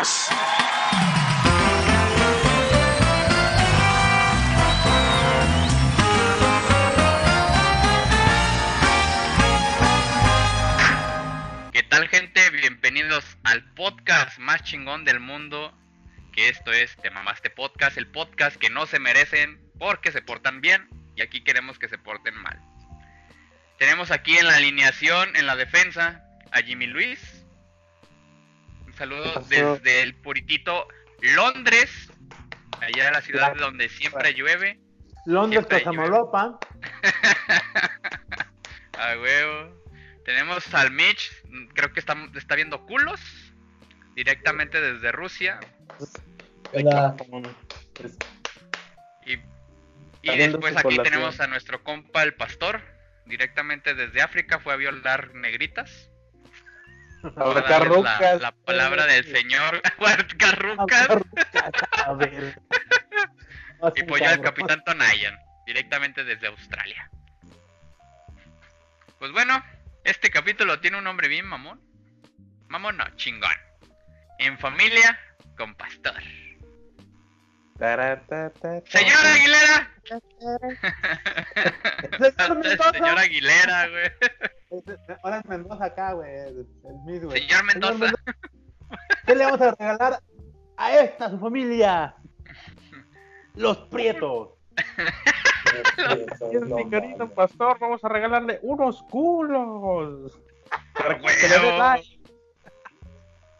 ¿Qué tal gente? Bienvenidos al podcast más chingón del mundo. Que esto es Te Mamaste Podcast, el podcast que no se merecen porque se portan bien y aquí queremos que se porten mal. Tenemos aquí en la alineación, en la defensa, a Jimmy Luis. Un saludo desde el puritito Londres, allá de la ciudad donde siempre llueve. Londres, Casamalopa. A huevo. Tenemos al Mitch, creo que está, está viendo culos, directamente desde Rusia. Hola. Y, y después aquí tenemos a nuestro compa el pastor, directamente desde África, fue a violar negritas. La, la palabra del señor Carrucas A ver. y pollo al capitán Tonayan, directamente desde Australia. Pues bueno, este capítulo tiene un nombre bien mamón. Mamón no, chingón. En familia con pastor. Señor Aguilera. Señor Mendoza. Señor Aguilera, güey. Ahora es Mendoza acá, güey. El el Miss, güey. Señor Mendoza. ¿Qué le vamos a regalar a esta, a su familia? Los Prietos. mi querido pastor, vamos a regalarle unos culos. Dé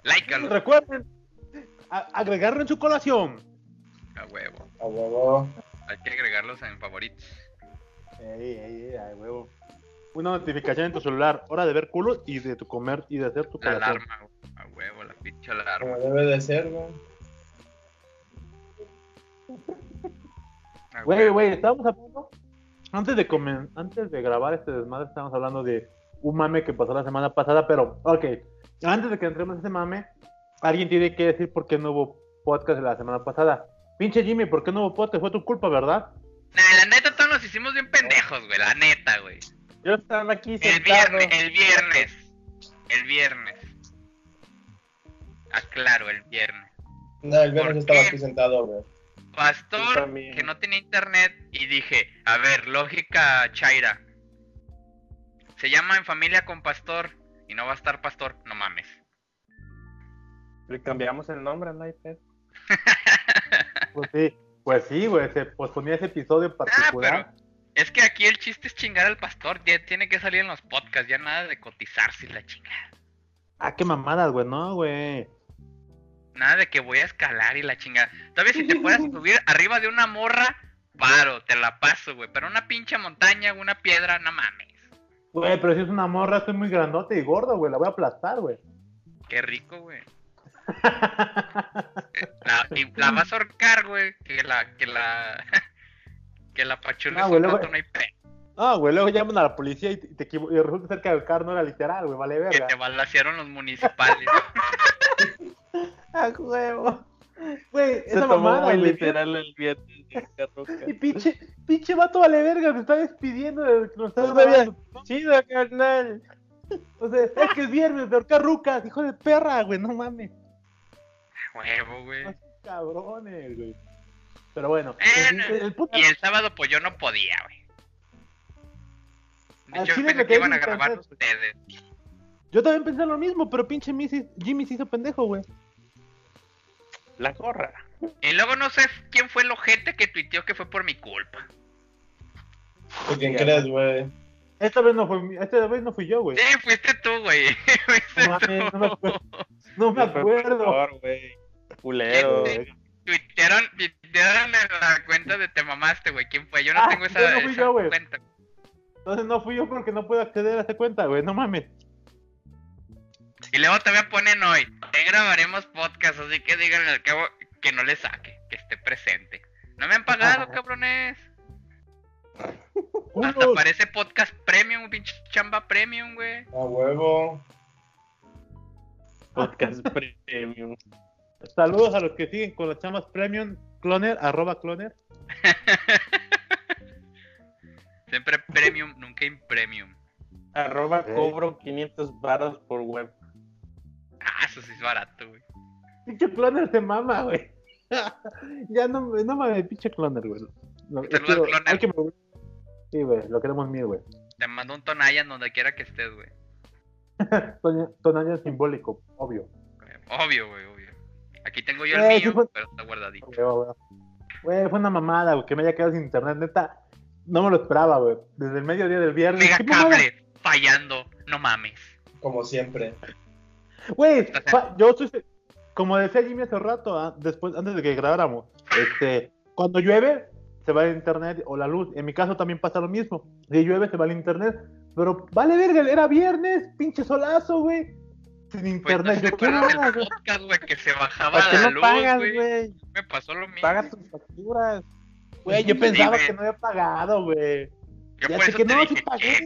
like. Recuerden agregarlo en su colación. A huevo. A huevo. Hay que agregarlos en favoritos. Ey, ey, ey, ay, huevo. Una notificación en tu celular. Hora de ver culo y de tu comer y de hacer tu La colación. alarma. A huevo, la pinche alarma. Como debe de ser, güey. A Güey, huevo. güey, estábamos hablando. Antes de comen- antes de grabar este desmadre, estábamos hablando de un mame que pasó la semana pasada, pero, ok. Antes de que entremos a ese mame, alguien tiene que decir por qué no hubo podcast la semana pasada. Pinche Jimmy, ¿por qué no hubo podcast? Fue tu culpa, ¿verdad? Nah, la neta, todos nos hicimos bien pendejos, güey. La neta, güey. Yo estaba aquí El sentado. viernes, el viernes. El viernes. Aclaro, el viernes. No, el ¿Por viernes estaba qué? aquí sentado, güey. Pastor, que no tenía internet, y dije, a ver, lógica Chaira. Se llama En Familia con Pastor, y no va a estar Pastor, no mames. Le cambiamos el nombre al iPad. Pues sí, pues sí, güey, se posponía ese episodio en Ah, particular. pero es que aquí el chiste es chingar al Pastor, ya tiene que salir en los podcasts, ya nada de cotizarse la chingada. Ah, qué mamadas, güey, no, güey. Nada de que voy a escalar y la chingada. Todavía si te puedes subir arriba de una morra, paro, te la paso, güey. Pero una pinche montaña, una piedra, no mames. Güey, pero si es una morra, estoy muy grandote y gordo, güey, la voy a aplastar, güey. Qué rico, güey. La, y la vas a ahorcar, güey. Que la, que la, que la Ah, güey, luego- rato, no hay pe- Ah, güey, luego llaman a la policía y, te, te y resulta ser que el carro no era literal, güey, vale Que verga. te balacearon los municipales. ¡A huevo! Güey, Se esa tomó mamada, muy güey. literal el viernes. Y pinche, pinche vato vale verga, se está despidiendo de que nos está Todavía. grabando. Chido, carnal. O sea, es que es viernes de ahorcar rucas, hijo de perra, güey, no mames. Huevo, güey. No cabrones, güey. Pero bueno, Eh, el, no. el puto- Y el sábado, pues yo no podía, güey. De Al hecho, pensé me que iban a grabar ustedes. yo también pensé lo mismo, pero pinche Missy- Jimmy se hizo pendejo, güey. La gorra. Y luego no sé quién fue el ojete que tuiteó que fue por mi culpa. ¿Tú quién crees, güey? Esta vez no fue, mi- esta vez no fui yo, güey. Sí, fuiste tú, güey. Fuiste No no me acuerdo. No me acuerdo. Culero. Tuitearon, tuitearon en la cuenta de Te Mamaste, güey. ¿Quién fue? Yo no Ah, tengo esa, no fui esa yo, cuenta. Entonces no fui yo porque no puedo acceder a esa cuenta, güey, no mames. Y luego todavía ponen hoy. Te grabaremos podcast, así que díganle al cabo que no le saque, que esté presente. No me han pagado, cabrones. Hasta parece podcast premium, pinche chamba premium, güey. A huevo. Podcast premium. Saludos a los que siguen con las chamas premium, cloner, arroba cloner. Siempre premium, nunca impremium. Arroba Ok. cobro 500 baros por web. Ah, eso sí es barato, güey. Pinche cloner se mama, güey. ya no, no mames, pinche cloner, güey. No, Saludos, quiero- cloner. hay que Sí, güey, lo queremos mil, güey. Te mando un Tonayan donde quiera que estés, güey. Ton- Tonayan simbólico, obvio. Obvio, güey. Aquí tengo yo el sí mío, fue- pero está guardadito. Güey, fue una mamada, güey, que me haya quedado sin internet, neta. No me lo esperaba, güey. Desde el mediodía del viernes. Mega cable fallando, no mames. Como siempre. Güey, yo soy, como decía Jimmy hace rato, ah, después, antes de que grabáramos, este, cuando llueve, se va el internet o la luz. En mi caso también pasa lo mismo. Si llueve, se va el internet. Pero vale verga, era viernes, pinche solazo, güey. Sin Pues, ¿no internet, te yo qué del podcast, güey, que se bajaba ¿Para qué la no luz, pagas, güey? Me pasó lo mismo. Paga tus facturas. Güey, yo Sí, pensaba que no había pagado, güey. Yo ya por sé eso que te no, sí dije, pagué.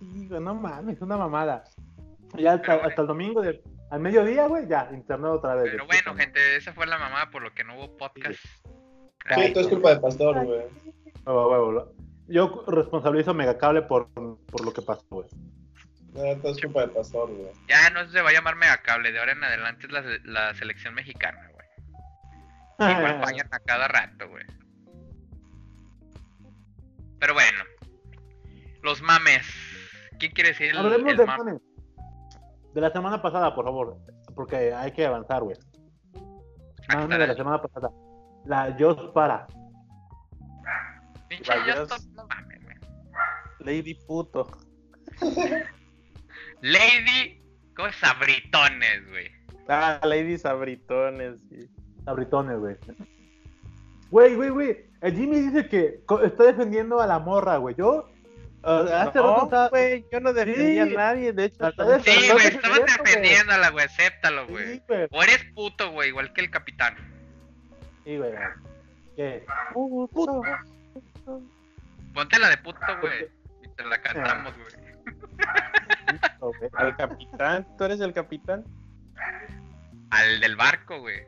Sí, güey, no mames, una mamada. Ya hasta, Pero bueno. hasta el domingo, de, al mediodía, güey, ya, internet otra vez. Pero bueno, ¿no? gente, esa fue la mamada por lo que no hubo podcast. Sí, todo es culpa de Pastor, güey. Lo- Yo responsabilizo a Megacable por, por lo que pasó, güey. No, todo es culpa de Pastor, güey. Ya no se va a llamar Megacable, de ahora en adelante es la, la selección mexicana, güey. Igual fallan a cada rato, güey. Pero bueno. Los mames. ¿Quién quiere decir el, Hablemos el de mame? mames. De la semana pasada, por favor. Porque hay que avanzar, güey. Ah, Mame de la semana pasada. La Jos para. Pinche güey. Lady puto. Lady con sabritones, güey. Ah, Lady Sabritones. sí. Abritones, güey. Güey, güey, güey. El Jimmy dice que está defendiendo a la morra, güey. Yo. uh, hace rato No, estaba. güey, yo no defendía Sí. a nadie. De hecho, Hasta Sí, güey, estabas defendiéndola, güey, acéptalo, güey. Sí. O eres puto, güey, igual que el capitán. Sí, güey. ¿Qué? Puto. Ponte la de puto, güey. Y te la cantamos, güey. Al capitán, ¿tú eres el capitán? Al del barco, güey.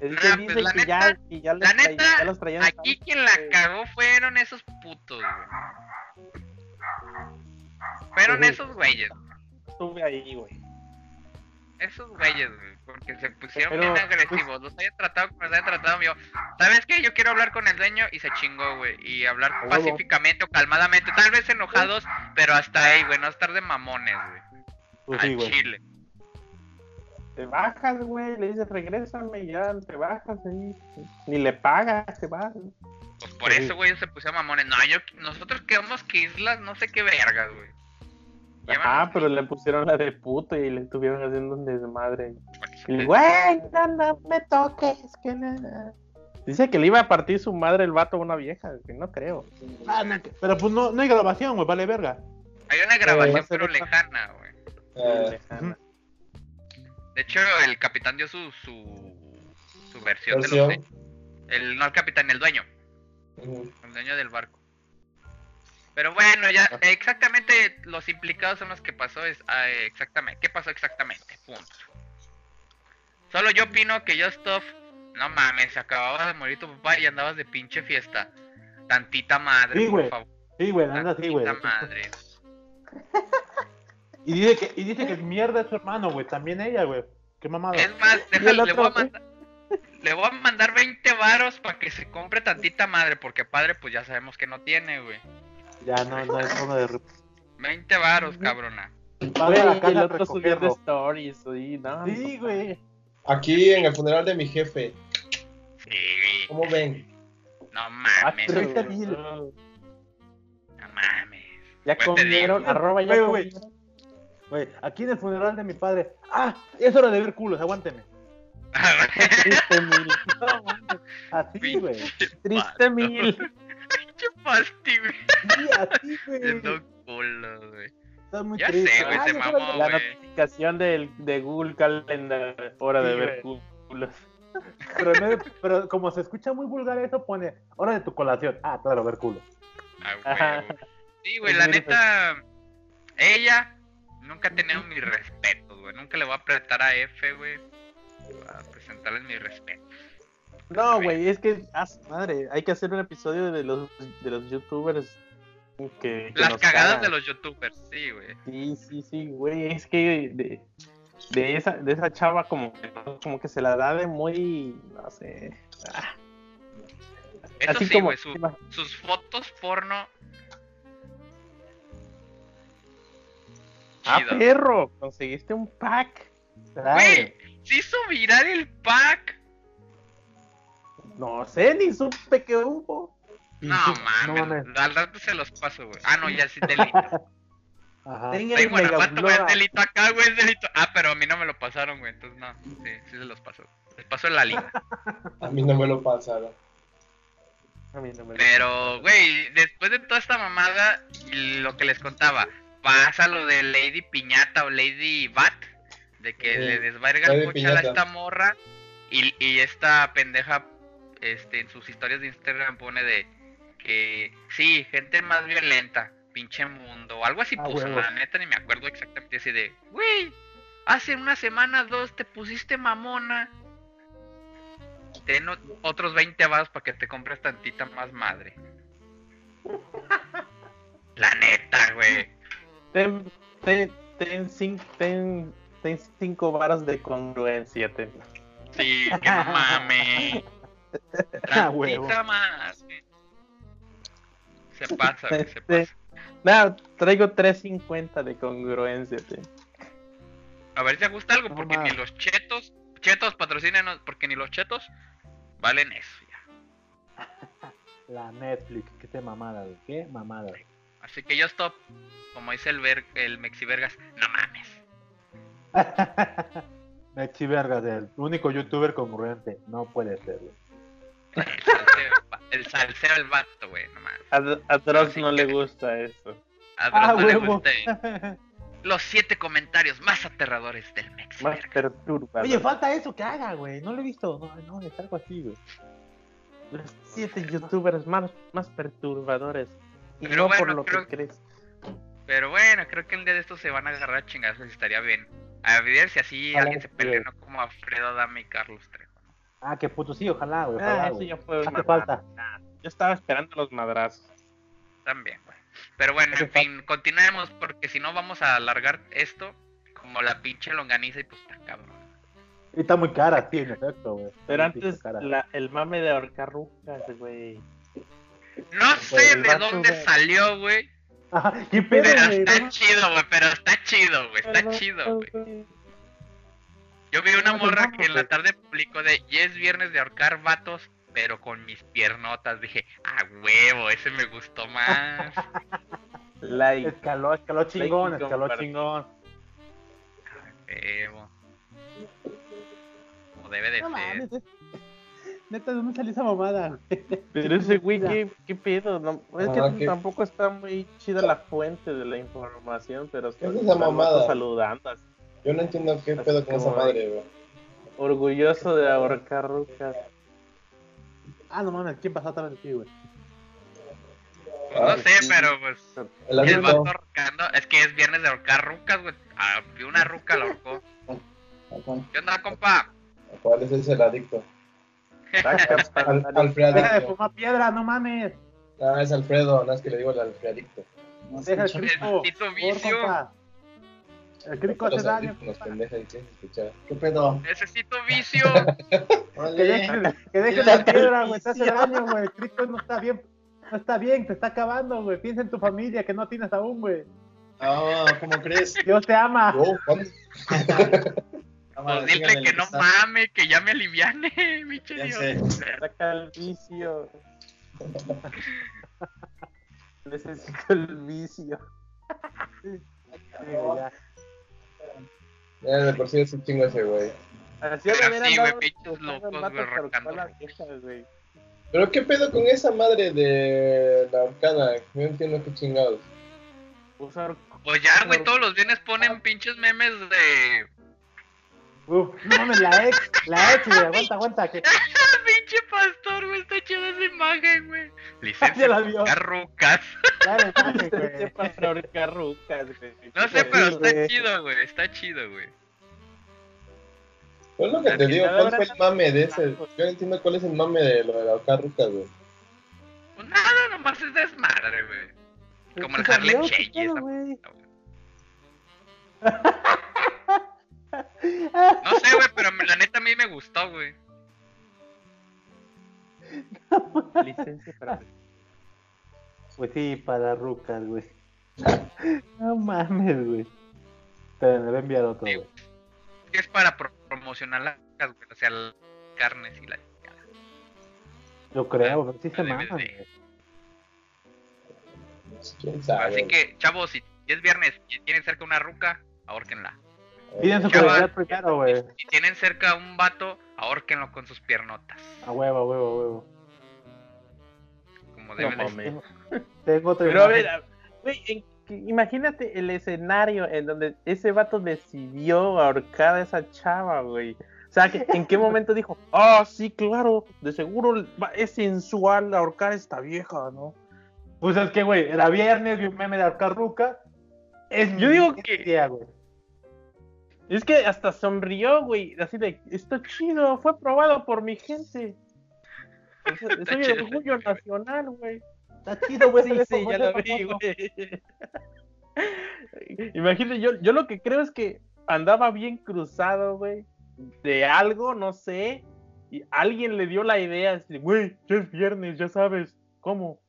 Es Ah, pues, la que, ya, neta- que ya los, La traía- neta, ya los traían. aquí quien la cagó fueron esos putos, güey. Fueron esos güeyes. Estuve ahí, güey. Esos güeyes, güey, porque se pusieron Pero, bien agresivos. Los hayan tratado como los hayan tratado, amigo. ¿Sabes qué? Yo quiero hablar con el dueño y se chingó, güey. Y hablar pacíficamente o calmadamente. Tal vez enojados, pero hasta ahí, güey. No estar de mamones, güey. Pues sí, Al güey. chile. Te bajas, güey, le dices, regrésame y ya te bajas ahí. Ni le pagas, te vas. Pues por Sí. eso, güey, se pusieron mamones. No, yo, nosotros quedamos que islas, no sé qué vergas, güey. Ah, pero le pusieron la de puto y le estuvieron haciendo un desmadre. Y, güey, no, no me toques, que nada. Dice que le iba a partir su madre el vato a una vieja, que no creo. Ah, no, pero pues no, no hay grabación, güey, vale verga. Hay una grabación, ser pero lejana, güey. Eh, Lejana. De hecho, el capitán dio su, su, su versión, de los hechos. El, no el capitán, el dueño. El dueño del barco. Pero bueno, ya exactamente los implicados son los que pasó es ah, eh, exactamente. ¿Qué pasó exactamente? Punto. Solo yo opino que Justov, no mames, acababa de morir tu papá y andabas de pinche fiesta. Tantita madre, Sí, por favor. Sí, güey, anda así, güey. Tantita madre. Y dice que, y dice que mierda es su hermano, güey. También ella, güey. Qué mamada. Es más, déjale, le voy a mandar. Le voy a mandar 20 varos para que se compre tantita madre, porque padre pues ya sabemos que no tiene, güey. Ya no, no es uno de rep- 20 varos, cabrona. Güey, la y el otro subiendo stories, sí, no. Sí, güey. Aquí en el funeral de mi jefe. Sí, ¿Cómo ven? no Ah, mames, pero- no 30 mil. mames. Ya comieron, arroba ya Güey, güey. comieron. Güey, aquí en el funeral de mi padre. Ah, es hora de ver culos, aguánteme. Triste mil. Así, güey. Triste mil. Pinche pasti, güey. Sí, güey. Viendo culo, güey. Está muy Ya triste. sé, güey, Ah, se La notificación del, de Google Calendar, hora de ver culos. Pero, no- pero como se escucha muy vulgar eso, pone hora de tu colación. Ah, claro, ver culo. Ah, Ajá. güey, güey. Sí, güey, la neta. Ella nunca ha tenido mis respetos, güey. Nunca le voy a apretar a F, güey. A presentarles mis respetos. No, güey, es que, ah, madre, hay que hacer un episodio de los, de los youtubers que, que Las cagadas cagan. de los youtubers, sí, güey. Sí, sí, sí, güey, es que de- de esa, de esa chava como que, como que se la da de muy, no sé. ah, Eso así sí, como- güey, su- sus fotos porno. Ah, perro, conseguiste un pack. Güey, se hizo viral el pack. No sé, ni supe que hubo. No mames, al rato se los paso, güey. Ah, no, ya sí delito. Ajá. El en Guanajuato, güey, es delito acá, güey, es delito. Ah, pero a mí no me lo pasaron, güey, entonces no. Sí, sí se los pasó. Les pasó en la liga. A mí no me lo pasaron. A mí no me lo- Pero, güey, después de toda esta mamada, y lo que les contaba, pasa lo de Lady Piñata o Lady Bat, de que Sí. le desvarga el coche a esta morra, y, y esta pendeja, este, en sus historias de Instagram pone de que, sí, gente más violenta, pinche mundo, algo así Ah, puso, la neta ni me acuerdo exactamente así de, güey, hace una semana, dos, te pusiste mamona. Ten otros 20 varos para que te compres tantita más madre. La neta, güey. Ten, ten, ten, cin- ten, ten cinco varas de congruencia. Ten. Sí, que no mames. Ah, huevo. Más. Se pasa, güey, se Este, pasa. Nada, traigo 350 de congruencia. A ver si te gusta algo, No porque ni los chetos, chetos patrocínenos, porque ni los chetos valen eso ya. La Netflix, qué te mamada, güey. Qué mamada. güey. Así que yo stop, como dice el, ver, el Mexivergas, no mames. Mexi Vergas, el único youtuber congruente. No puede ser, güey. El salseo el vato, güey, nomás. A, a Drox no le gusta eso. A Drox ah, no le gusta. Los siete comentarios más aterradores del México. Más perturbadores. Oye, falta eso que haga, güey. No lo he visto. No, no, le salgo así, güey. Los siete youtubers más, más perturbadores. Y no por lo que crees. Pero bueno, creo que un día de estos se van a agarrar a chingarse, estaría bien. A ver si así alguien se pelea, no como a Fredo Dame y Carlos 3. Ah, qué puto sí, ojalá, güey. Ojalá, Ah, eso ya fue Hace falta. mamada. Yo estaba esperando los madrazos. También, güey. Pero bueno, Hace en fin, continuemos porque si no vamos a alargar esto como la pinche longaniza y pues está cabrón. Y está muy cara, sí, en efecto, güey. Pero antes, la- el mame de ahorcar rucas, güey. No sé de vato, dónde salió, güey. Ajá, ¿Qué pedo, Pero güey? está chido, güey, pero está chido, güey, está chido, güey. Yo vi una morra que en la güey. tarde publicó de y es viernes de ahorcar vatos, pero con mis piernotas. Dije, ah, huevo, ese me gustó más. Like. Escaló, escaló chingón, Like escaló chingón. Huevo. Como debe de No ser. mames, Neta, ¿de dónde salió esa mamada? Pero ese güey, ¿qué, qué pedo? No, es que Ah, ¿qué? tampoco está muy chida la fuente de la información, pero ¿Qué es esa está el mamada? saludando, así, Yo no entiendo qué Así pedo con esa madre, güey. orgulloso de ahorcar rucas. Ah, no mames, ¿quién pasó atrás de ti, güey? Pues no Ah, sé, sí. pero pues. El El vato ahorcando. Es que es viernes de ahorcar rucas, güey. Ah, una ruca, la ahorcó. ¿Qué onda, compa? ¿Cuál es ese el adicto? Al, para- Deja de Alfredadicto. fumar piedra, no mames. Ah, es Alfredo, no es que le digo el Alfredadicto. Deja el por vicio. compa. El crico hace daño. ¿Qué pedo? Necesito vicio. Que dejes la piedra, güey, te hace daño, güey. El crico no está bien. No está bien, te está acabando, güey. Piensa en tu familia que no tienes aún, güey. Ah, ¿cómo crees? Dios te ama. Oh. Pues dile que no mame, que ya me aliviane, Dios. sé. Saca el vicio. Necesito el vicio. Sí, ya. Ya de por sí es un chingo ese, güey. Así sí, güey, pinches buscando locos, güey. Pero qué pedo con esa madre de la arcana. No entiendo qué chingados. Usar Pues ya, güey, todos los viernes ponen pinches memes de. Uf, no mames, la ex, la ex, güey. Aguanta, aguanta. Que... pinche pastor, güey, está chida esa imagen, güey. Licencia para ahorcar rucas, güey. No sé, pero está chido, güey, está chido, güey. Pues lo que te digo, ¿cuál fue el mame de ese? Yo no entiendo cuál es el mame de lo de güey. Pues nada, nomás es desmadre, güey. Como el ¿Qué Harlem Shake? No sé, güey, pero la neta a mí me gustó, güey. Licencia para. Pues sí, para rucas, güey. No mames, güey. Te le voy a enviar otro, Sí. güey. Que es para pro- promocionar las, güey, o sea, las carnes y la. Yo creo, güey. Sí se maman. ¿Quién sabe? Así que, chavos, si es viernes y tienen cerca una ruca, ahórquenla. Piden su primero, güey. Si tienen cerca un vato, ahórquenlo con sus piernotas. A huevo, a huevo, a huevo. Como No debe de ser. mames. Tengo, otra Pero a ver, a- güey, en- que- imagínate el escenario en donde ese vato decidió ahorcar a esa chava, güey. O sea, que, ¿en qué momento dijo, ah, sí, claro, de seguro es sensual ahorcar a esta vieja, ¿no? Pues es que, güey, era viernes, vi un meme de ahorcar ruca. Es Yo digo que- día, güey. Es que hasta sonrió, güey, así de, está chido, fue probado por mi gente. Soy chido, el orgullo nacional, güey. Está chido, güey. Sí, sí, ya lo vi, güey. Imagínate, yo, yo lo que creo es que andaba bien cruzado, güey, de algo, no sé, y alguien le dio la idea, así, güey, ya es viernes, ya sabes, ¿cómo?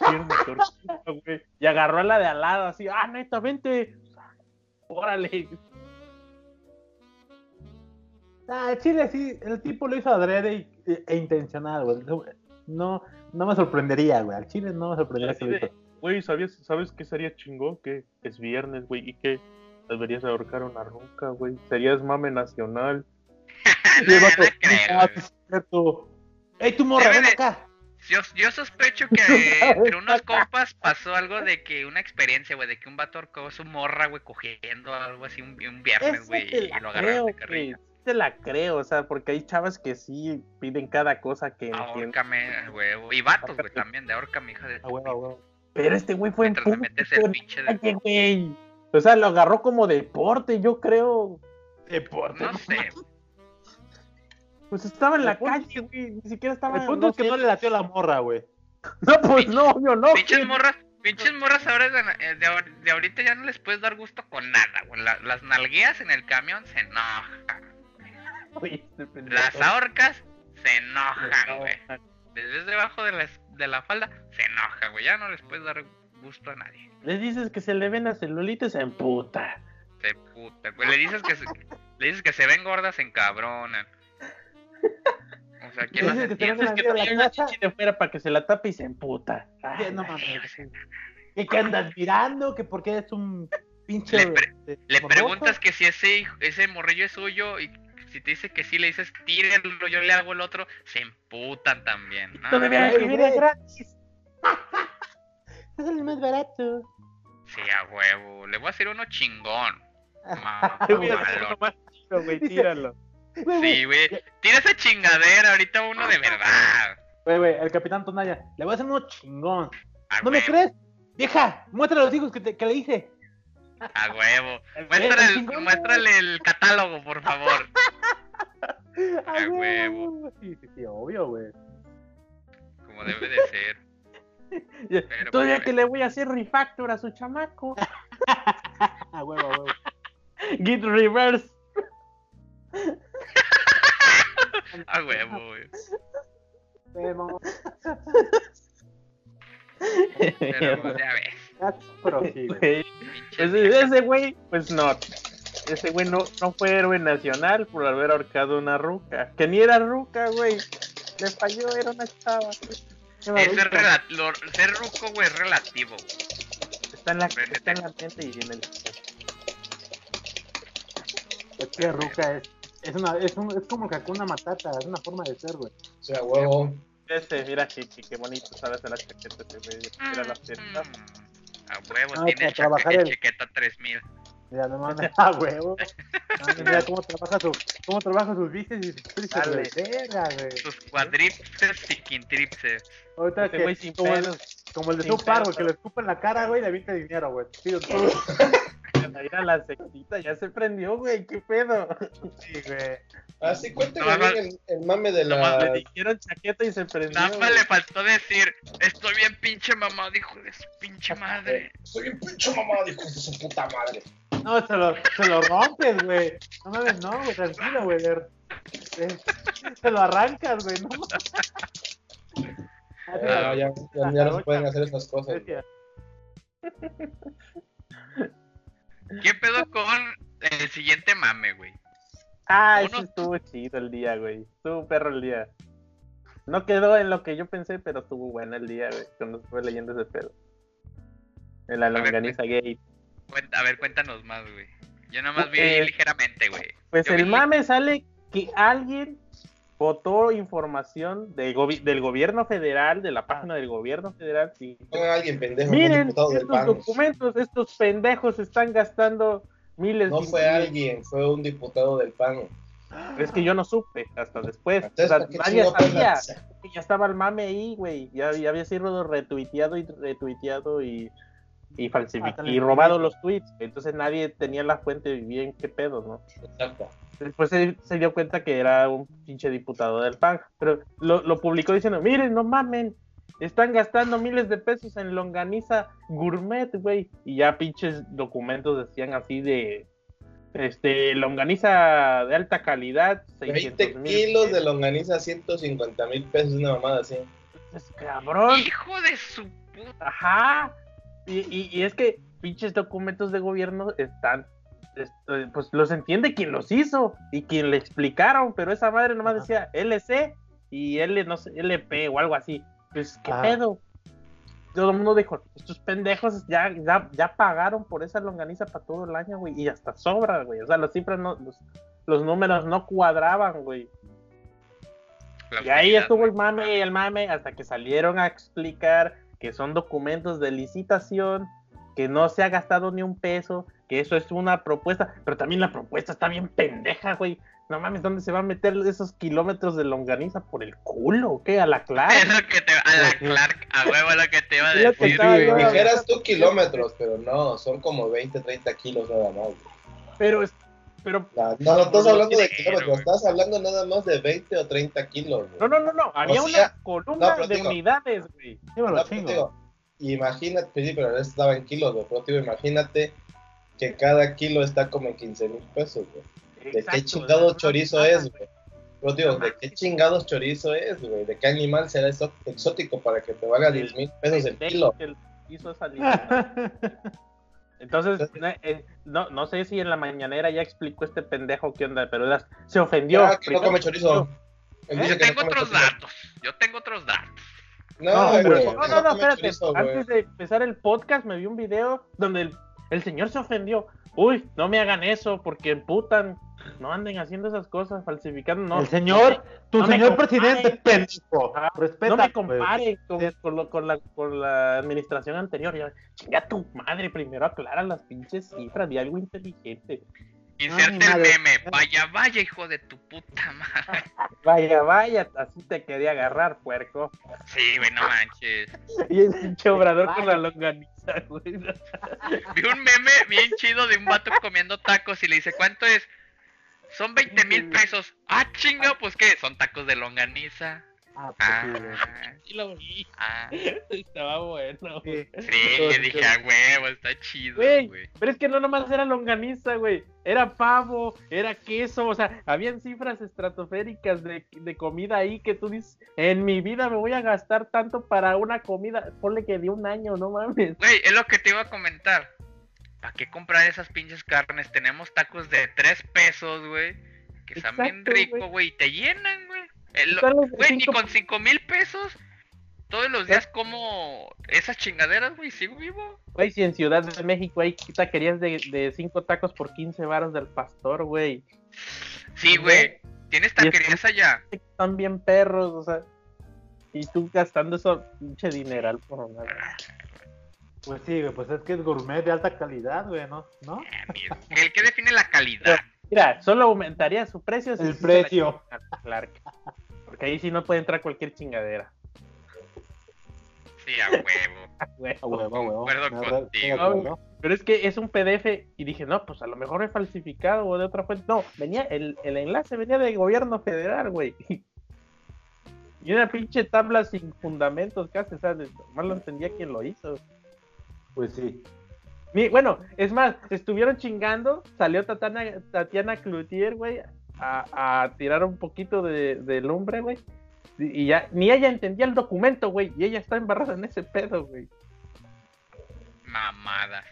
Viernes, tortilla, güey. Y agarró a la de al lado, así, ah, neta, vente, órale. Ah, Chile sí, el tipo lo hizo adrede y- e, e intencional, güey. No, no me sorprendería, güey. Al Chile no me sorprendería que lo hizo. Güey, ¿sabías, ¿sabes qué sería chingón? Que es viernes, güey, y que deberías ahorcar una ruca, güey. Serías mame nacional. El No, vato, no creo, "Ah, güey. sí es cierto. ¡Ey, tu morra, ven acá! Yo, yo sospecho que entre unos compas pasó algo de que una experiencia, güey, de que un vato ahorcó a su morra, güey, cogiendo algo así un, un viernes, güey, y lo agarraron de güey. Te la creo, o sea, porque hay chavas que sí piden cada cosa que. Ahórcame, huevo. Y vatos, güey, también, de ahórcame, hija de A tu huevo, a huevo. Pero este güey fue en Mientras le metes el público, pinche de... Güey. O sea, lo agarró como deporte, yo creo. Deporte. No sé, Pues estaba en la punto- calle, güey. Ni siquiera estaba. El punto es que sé. no le latió la morra, güey. No, pues no, yo no. pinches morras, pinches morras ahora de, eh, de ahor- de ahorita ya no les puedes dar gusto con nada, güey. La- las nalgueas en el camión se enojan. Las ahorcas se enojan, güey. Desde debajo de la, de la falda se enoja, güey. Ya no les puedes dar gusto a nadie. Le dices que se le ven a celulita y se emputa. Se puta, güey. Le dices que se, le dices que se ven gordas, se encabronan. O sea, ¿quién las dices que trae una chichi de fuera para que se la tape y se emputa. Sí, Ay, no ay, mames. ¿Qué, qué andas mirando? Que porque eres un pinche. Le pre- Le morboso. preguntas que si ese, ese morrillo es suyo y si te dice que sí, le dices tírenlo, yo le hago el otro, se emputan también. ¿no? Viene güey. gratis. Es el más barato. Sí, a huevo. Le voy a hacer uno chingón. Güey, tíralo. Sí, güey. Tira esa chingadera, ahorita uno de verdad. Güey, güey, el capitán Tonaya. Le voy a hacer uno chingón. A ¿No me crees? Vieja, muéstrale a los hijos que, te- que le hice. A huevo. Muéstrale el, muéstrale el catálogo, por favor. A huevo. Sí, sí, sí, obvio, güey. Como debe de ser. Pero, Todavía pues, que le voy a hacer refactor a su chamaco. A huevo, a huevo. Git reverse. A huevo, güey. Pero pues, ya ves. Ya prosigue. Güey, Ese, güey, pues no. Ese güey no, no fue héroe nacional por haber ahorcado una ruca. Que ni era ruca, güey. Le falló, era una chava. Rela- lo- ser ruco, güey, es relativo. güey. Está en la, está en la mente y en el. Es que Ruca es, es, una, es, un, es como que una matata, es una forma de ser, güey. O sea, huevo. Ese, mira, Chichi, qué bonito sabes en la chaqueta ese güey. Mira las piernas. Mm, A huevo, Ah, tiene chaque- trabajar el- chaqueta 3000. Mira, no mames, a huevo. Mames, Mira cómo trabaja su, cómo trabaja sus bíceps y sus tríceps. Verga, güey. Sus cuadríceps y quintripses. Ahorita que, güey sin como, el, como el de güey, que le escupa en la cara, güey, le avienta dinero, güey. Sí, Mira la sectita, ya se prendió, güey. ¿Qué pedo? sí, güey. Así cuéntame No, no. bien el, el mame de la. Le dijeron chaqueta y se prendió. Nada más le faltó decir, estoy bien pinche mamá, dijo de su pinche madre. Soy un pinche mamá, dijo de su puta madre. No, se lo, se lo rompes, güey. No mames, no, güey, tranquilo, güey. Eh, Se lo arrancas, güey, no mames. Ah, ya, ya, ya no se pueden hacer esas cosas. ¿Qué pedo con el siguiente mame, güey? Ah, Uno- ese estuvo chido el día, güey. Estuvo perro el día. No quedó en lo que yo pensé, pero estuvo bueno el día, güey. Cuando estuve leyendo ese pedo. En la ver, longaniza gay. Cuenta- a ver, cuéntanos más, güey. Yo nomás vi Eh, ligeramente, güey. Pues Yo el vi- mame sale que alguien votó información de gobi- del gobierno federal, de la página del gobierno federal. sí. Alguien pendejo, Miren, del estos documentos, estos pendejos están gastando miles No fue alguien, fue un diputado del PAN. Es que yo no supe hasta después. O sea, ¿para qué nadie chingado fue sabía. ya estaba el mame ahí, güey. Ya, ya había sido retuiteado y retuiteado y, y falsificado le y robado los tweets. Entonces nadie tenía la fuente bien qué pedo, ¿no? Exacto. Después se, se dio cuenta que era un pinche diputado del PAN. Pero lo, lo publicó diciendo, miren, no mamen. Están gastando miles de pesos en longaniza gourmet, güey. Y ya pinches documentos decían así de... Este, longaniza de alta calidad, 600 20 mil kilos de longaniza, 150 mil pesos, una mamada así. pesos, cabrón. Hijo de su puta. Ajá. Y, y, y es que pinches documentos de gobierno están, este, pues los entiende quien los hizo y quien le explicaron, pero esa madre nomás Ajá. decía LC y L, no sé, LP o algo así. Pues, ¿qué Ah. pedo? Todo el mundo dijo, estos pendejos ya, ya, ya pagaron por esa longaniza para todo el año, güey, y hasta sobra, güey. O sea, las cifras no, los, los números no cuadraban, güey. La Y ahí estuvo el mame y el mame hasta que salieron a explicar que son documentos de licitación, que no se ha gastado ni un peso, que eso es una propuesta, pero también la propuesta está bien pendeja, güey. No mames, ¿dónde se va a meter esos kilómetros de longaniza por el culo? ¿o ¿Qué? A la clara. Es lo que te a la Clark, a huevo lo que te iba a decir, Dijeras tú kilómetros, pero no, son como 20, 30 kilos nada más. güey. Pero es, pero No, no, no estás hablando de güey. estás hablando nada más de 20 o 30 kilos. güey. no, no, no, no, había O sea, una columna no, de digo- unidades, güey. No, digo, imagínate, sí, pero estaba en kilos, güey, pero digo, imagínate que cada kilo está como en 15 mil pesos, güey. ¿De qué Exacto, chingado o sea, chorizo no- es, güey? Pero digo, ¿de qué chingados chorizo es, güey? ¿De qué animal será exó- exótico para que te valga 10 mil pesos el kilo? hizo esa. Entonces, eh, no, no sé si en la mañanera ya explicó este pendejo qué onda, pero era- se ofendió. Ah, que no come chorizo. ¿Eh? Yo no tengo come otros chorizo. datos. Yo tengo otros datos. No, No, güey, güey. ¿por No, no, no, espérate. chorizo, güey? Antes de empezar el podcast me vi un video donde el, el señor se ofendió. Uy, no me hagan eso porque emputan. No anden haciendo esas cosas, falsificando. No, el señor, tu no señor presidente, pendejo. Respeta. no me pues. comparen con, con la, con la administración anterior. Ya, chinga tu madre, primero aclara las pinches cifras de algo inteligente. Inserte el meme. Vaya, vaya, hijo de tu puta madre. Vaya, vaya, así te quería agarrar, puerco. Sí, güey, no manches. Y el pinche obrador con la longaniza, güey. Vi un meme bien chido de un vato comiendo tacos y le dice, ¿cuánto es? Son 20 mil pesos. Ah, chinga, pues qué, son tacos de longaniza. Ah, pues, Ah, sí, lo vi, ah. estaba bueno. Sí. Sí, le dije, a huevo, está chido, Güey, pero es que no nomás era longaniza, güey. Era pavo, era queso, o sea, habían cifras estratosféricas de, de comida ahí que tú dices, en mi vida me voy a gastar tanto para una comida, ponle que de un año, no mames. Güey, es lo que te iba a comentar. ¿Para qué comprar esas pinches carnes? Tenemos tacos de 3 pesos, güey. Que están bien Exacto, ricos, güey. güey. Y te llenan, güey. El- de Güey, ni cinco- con 5 mil pesos. Todos los días como esas chingaderas, güey. Sigo vivo. Güey, si en Ciudad de México hay taquerías de, de cinco tacos por 15 varos del pastor, güey. Sí, güey. Tienes taquerías allá. Están bien perros, o sea. Y tú gastando eso, pinche dineral por nada. Pues sí, güey, pues es que es gourmet de alta calidad, güey, ¿no? ¿No? El que define la calidad. Mira, solo aumentaría su precio. si El precio. Clark. Porque ahí sí no puede entrar cualquier chingadera. Sí, a huevo. Güey. A huevo, a huevo. Concuerdo re- contigo. acuerdo. Pero es que es un PDF y dije, no, pues a lo mejor es falsificado o de otra fuente. No, venía, el, el enlace venía del gobierno federal, güey. Y una pinche tabla sin fundamentos casi, o sea, nomás lo entendía quién lo hizo. Pues sí. Ni- bueno, es más, estuvieron chingando, salió Tatiana, Tatiana Cloutier, güey, a, a tirar un poquito de, de lumbre, güey. Y ya, ni ella entendía el documento, güey, y ella está embarrada en ese pedo, güey. Mamadas.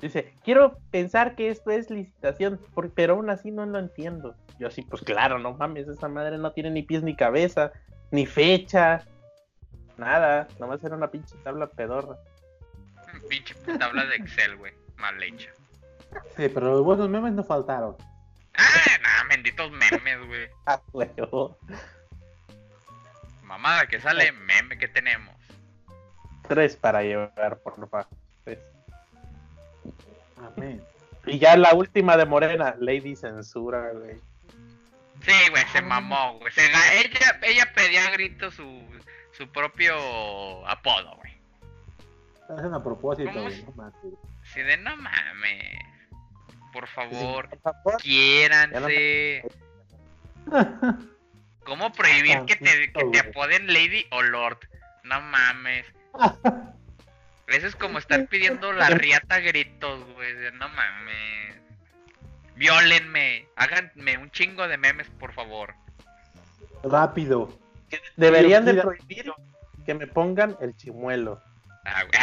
Dice, quiero pensar que esto es licitación, por- pero aún así no lo entiendo. Yo así, pues claro, no mames, esa madre no tiene ni pies ni cabeza, ni fecha, nada, nomás era una pinche tabla pedorra. Pinche tabla de Excel, güey. Mal hecha. Sí, pero los buenos memes no faltaron. Ah, nah, benditos memes, güey. Ah, huevo. Mamada que sale, meme que tenemos. Tres para llevar, por favor. Tres. Amén. Y ya la última de Morena, Lady Censura, güey. Sí, güey, se mamó, güey. Se ella, ella pedía a grito su, su propio apodo, güey. Hacen a propósito, ¿Cómo güey. No mames. Así de no mames. Por favor, Por favor. quiéranse. ¿Cómo prohibir que te, que te apoden Lady o Lord? No mames. Eso es como estar pidiendo la riata a gritos, güey. No mames. Violenme. Háganme un chingo de memes, por favor. Rápido. Deberían de prohibir que me pongan el chimuelo. Ah, güey.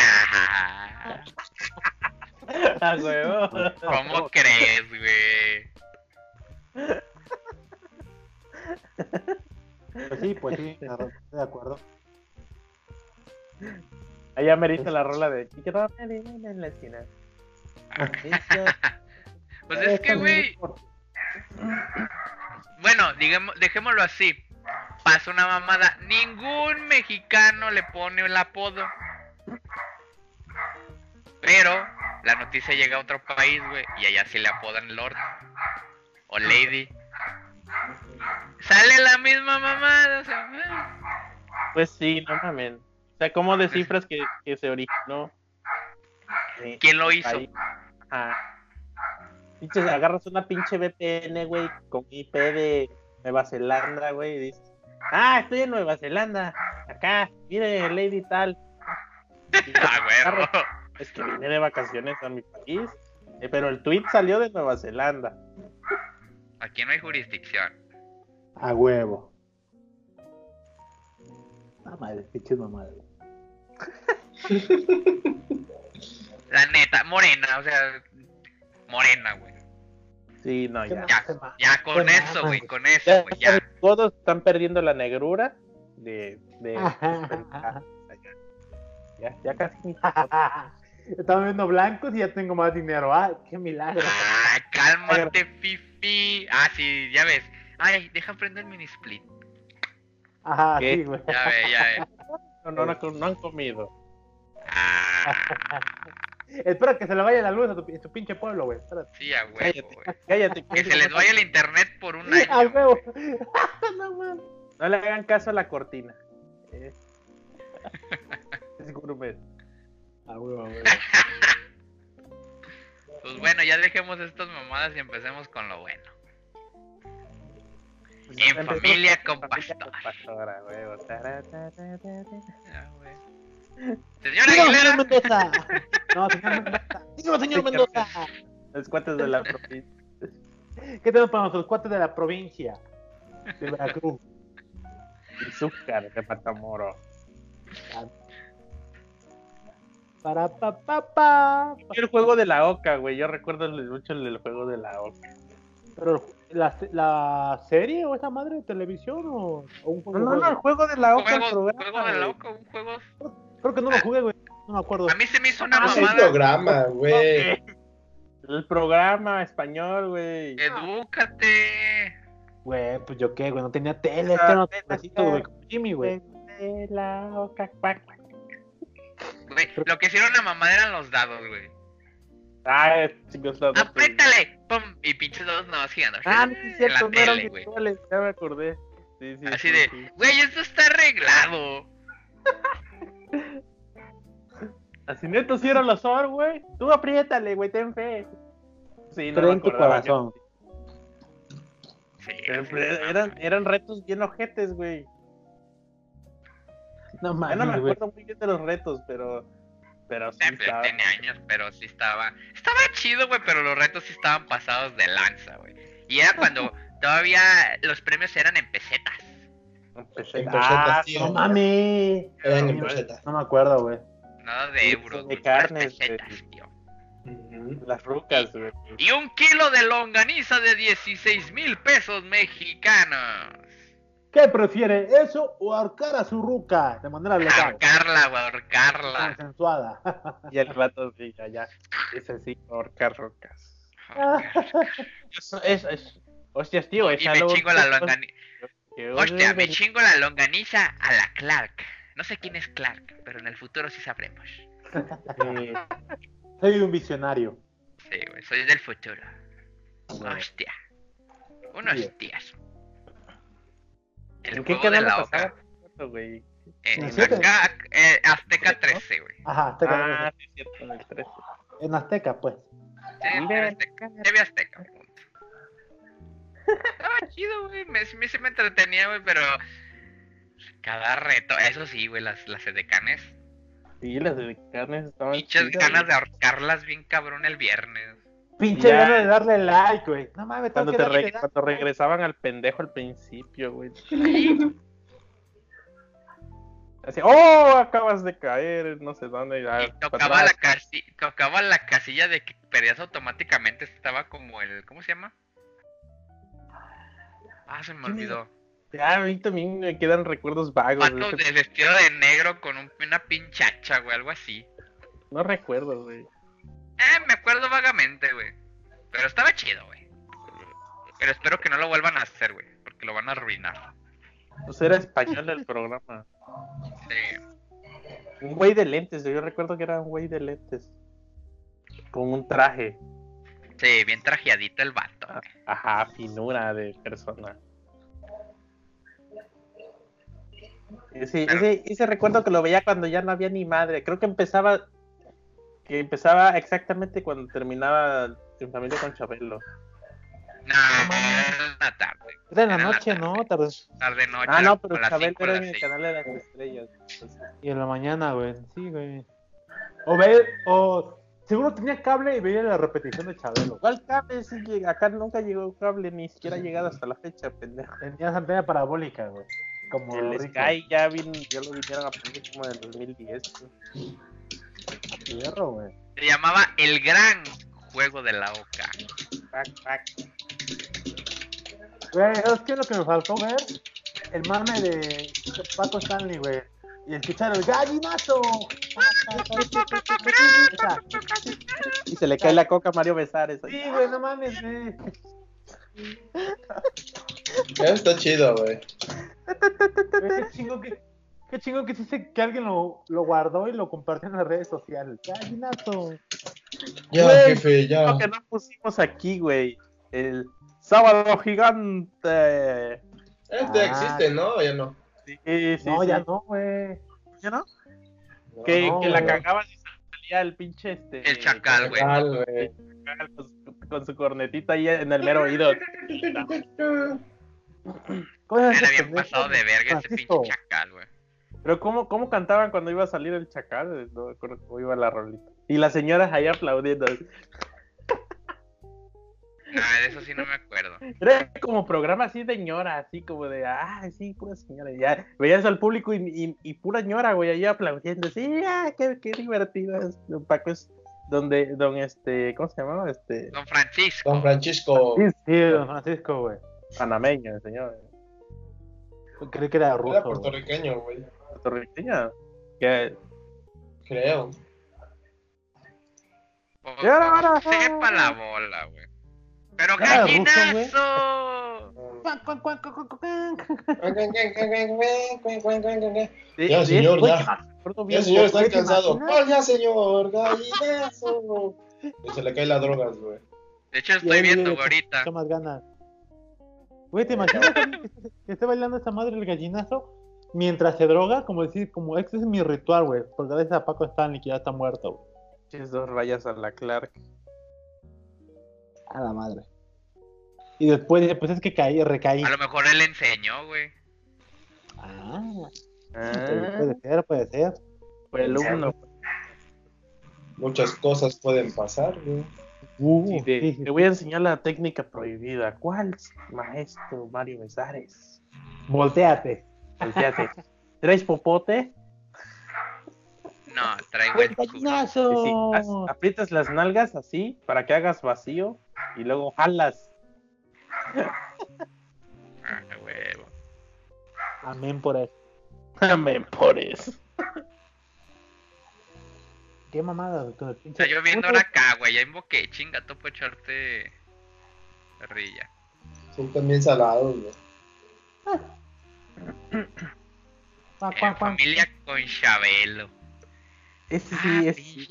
Huevo. ¿Cómo crees, güey? Pues sí, pues sí, estoy de acuerdo. Allá me dice la rola de "Y que no me digan en la esquina. Pues es que, güey. Bueno, digamos, dejémoslo así. Pasa una mamada. Ningún mexicano le pone el apodo. Pero la noticia llega a otro país, güey, y allá sí le apodan Lord o Lady. Sale la misma mamada, o sea, eh. Pues sí, no mames. O sea, ¿cómo descifras que, que se originó? ¿Quién lo hizo? país? Ajá. Pinches, agarras una pinche VPN, güey, con IP de Nueva Zelanda, güey, y dices, ah, estoy en Nueva Zelanda, acá, mire, Lady tal. Ah, huevo. Es que vine de vacaciones a mi país, eh, pero el tweet salió de Nueva Zelanda. Aquí no hay jurisdicción. A huevo. Ah, madre, pinches mamadas. La neta, morena, o sea, morena, güey. Sí, no, ya. Ya, ya con eso, güey, con eso, güey, ya. Todos están perdiendo la negrura de... de Ajá. ya, ya casi ni- Estaba viendo blancos y ya tengo más dinero. Ah, qué milagro. Ah, cálmate, Fifi. Ah, sí, ya ves. Ay, deja prender el mini split. Ajá, ¿Qué? sí, güey. Ya ve, ya ve. No, no, no, no han comido. Ah, Espera que se le vaya la luz a tu, a tu pinche pueblo, güey. Espérate. sí, a huevo, Cállate, güey. cállate. Que se les vaya el internet por un A año. huevo. güey. no mames. No le hagan caso a la cortina. Eh. Es gourmet. A huevo, a huevo. Pues bueno, ya dejemos estas mamadas y empecemos con lo bueno. En Empezó familia con familia pastor. pastora, huevo. Ah, señor Aguilera. Mendoza. No, señor Mendoza. Dígame, señor Mendoza. Los cuates de la provincia. ¿Qué tenemos para nuestros cuates de la provincia? De Veracruz. Azúcar de Matamoros. Para pa pa pa. El juego de la Oca, güey. Yo recuerdo mucho el juego de la Oca. Pero la, la serie o esa madre de televisión o, o un No, juego. no, no, el juego de la Oca, el programa. juego de güey. loco, un juego. Creo que no lo jugué, güey. No me acuerdo. A mí se me hizo una Ah, es el mamada. programa, güey. El programa español, güey. Edúcate. Güey, pues yo qué, güey. No tenía tele. Ah, Este tele, pedacito, güey. Como Jimmy, güey. De la Oca, cuac, cuac. Lo que hicieron la mamada eran los dados, güey. Ah, chicos, no, no, ¡Apriétale! ¡Pum! Y pinches dados nada más girando. Ah, no, sí es cierto, no eran virtuales, ya me acordé. Sí, sí, Así sí, de, sí. güey, esto está arreglado. Así neto sí era los or, güey. Tú apriétale, güey, ten fe. Sí, no en tu corazón. Sí, eran, eran retos bien ojetes, güey. No Ya no me mames, acuerdo muy bien de los retos, pero. Pero sí Siempre estaba- tenía años, pero sí estaba. Estaba chido, güey, pero los retos sí estaban pasados de lanza, güey. Y era cuando todavía los premios eran en pesetas. En Ah, pesetas, tío. No. Eran en No, me acuerdo, güey. Nada de euros, de carnes, pesetas, tío. Las rucas, güey. Y un kilo de longaniza de 16 mil pesos mexicanos. ¿Qué prefiere, eso o ahorcar a su ruca de manera legal? Ahorcarla, güey, ahorcarla. Consensuada. Y el rato sí, ya, ya. Ese sí, ahorcar rocas. Eso es, es. Hostias, tío, Y esa me chingo la longaniza. Hostia, me chingo la longaniza a la Clark. No sé quién es Clark, pero en el futuro sí sabremos. Sí. Soy un visionario. Sí, güey, soy del futuro. Hostia. Unos días. El ¿En qué juego de canal la lo oca. güey? En ¿En acá, eh, Azteca 13, güey. Ajá, Azteca. Ah, sí, es cierto, en el 13. En Azteca, pues. Sí, TV Azteca. TV Azteca, punto. Estaba chido, güey. Me, me, sí me entretenía, güey, pero. Cada reto, eso sí, güey, las, las edecanes. Sí, las de carnes estaban Pinches chidas, ganas güey. de ahorcarlas bien cabrón el viernes. Pinche Ya. de darle like, güey. No mames, tengo Cuando, que te darle re- like. cuando regresaban al pendejo al principio, güey. Así, oh, acabas de caer, no sé dónde. ya, Y para tocaba la, casi, tocaba la casilla de que perdías automáticamente. Estaba como el. ¿Cómo se llama? Ah, se me olvidó. Ya, a mí también me quedan recuerdos vagos. de Pato ese- de vestido de negro con un- una pinchacha, güey, algo así. No recuerdo, güey. Eh, me acuerdo vagamente, güey. Pero estaba chido, güey. Pero espero que no lo vuelvan a hacer, güey. Porque lo van a arruinar. Pues era español el programa. Sí. Un güey de lentes, yo recuerdo que era un güey de lentes. Con un traje. Sí, bien trajeadito el vato. Ah, Ajá, finura de persona. Ese, ese recuerdo que lo veía cuando ya no había ni madre. Creo que empezaba. Que empezaba exactamente cuando terminaba En Familia con Chabelo. No, en la tarde. Era en la Era noche, ¿no? Tarde. Tarde, noche. Ah, no, pero Chabelo era en el canal de las estrellas. Entonces, Y en la mañana, güey. Sí, güey. O ver, o seguro tenía cable y veía la repetición de Chabelo. ¿Cuál cable? Sí, acá nunca llegó cable, ni siquiera ha llegado hasta la fecha, pendejo. Tenías antena parabólica, güey. Como El Rico. Sky ya, vin, ya lo vinieron a poner como en el 2010. güey. Fierro, güey. Se llamaba El Gran Juego de la Oca. Pac, pac. Güey, ¿sabes qué es lo que me faltó ver? El mame de Paco Stanley, güey. Y escuchar el gallinazo. Y se le cae la coca a Mario Besares. Sí, güey, no mames, güey. Ya está chido, güey. Güey, Qué chingo que. Qué chingo que dice que alguien lo, lo guardó y lo compartió en las redes sociales. Gallinazo. Ya, Güey, jefe, ya. Lo que no pusimos aquí, güey. El sábado gigante. Este Ah. existe, ¿no? O ya no. Sí, sí, no, sí. ya no, güey. ¿Ya no? No, Que, no, que la güey. cagabas y salía el pinche este. El chacal, güey. Chacal, Con, su- con su cornetita ahí en el mero oído. ¿Cómo es Era bien pasado de verga ese pinche chacal, güey. Pero ¿cómo, ¿cómo cantaban cuando iba a salir el chacal? No me acuerdo cómo iba la rolita. Y las señoras ahí aplaudiendo. Ah, de eso sí no me acuerdo. Era como programa así de ñora, así como de, ah, sí, pura señora. Ya veías al público y, y, y pura ñora, güey, ahí aplaudiendo. Sí, ah, qué, qué divertido es. Don Paco es donde, don este, ¿cómo se llamaba? Este, Don Francisco. Don Francisco. Sí, sí, don Francisco, güey. panameño, el señor. Creí que era Era ruso. güey. puertorriqueño, güey. Puertorriqueño. Que, Creo. O- Y ahora, sepa la bola, güey. Pero gallinazo. De- Ya, señor, ya. Ya, señor, está güey, ¿te cansado. ¿Cuál ya, señor? Gallinazo. Se le cae las drogas, güey. De hecho, estoy viendo güey, ahorita. Más ganas. Güey, ¿te imaginas que esté bailando esa madre el gallinazo mientras se droga? Como decir, como este es mi ritual, güey. Porque gracias a Paco Stanley que ya está muerto, güey. pinches dos rayas a la Clark. A la madre. Y después, dice, pues es que caí, recaí. A lo mejor él le enseñó, güey. Ah, Ah, puede, puede ser, puede ser. fue el alumno. muchas cosas pueden pasar, güey. Uh, Sí, de- sí, sí, Te voy a enseñar la técnica prohibida. ¿Cuál, maestro Mario Besares? Volteate. Volteate. ¿Traes popote? No, traigo el culo. Sí, sí. Aprietas las nalgas así para que hagas vacío y luego jalas. Ah, huevo. Amén por eso. Amén por eso. Qué mamada, con el pinche. Está lloviendo ahora acá, güey. Ya invoqué, chinga, tú puedes echarte rilla. Son también salados, güey. Cuac, Cuac, cuac. familia con Chabelo. Ese Ah, sí, ese sí.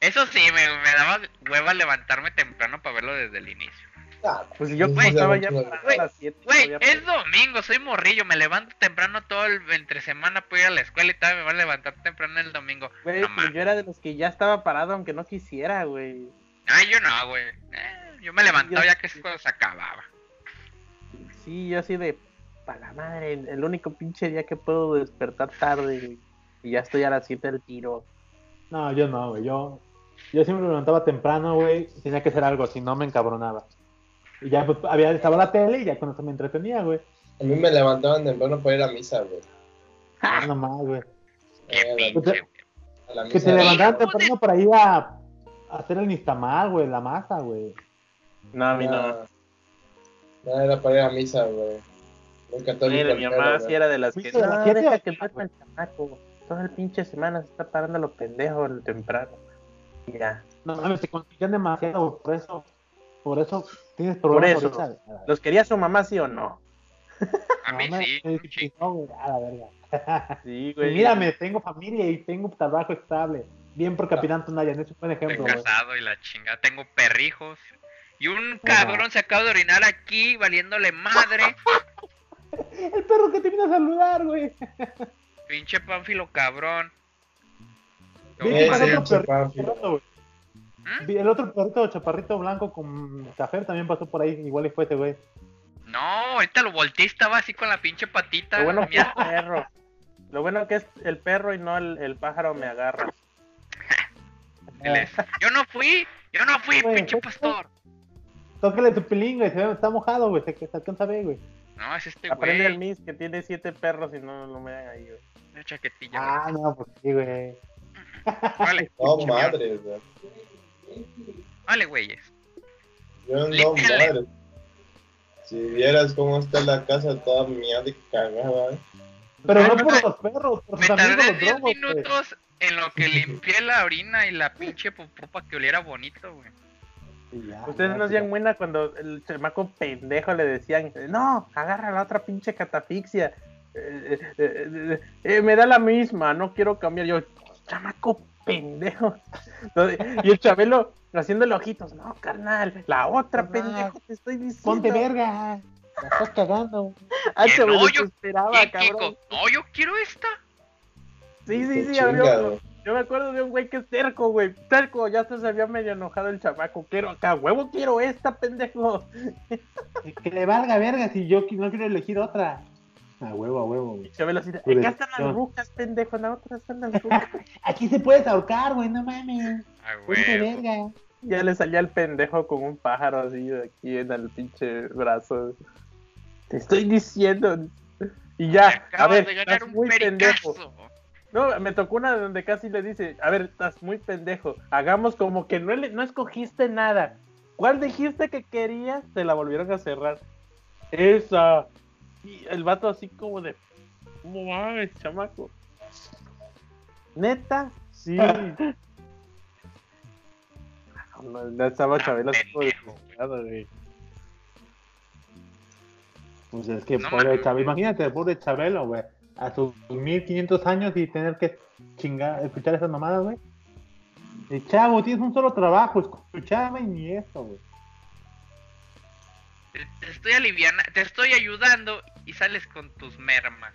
Eso sí, me, me daba hueva levantarme temprano para verlo desde el inicio. Ah, Pues yo Güey, estaba ya para las 7. Güey, es domingo, soy morrillo, me levanto temprano todo el entre semana para ir a la escuela y tal, me voy a levantar temprano el domingo. Güey, no pues yo era de los que ya estaba parado aunque no quisiera, güey. Ay, yo no, güey. Eh, yo me levantaba Yo- ya que cuando se acababa. Sí, yo así de, para la madre, el único pinche día que puedo despertar tarde, güey. Y ya estoy a las 7 del tiro. No, yo no, güey. Yo, yo siempre me levantaba temprano, güey. Tenía que hacer algo, si no me encabronaba. Y ya pues, había, estaba la tele y ya con eso me entretenía, güey. A mí me levantaban temprano para ir a misa, güey. Ah, no más, güey. Eh. A la Que te levantaban temprano para ir a, a hacer el nistamal, güey, la masa, güey. No, a mí no. No, no, era para ir a misa, güey. El mi mamá sí era de las que a no, deja que duerma el chamaco. Toda el pinche semana se está parando los pendejos el temprano. Ya. No mames, te consiguen demasiado. Por eso, por eso tienes Por problemas eso. ahorita. ¿Los quería su mamá, sí o no? A mí sí, no, güey, a la verga. Sí, güey. mírame, tengo familia y tengo trabajo estable. Bien por Capitán Tunaya, no es un buen Estoy ejemplo, güey. casado y la chinga. Tengo perrijos. Y un cabrón se acaba de orinar aquí, valiéndole madre. El perro que te vino a saludar, güey. Pinche pánfilo cabrón. Otro perrito, güey. ¿Mm? El otro perrito chaparrito blanco con café también pasó por ahí, igual y fue ese, güey. No, ahorita lo volteé estaba así con la pinche patita. Lo bueno que es perro. Lo bueno que es el perro y no el, el pájaro me agarra. Yo no fui, yo no fui, Güey, pinche ¿qué- pastor. Tócale tu pilín, güey, se ve- está mojado, güey, se, se alcanza a ver, güey. No, es este Aprende al güey. Miss que tiene siete perros y no lo me dan ahí, güey. Una chaquetilla, güey. Ah, no, pues sí, güey. Vale, No, pinche madre, güey. Vale, güeyes. Yo no, madre. Si vieras cómo está la casa toda mierda y cagada, ¿eh? Pero no por los perros, por Me sus amigos tardé los 10 drogos, güey. minutos en lo que limpié la orina y la pinche popó para que oliera bonito, güey. Ya, Ustedes ya, no hacían buena cuando el chamaco pendejo le decían, no, agarra la otra pinche catafixia. Eh, eh, eh, eh, me da la misma, no quiero cambiar. Yo, chamaco pendejo. Y el Chabelo haciéndole ojitos, no, carnal, la otra Carnal, pendejo, te estoy diciendo. Ponte verga. La estás cagando. Ah, no, yo- esperaba, ¿Qué, cabrón. Kiko? No, yo quiero esta. Sí, sí, Qué sí, güey. Yo me acuerdo de un güey que es terco, güey. Terco, ya hasta se había medio enojado el chamaco. Quiero acá, huevo, quiero esta, pendejo. Que le valga verga si yo no quiero elegir otra. A huevo, a huevo, güey. Así acá están las rucas, pendejo, en la otra están las rucas. Aquí se puedes ahorcar, güey, no mames. Ah, Ponte güey. verga. ya le salía el pendejo con un pájaro así de aquí en el pinche brazo. Te estoy diciendo. Y ya, a Acabas ver, de ganar estás un muy pendejo. No, me tocó una donde casi le dice, a ver, estás muy pendejo. Hagamos como que no, no escogiste nada. ¿Cuál dijiste que querías? Te la volvieron a cerrar. Esa. Y el vato así como de, ¿cómo mames, chamaco? Neta, sí. no, no estaba desesperado, güey. Pues es que No pobre. Chabelo, imagínate, pobre Chabelo, güey. A sus 1500 años y tener que chingar, escuchar esas mamadas, güey. Chavo, tienes un solo trabajo, escuchame y ni eso, güey. Te, estoy aliviando, te estoy ayudando y sales con tus mermas.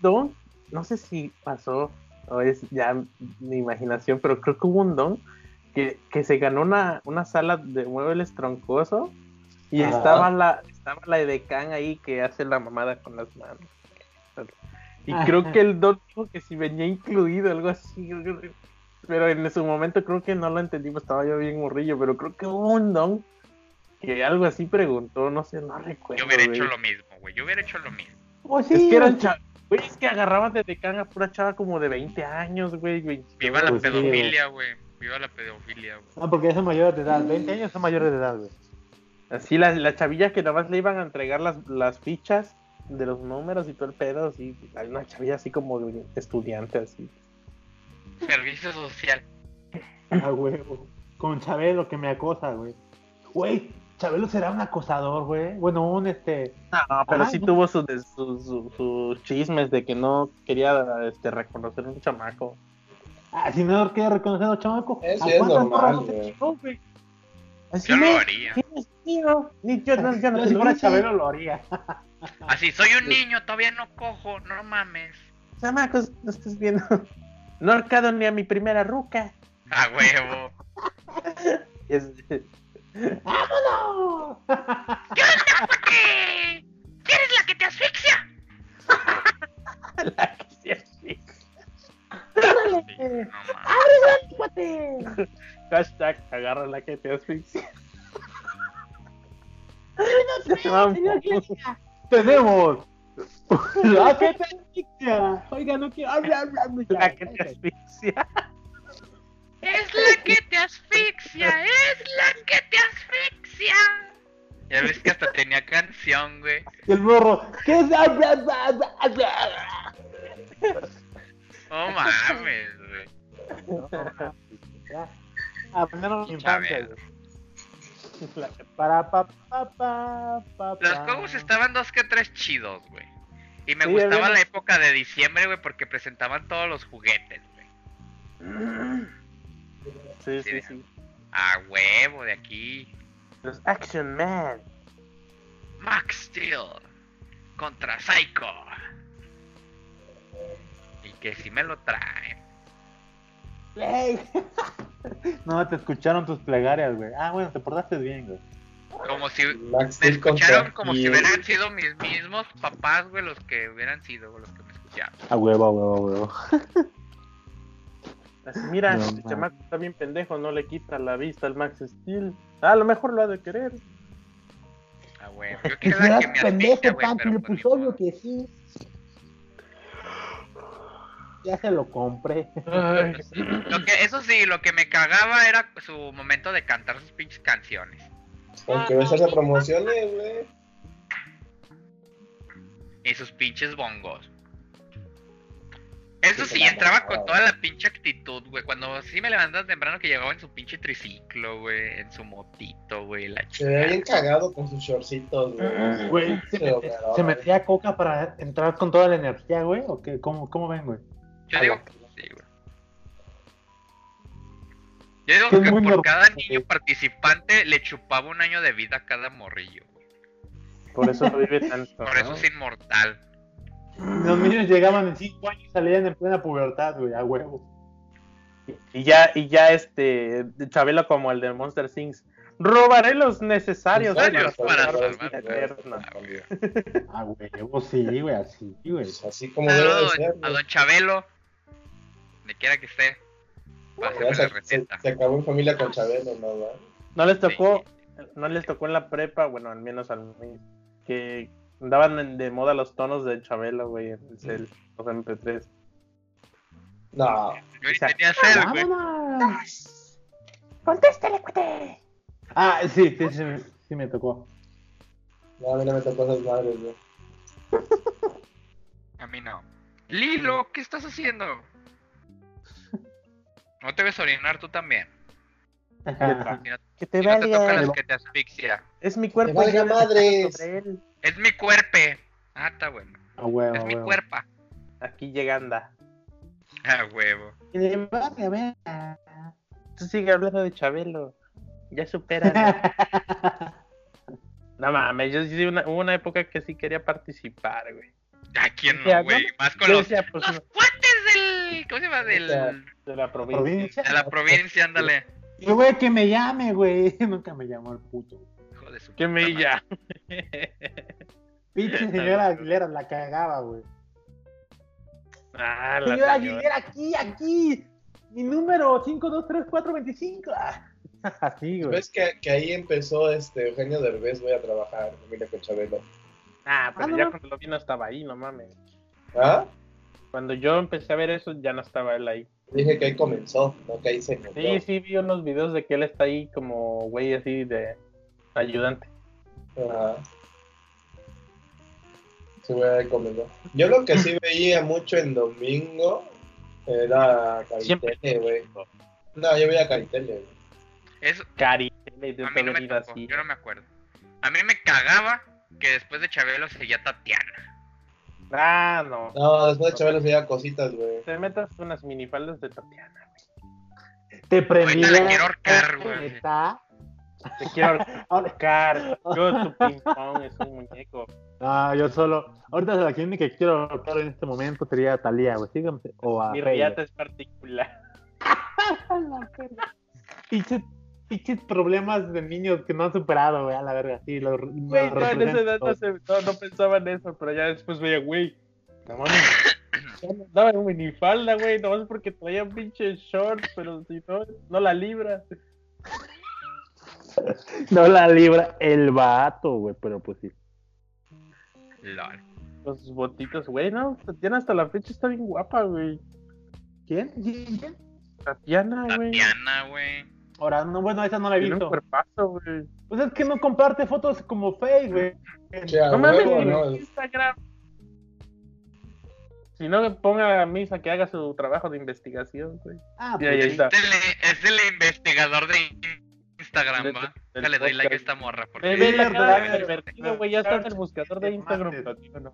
don, no sé si pasó o es ya mi imaginación, pero creo que hubo un don que, que se ganó una, una sala de muebles troncoso y estaba la estaba la edecán ahí que hace la mamada con las manos. Y creo que el don dijo que si venía incluido algo así. Pero en su momento creo que no lo entendimos, estaba yo bien morrillo, pero creo que hubo un don que algo así preguntó, no sé, no recuerdo. Yo hubiera güey. hecho lo mismo, güey. Yo hubiera hecho lo mismo. Pues sí, Es que eran güey. cha- Güey, es que agarraban de decán a pura chava como de 20 años, güey. güey. Viva la Pues sí, pedofilia, güey. Viva la pedofilia, güey. No, porque son mayores de edad. 20 años son mayores de edad, güey. Así la, la chavilla que nada más le iban a entregar las, las fichas de los números y todo el pedo, así. Hay una chavilla así como de estudiante, así. Servicio social. A huevo. Con Chabelo que me acosa, güey. Güey, Chabelo será un acosador, güey. Bueno, un este. No, pero Ay, sí no. tuvo sus sus sus- sus chismes de que no quería este, reconocer un chamaco. Ah, si no quiere reconocer a los chamacos. Eso ¿a es normal, güey. Yo lo haría. ¿quién mío? Ni yo, no, yo no si lo fuera. Chabelo lo haría. Así, soy un niño, todavía no cojo, no mames. Chamacos, no estás viendo. No he ahorcado ni a mi primera ruca. A huevo. Es- ¡Vámonos! ¿Qué? ¿Quieres la que te asfixia? la que se asfixia. Sí, no mames. Hashtag agarra la que te asfixia. Tenemos. La que te asfixia. Oiga, no quiero hablar. La que te asfixia. Es la que te asfixia, es la que te asfixia. Ya ves que hasta tenía canción, güey. Y el morro. ¿Qué es? No mames, güey. Aprendieron mi infancia, Chabelo. güey. Para pa pa pa pa Los juegos estaban dos que tres chidos, güey. Y me Sí, gustaba la época de diciembre, güey, porque presentaban todos los juguetes, güey. Sí, sí, sí. A huevo de aquí. Los Action Man. Max Steel contra Psycho. Y que si me lo traen. Ey. No, te escucharon tus plegarias, güey. Ah, bueno, te portaste bien, güey. Como si me escucharon como si hubieran sido mis mismos papás, güey, los que hubieran sido los que me escucharon. A huevo, a huevo, a huevo. Así, mira, No, el man. chamaco está bien pendejo, no le quita la vista al Max Steel. A lo mejor lo ha de querer. A huevo. Yo quería que me güey, pero pues, ni modo. que sí. Ya se lo compré. Lo que, eso sí, lo que me cagaba era su momento de cantar sus pinches canciones. Aunque ves esas promociones, güey. Y sus pinches bongos. Eso Sí, entraba con toda la pinche actitud, güey. Cuando sí me levantaba temprano que llegaba en su pinche triciclo, güey. En su motito, güey. La Se ve bien cagado con sus shortcitos, güey. Güey, ¿se. ¿se metía coca para entrar con toda la energía, güey? ¿O qué? ¿Cómo, cómo ven, güey? Yo digo que sí, güey. Yo digo Que es que muy por normal, cada niño participante le chupaba un año de vida a cada morrillo. güey. Por eso no vive tanto. Por eso ¿no? es inmortal. Los niños llegaban en 5 años y salían en plena pubertad, güey, a huevo. Y ya, y ya este, Chabelo como el de Monster Things. Robaré los necesarios Necesarios para para salvar salvar. la eterna. Ah, güey. A huevo, sí, güey, así, güey. Así como debe de Saludos ser, a güey. don Chabelo. Donde quiera que esté. Pásame la se, se, receta. se acabó en familia con Chabelo, ¿no? No les tocó, no les tocó en la prepa, bueno, al menos al mí, que andaban de moda los tonos de Chabelo, güey, en el cel, los MP3. No, Yo O sea, tenía cel, güey. ¡Contéstale, cuate! Ah, sí, sí, sí, sí me tocó. no, a mí no me tocó esas madres, güey. A mí no. Lilo, ¿qué estás haciendo? No te ves orinar tú también. Si no, Que te si no te valga, que te asfixia. es mi cuerpo. valga y yo decido madres. Es mi cuerpe. Ah, está bueno. A huevo, Es a mi huevo. cuerpa. Aquí llegando. Ah, huevo. Tú sigue hablando de Chabelo. Ya supera. no mames, yo sí una, hubo una época que sí quería participar, güey. ¿A quién no, güey? Más con Yo los, decía, pues, los del. ¿Cómo se llama? Del. de la provincia. Provincia. De la provincia, ándale. Y güey, que me llame, güey. Nunca me llamó el puto. Hijo de su Que me ya. Pinche señora Aguilera la cagaba, güey. Ah, la Señora. Aguilera, aquí, aquí. mi número 523425. Ah, Así, güey. ¿Ves que, que ahí empezó este Eugenio Derbez, voy a trabajar, familia con Chabelo? Ah, pero Ah, no, ya no. cuando lo vi no estaba ahí, no mames. ¿Ah? Cuando yo empecé a ver eso, ya no estaba él ahí. Dije que ahí comenzó, no que ahí se metió. Sí, sí, vi unos videos de que él está ahí como güey así de ayudante. Ajá. Sí, güey, ahí comenzó. Yo lo que sí veía mucho en domingo era. Caritele, güey. No, yo veía Caritele, güey. Eso, Cari, de a mí no me vida tocó, así. yo no me acuerdo. A mí me cagaba que después de Chabelo seguía Tatiana. Ah, no. No, después de Chabelo veía cositas, güey. Te metas unas minifaldas de Tatiana. Te prendí. La la- quiero ahorcar, güey. Está. Te quiero ahorcar. Yo tu ping pong es un muñeco. No, yo solo. Ahorita la única que quiero ahorcar en este momento sería a Talía, güey. Síganme. O a Mi Feya. riata es particular. Pinches, pinches problemas de niños que no han superado, güey, a la verga. Sí, lo, Güey, lo yo en esa edad no, se- no, no pensaba en eso, pero ya después veía, güey. No mames. No en minifalda, güey, nomás porque traía un pinche short, pero si no, no la libra. No la libra el vato, güey, pero pues sí. Lol. Con sus botitos, güey, no, Tatiana hasta la fecha está bien guapa, güey. ¿Quién? ¿Quién? ¿Quién? Tatiana, güey. Tatiana, güey. Ahora, no, bueno, esa no la he Tiene un visto. cuerpazo, güey. Pues es que no comparte fotos como Face, güey. A No mames, ¿no? Instagram. Si no, ponga a Misa que haga su trabajo de investigación, güey. Ah, Y ahí pues, está. Es el, es investigador de Instagram, va. del Déjale, doy like a esta morra. Porque de divertido, güey. Ya está en el buscador de Instagram, Martes. Tatiana.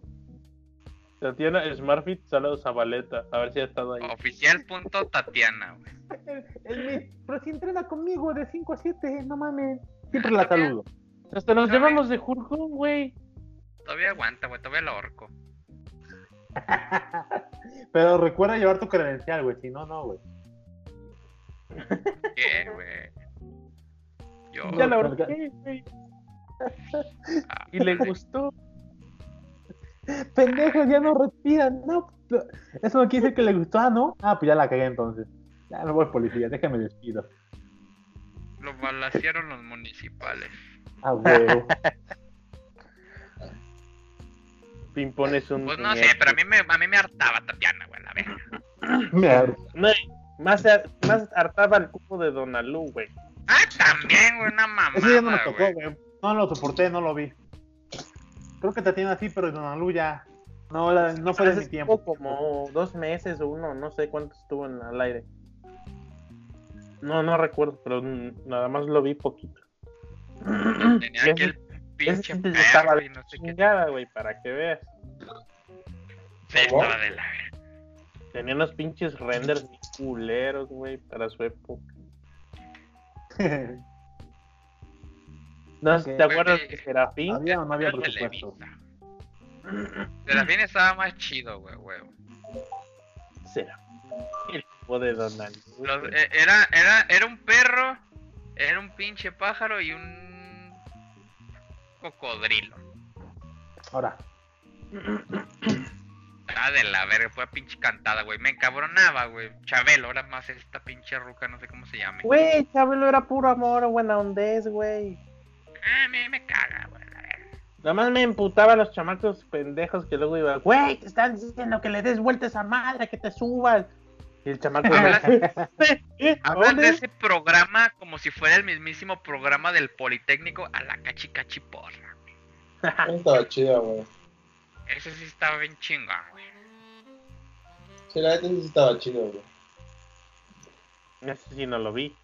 Tatiana Smartfit, saludos a Valeta. A ver si ha estado ahí. Oficial.tatiana, güey. el mi- pero si entrena conmigo de 5 a 7, no mames. Siempre la saludo. Hasta nos llevamos de Jurjón, güey. Todavía aguanta, güey. Todavía lo ahorco. Pero recuerda llevar tu credencial, güey. Si no, no, güey. ¿Qué, güey? Yo. Ya la No, ahorqué, güey. Y le gustó. Pendejos, ya no respiran. No, eso no quiere decir que le gustó, ah, ¿no? Ah, pues ya la cagué entonces. Ya me voy, policía, déjame despido. Lo balacearon los municipales. Ah, huevo. Pimpón es un. Pues no sé, pero a mí me, a mí me hartaba Tatiana, güey, la verga. Mierda. No, más, más hartaba el cubo de Donalú, güey. Ah, también, güey, una mamada, Ese ya no me tocó, güey. No lo soporté, no lo vi. Creo que te tiene así, pero Donalu ya. No, la- no fue de mi Estuvo tiempo. como dos meses o uno, no sé cuánto estuvo en al aire. No, no recuerdo, pero nada más lo vi poquito. Tenía Ese- aquel pinche Ese sí perro estaba y no sé qué. chingada, güey, para que veas. Sí, ¿Cómo? estaba de la. Tenía unos pinches renders culeros, güey, para su época. ¿No te acuerdas de Serafín? ¿Había o no había presupuesto? Serafín estaba más chido, güey, güey. Serafín. El de Donald. Los- eh, era, era, era un perro, era un pinche pájaro y un cocodrilo. Ahora, Ah, de la verga, fue pinche cantada, güey. Me encabronaba, güey. Chabelo, ahora más esta pinche ruca, no sé cómo se llame. Güey, Chabelo era puro amor, buena ondez, güey. Ah, a mí me caga, güey. Nada más me emputaba a los chamacos pendejos que luego iba, güey, te están diciendo que le des vuelta a esa madre, que te subas. Y el chamaco Hablas- ¿Eh? ¿Eh? ¿A Hablan de ese programa como si fuera el mismísimo programa del Politécnico a la cachi cachi porra. Eso Estaba chido, güey. Ese sí estaba bien chingón, güey. Sí, la neta sí estaba chido, güey. Ese sí no lo vi.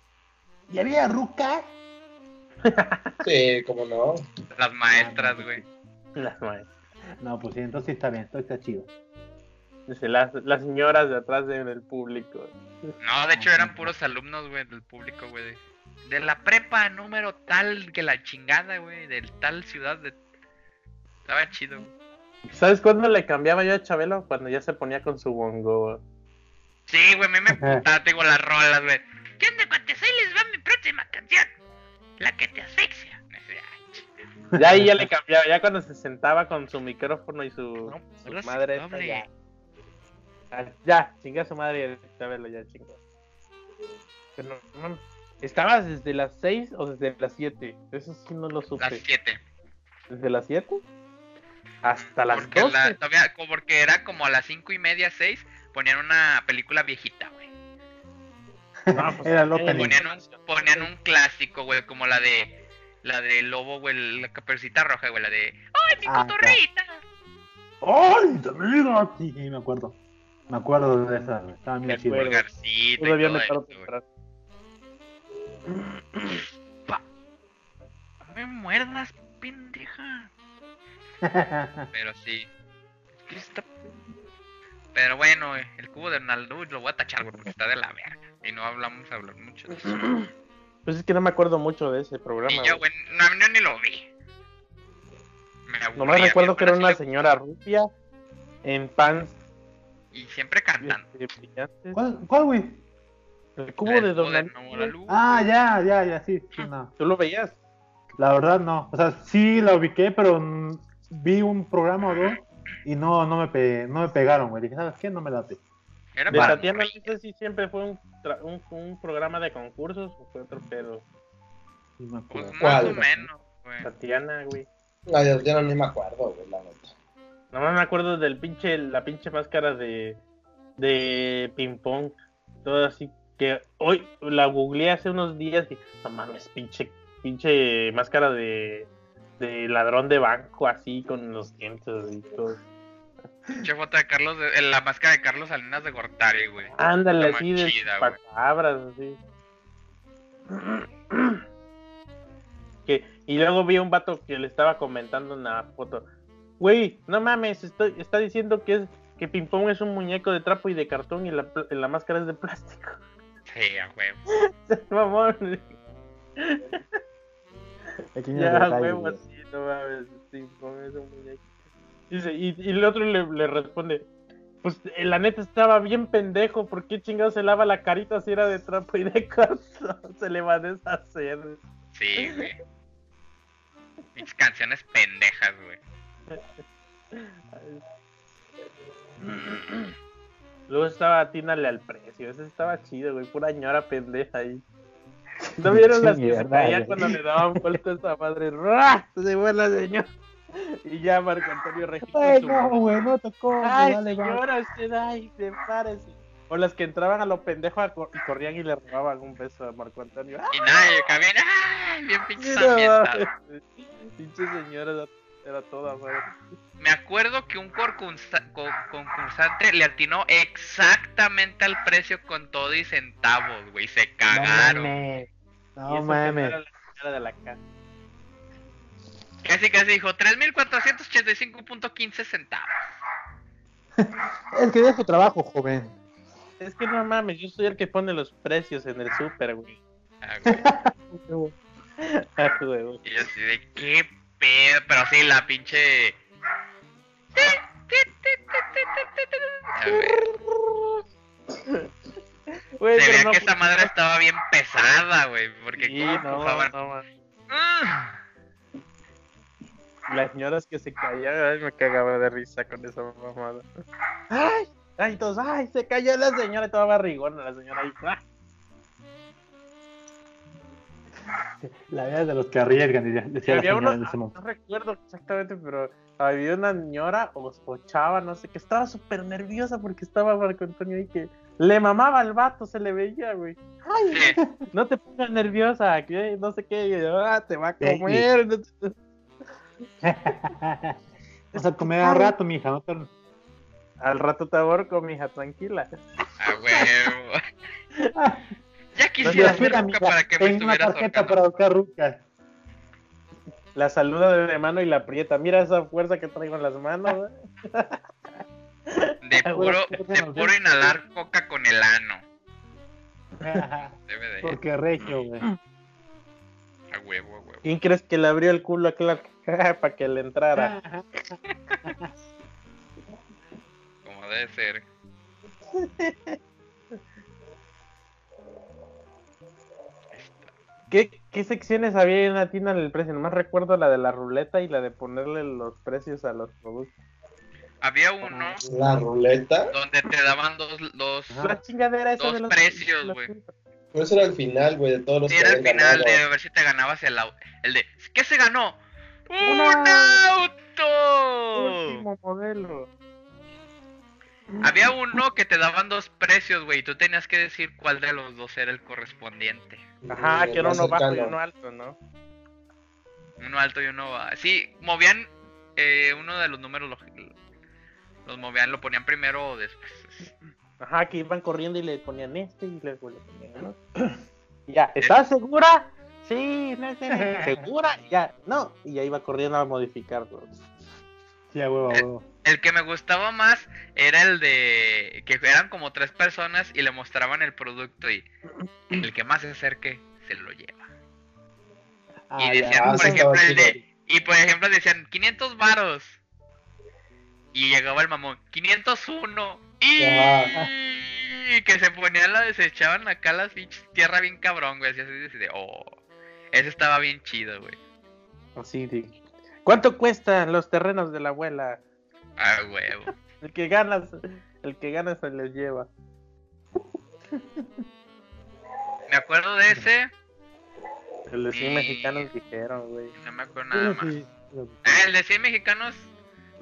¿y había ruca? Sí, cómo no. Las maestras, güey. Las, ma- No, pues sí, entonces sí está bien, todo está chido. dice, las, las señoras de atrás de- del público. No, de hecho eran puros alumnos, güey, del público, güey. De, de la prepa número tal que la chingada, güey. Del tal ciudad de... Estaba chido. ¿Sabes cuándo le cambiaba yo a Chabelo? Cuando ya se ponía con su bongo. Sí, güey, a mí me emputaba, tengo las rolas, güey. ¿Qué onda, cuates? Ahí les va mi próxima canción. La que te asfixia. Y. Ya ahí ya le cambiaba, ya cuando se sentaba con su micrófono y su, No, su sí, madre esta, doble. ya. Ah, Ya, chinga su madre Chabelo, ya chinga. Pero no. ¿Estabas desde las 6 o desde las 7? Eso sí no lo Las supe. 7. ¿Desde las 7? Hasta las Porque, 12. la- todavía, porque era como a las 5 y media, 6, ponían una película viejita, güey. No, pues, Era el opening. Ponían un, ponían un clásico, güey, como la de la de Lobo, güey, la caperucita roja, güey, la de ¡Ay, mi Ah, cotorrita! ¡Ay, amigo! Sí, sí, me acuerdo. Me acuerdo de esa, güey. Estaba Me bien chido. Todavía me paro me muerdas, pendeja. Pero sí. Pero bueno, el cubo de Ronaldo lo voy a tachar, güey, porque está de la verga. Y no hablamos hablar mucho de eso. Pues es que no me acuerdo mucho de ese programa. Y yo, güey. no, yo ni lo vi. Me aburría, Nomás recuerdo que era una señora rubia en pants Y siempre cantando. este. ¿Cuál, cuál, güey? El cubo El de. Noralu. Ah, ya, ya, ya, sí. sí, no. ¿Tú lo veías? La verdad, no. O sea, sí la ubiqué, pero vi un programa o dos y no, no, me, pe- no me pegaron, güey. Dije, ¿sabes qué? No me late. Era De para Tatiana, no sé si siempre fue un, tra- un, un programa de concursos o fue otro pedo. Me Pues acuerdo. más ¿Cuál? o menos, güey. Tatiana, güey. No, yo, yo no ni me acuerdo, güey, la neta. Nomás me acuerdo del pinche, la pinche máscara de, de ping pong. Todo así que hoy la googleé hace unos días y no mames, pinche, pinche máscara de, de ladrón de banco así con los dientes y todo. Pinche foto de Carlos, de- la máscara de Carlos Salinas de Gortari, güey. Ándale, así de cabras, así. Que, y luego vi un vato que le estaba comentando una foto. Güey, no mames, estoy, está diciendo que es que Ping Pong es un muñeco de trapo y de cartón y la, máscara es de plástico. Sí, a huevo. Mamón, Pequeños ya, detalles, huevo, güey. así, no mames, Ping Pong es un muñeco. Dice, y, y el otro le, le responde, pues eh, la neta estaba bien pendejo, ¿por qué chingado se lava la carita si era de trapo y de cartón? Se le va a deshacer. Sí, güey. Mis canciones pendejas, güey. Luego estaba Atínale al precio, ese estaba chido, güey, pura ñora pendeja ahí. ¿No vieron las que se caían cuando le daban vuelta a esa madre? ¡Ra! Se fue la señora. Y ya Marco Antonio registra Ay, su no, güey, no tocó. Ay, vale, va. señora, usted, ay, sepárese. O las que entraban a lo pendejo a cor- y corrían y le robaban un beso a Marco Antonio. ¡Ah, Y nadie cabía. ¡Ay! Bien pinches mames! Pinche señora era, era toda madre. Me acuerdo que un concursa- co- concursante le atinó exactamente al precio con todo y centavos, güey. Se No cagaron. mames. Y No que no mames. era la señora de la casa. Casi, casi dijo 3.485.15 centavos. Es que dejo trabajo, joven. Es que no mames, yo soy el que pone los precios en el súper, güey. Ah, güey. Ah, güey. Y yo así de qué pedo. Pero sí, la pinche. A ver, Güey, Se veía no que esa madre estaba bien pesada, güey. Porque Sí, cómo no, no, mames. Las señoras que se caían, ay, me cagaba de risa con esa mamada. ¡Ay! ¡Ay, todos! ¡Ay! Se cayó la señora, toda barrigona, la señora ahí. ¡ah! La vida de los que arriesgan, decía, Y la había señora uno, en ese ah, momento. no recuerdo exactamente, pero había una señora o, o chava, no sé, que estaba súper nerviosa porque estaba Marco Antonio ahí que le mamaba al vato, se le veía, güey. ¡Ay! Sí. No te pongas nerviosa, que no sé qué, y yo, ah, te va a Sí. comer. no te- Vas a comer a rato, mija. No te... Al rato te ahorco, mija, tranquila. A huevo. Ya quisiera ser ruca para que me tengo una estuvieras tarjeta para ahorcar rucas. La saluda de mano y la aprieta. Mira esa fuerza que traigo en las manos. De puro, de puro inhalar coca con el ano. Debe de. Porque regio, güey. A huevo, a huevo. ¿Quién crees que le abrió el culo a Clark? Para que le entrara. Como debe ser. ¿Qué, ¿Qué secciones había en la tienda del precio? Nomás recuerdo la de la ruleta y la de ponerle los precios a los productos. Había uno La ruleta. donde te daban dos, dos. La chingadera esa Dos de los precios, güey. Pero eso era el final, güey, de todos los Sí, que era el final ganado. de ver si te ganabas el, de ¿qué se ganó? ¡Un Una- auto! Último modelo. Había uno que te daban dos precios, güey, y tú tenías que decir cuál de los dos era el correspondiente. Ajá, El que era uno bajo y uno alto, ¿no? Uno alto y uno bajo. Sí, movían eh, uno de los números, los, los movían, lo ponían primero o después. Ajá, que iban corriendo y le ponían este y luego le ponían ¿no? Y ya, ¿estás segura? Sí, no sé, ¿segura? Ya, no. Y ya iba corriendo a modificarlo. Sí, a huevo, a huevo. El que me gustaba más era el de que eran como tres personas y le mostraban el producto y el que más se acerque se lo lleva. Ah, y decían, Ah, por ejemplo, el de, y por ejemplo decían 500 varos. Y llegaba el mamón, 501. Y que se ponían la desechaban acá las pinches tierra bien cabrón, güey. Así, así, así de, oh, ese estaba bien chido, güey. Así de. ¿Cuánto cuestan los terrenos de la abuela? Ah, huevo. El que ganas, el que gana se les lleva. Me acuerdo de ese, El de 100 Sí. mexicanos dijeron, güey. no me acuerdo nada más. Ah, el de 100 mexicanos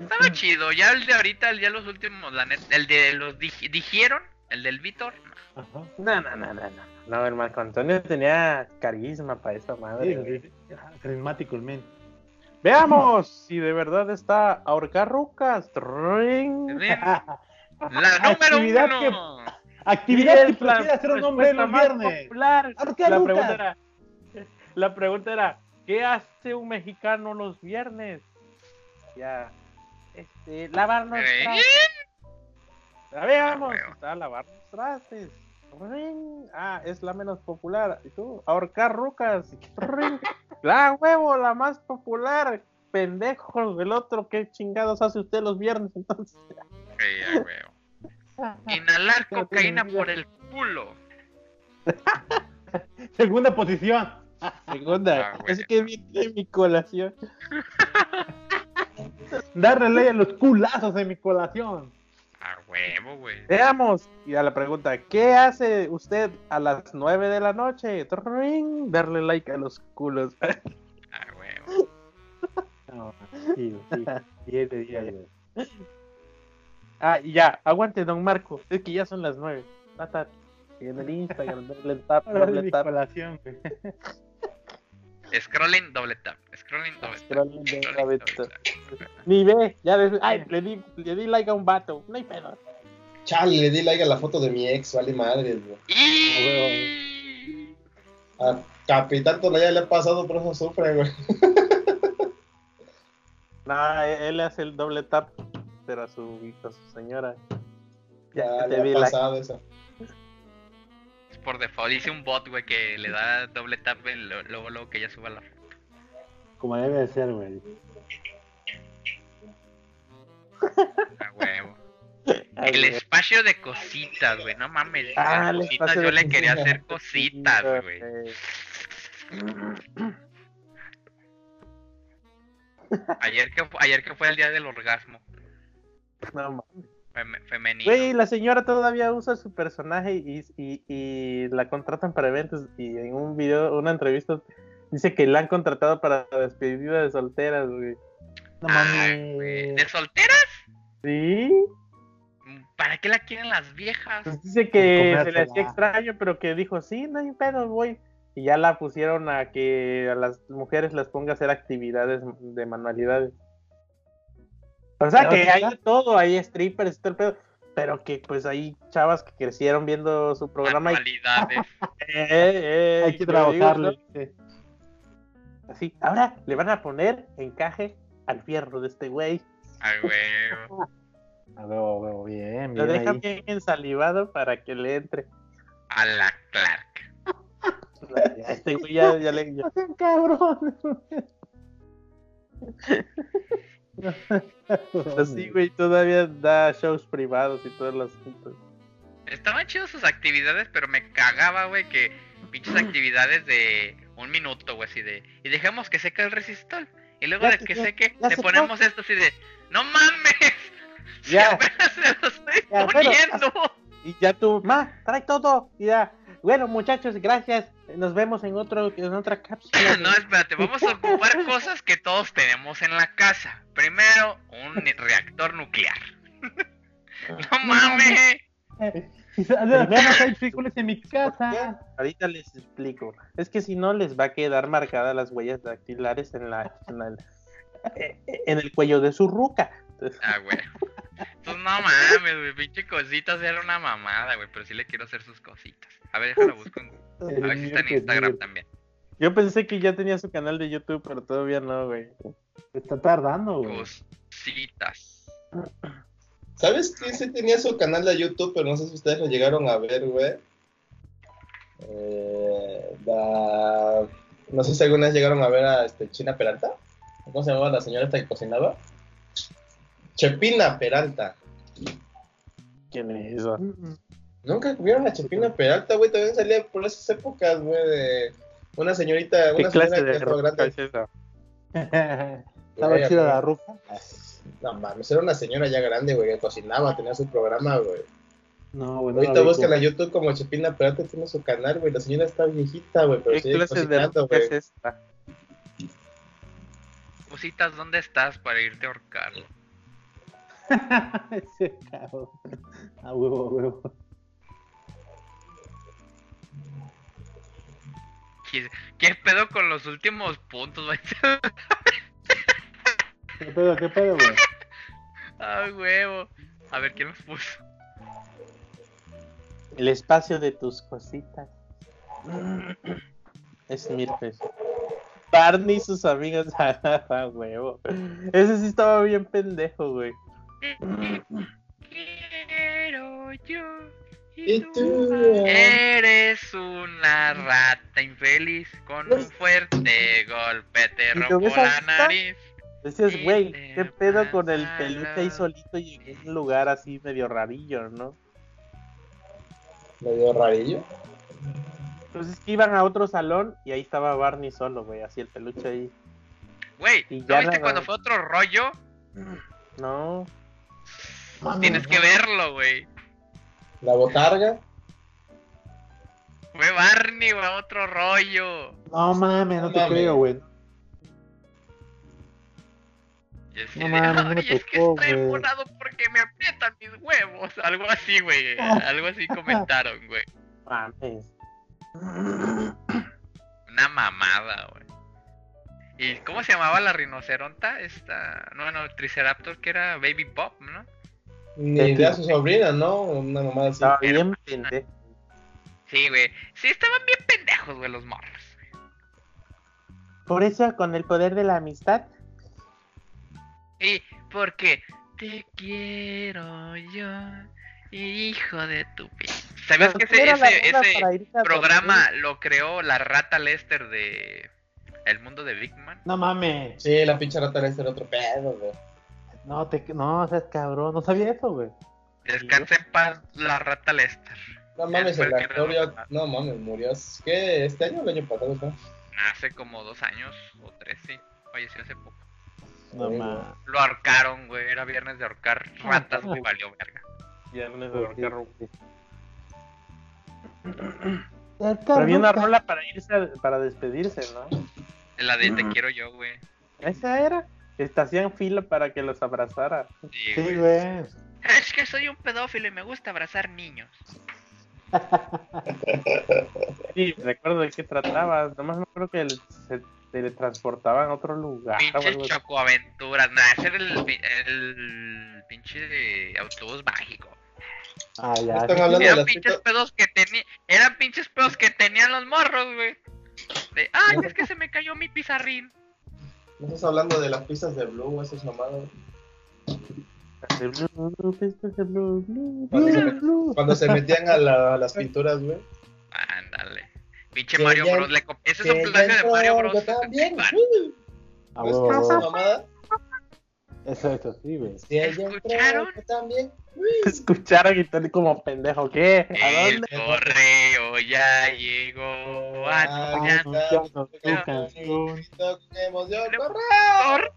estaba chido. Ya el de ahorita, el ya los últimos, la neta, el de los dijeron, el del Víctor. no. No, no, no, no, no. No, el Marco Antonio tenía carisma para esa madre. Carismático el men. Veamos si de verdad está ahorcar rucas. La número Actividad que- uno. Actividad que prefiere hacer un hombre los viernes. La rucas. pregunta era, la pregunta era, ¿qué hace un mexicano los viernes? Ya, este, lavarnos Eh, trastes. A ver, vamos, huevo. está lavarnos trastes. Ring. Ah, es la menos popular. ¿Y tú? Ahorcar rucas. Ring. La huevo, la más popular. Pendejo, el otro, ¿qué chingados hace usted los viernes entonces? Sí, huevo. Inhalar cocaína por el culo. Segunda posición. Segunda, Ah, es que viene mi colación. Darle ley a los culazos de mi colación. A huevo, güey. Veamos. Y a la pregunta, ¿qué hace usted a las 9 de la noche? Tring, Darle like a los culos. A huevo. No, sí, sí. Diez de diez, güey. ah, y ya, aguante, don Marco. Es que ya son las 9. Tata. Y en el Instagram, doble tap, mi tap. Scrolling, doble tap. Scrolling, doble tap. Scrolling, doble doble tap. Ni ve, ya des- ay, le di, le di like a un vato. No hay pedo. Chale, le di like a la foto de mi ex, vale madre, güey. Y... A Capitán Tonaya le ha pasado, por eso sufre, güey. No, él hace el doble tap, pero a su, a su señora. Ya, Ya ya le te di ha like. pasado esa. Es por default. Hice un bot, güey, que le da doble tap en lo- luego, luego que ya suba la foto. Como debe de ser, güey. A huevo. Ay, El güey. espacio de cositas, güey. No mames. Ah, el cositas, yo le quería hacer cositas, güey. Ayer que, ayer que fue el día del orgasmo No mames. Fem- femenino. Güey, la señora todavía usa su personaje y, y, y la contratan para eventos y en un video, una entrevista, dice que la han contratado para despedida de solteras, güey. No mames. güey. ¿De soltera? Sí, ¿Para qué la quieren las viejas? pues dice que se le hacía extraño, pero que dijo, sí, no hay pedo, güey. Y ya la pusieron a que a las mujeres las ponga a hacer actividades de manualidades. O sea que hay de todo, hay strippers y todo el pedo. Pero que pues hay chavas que crecieron viendo su programa y. Eh, eh, Hay que trabajarle. digo, ¿no? Así, ahora le van a poner encaje al fierro de este güey. A huevo. A huevo, a huevo, bien, Lo bien. deja ahí. bien ensalivado para que le entre. A la Clark. A Este güey ya, ya le. ya- cabrón. Así, güey, todavía da shows privados y todos los asuntos. Estaban chidas sus actividades, pero me cagaba, güey, que pinches actividades de un minuto, güey, así de. Y dejamos que seque el resistol. Y luego Ya de que ya- seque, ya le ponemos esto así de. ¡No mames! Si Ya. apenas se lo estoy poniendo. Y ya tú, ma, trae todo. Y ya, Bueno, muchachos, gracias. Nos vemos en otro en otra cápsula. No, espérate, vamos a ocupar cosas que todos tenemos en la casa. Primero, un reactor nuclear. no mames. Primero hay en mi casa. Ahorita les explico. Es que si no les va a quedar marcadas las huellas dactilares en la, en, la- en el cuello de su ruca. Entonces, Ah, güey. Pues no mames, güey. Pinche cositas era una mamada, güey. Pero sí le quiero hacer sus cositas. A ver, déjalo busco en Google. A ver si está en Instagram también. Yo pensé que ya tenía su canal de YouTube, pero todavía no, güey. Está tardando, güey. Cositas. ¿Sabes quién sí tenía su canal de YouTube? Pero no sé si ustedes lo llegaron a ver, güey. Eh, la- No sé si alguna vez llegaron a ver a este, China Peralta. ¿Cómo se llamaba la señora esta que cocinaba? Chepina Peralta. ¿Quién es eso? Nunca vieron a Chepina Peralta, güey. También salía por esas épocas, güey. De una señorita, ¿Qué una clase señora de que estaba ruca grande. es esa? Estaba chida la ruca. No mames, era una señora ya grande, güey, que cocinaba, tenía su programa, güey. No, güey. no Ahorita vi, buscan a. YouTube como Chepina Peralta, tiene su canal, güey. La señora está viejita, güey, pero ¿Qué sigue clase de cocinando, güey. es esta? Cositas, ¿dónde estás para irte a ahorcar? Ese cabrón. A huevo, a huevo. ¿Qué, qué pedo con los últimos puntos, güey? ¿Qué pedo, qué pedo, güey? Ah, huevo. A ver, ¿quién los puso? El espacio de tus cositas. Es Mirfes. Barney y sus amigas. Ah, huevo. Ese sí estaba bien pendejo, güey. Quiero yo. Y tú, Eres una rata infeliz con un fuerte golpe te ¿Y lo rompo la nariz. Y güey, qué pedo con el peluche ahí solito y en un lugar así medio rarillo, ¿no? Medio rarillo. Pues es que iban a otro salón y ahí estaba Barney solo, güey, así el peluche ahí. Güey, ¿no viste cuando fue otro rollo? No. Tienes que verlo, güey. La botarga. Fue Barney, güey, a otro rollo. No mames, no No te mames. creo, güey. Y así No de, mames, no me "Ay, es que tocó, estoy güey". embolado porque me aprietan mis huevos. Algo así, güey. Algo así comentaron, güey. Mames. Una mamada, güey. ¿Y cómo se llamaba la rinoceronta? Esta. No, no, Triceraptor, que era Baby Bob, ¿no? Ni idea a su sobrina, ¿no? Una mamada así. Estaba bien pendejo. Sí, güey. Sí, estaban bien pendejos, güey, los morros. Por eso, con el poder de la amistad, Y porque te quiero yo, hijo de tu. ¿Sabías que ese, ese, ese programa lo creó la rata Lester de El Mundo de Big Man? No mames. Sí, la pinche rata era otro pedo, güey. No, te, no, seas cabrón. No sabía eso, güey. Descansa en paz la rata Lester. No mames, el actor ya- No mames, murió. ¿Qué? ¿Este año o el año pasado? ¿no? Hace como dos años o tres, sí. Falleció hace poco. No Sí, mames. Lo ahorcaron, güey. Era viernes de ahorcar ratas, güey. Valió verga. viernes de ahorcar Pero Pero había una rola para irse, a- para despedirse, ¿no? La de Te quiero yo, güey. Esa era. Hacían fila para que los abrazara. Sí, Sí, güey. güey. Es que soy un pedófilo y me gusta abrazar niños. Sí, recuerdo de qué trataba. Nomás me acuerdo que el- se teletransportaban a otro lugar. así. chocoaventuras. Nah, ese era el, el pinche de autobús mágico. Ah, ya. Están hablando de Eran las pinches pizzas. pedos que tenían. Eran pinches pedos que tenían los morros, güey. De, ay, es que se me cayó mi pizarrín. No estás hablando de las pizzas de Blue, esas mamadas. De blue, blue, pistas de blue, blue, Cuando blue, blue. cuando se metían a, la- a las pinturas, güey. Ándale. Pinche Mario ya- Bros. Le Ese es un plagio de Mario Bros. Yo también. 64. A ¿no es huevo, a esa huevo. mamada? Eso, eso, sí, güey. Si ella entró, ¿Escucharon? yo también. Escucharon y tal como pendejo. ¿Qué? ¿A El dónde? correo ya llegó. Ah, emoción. ¡Correo!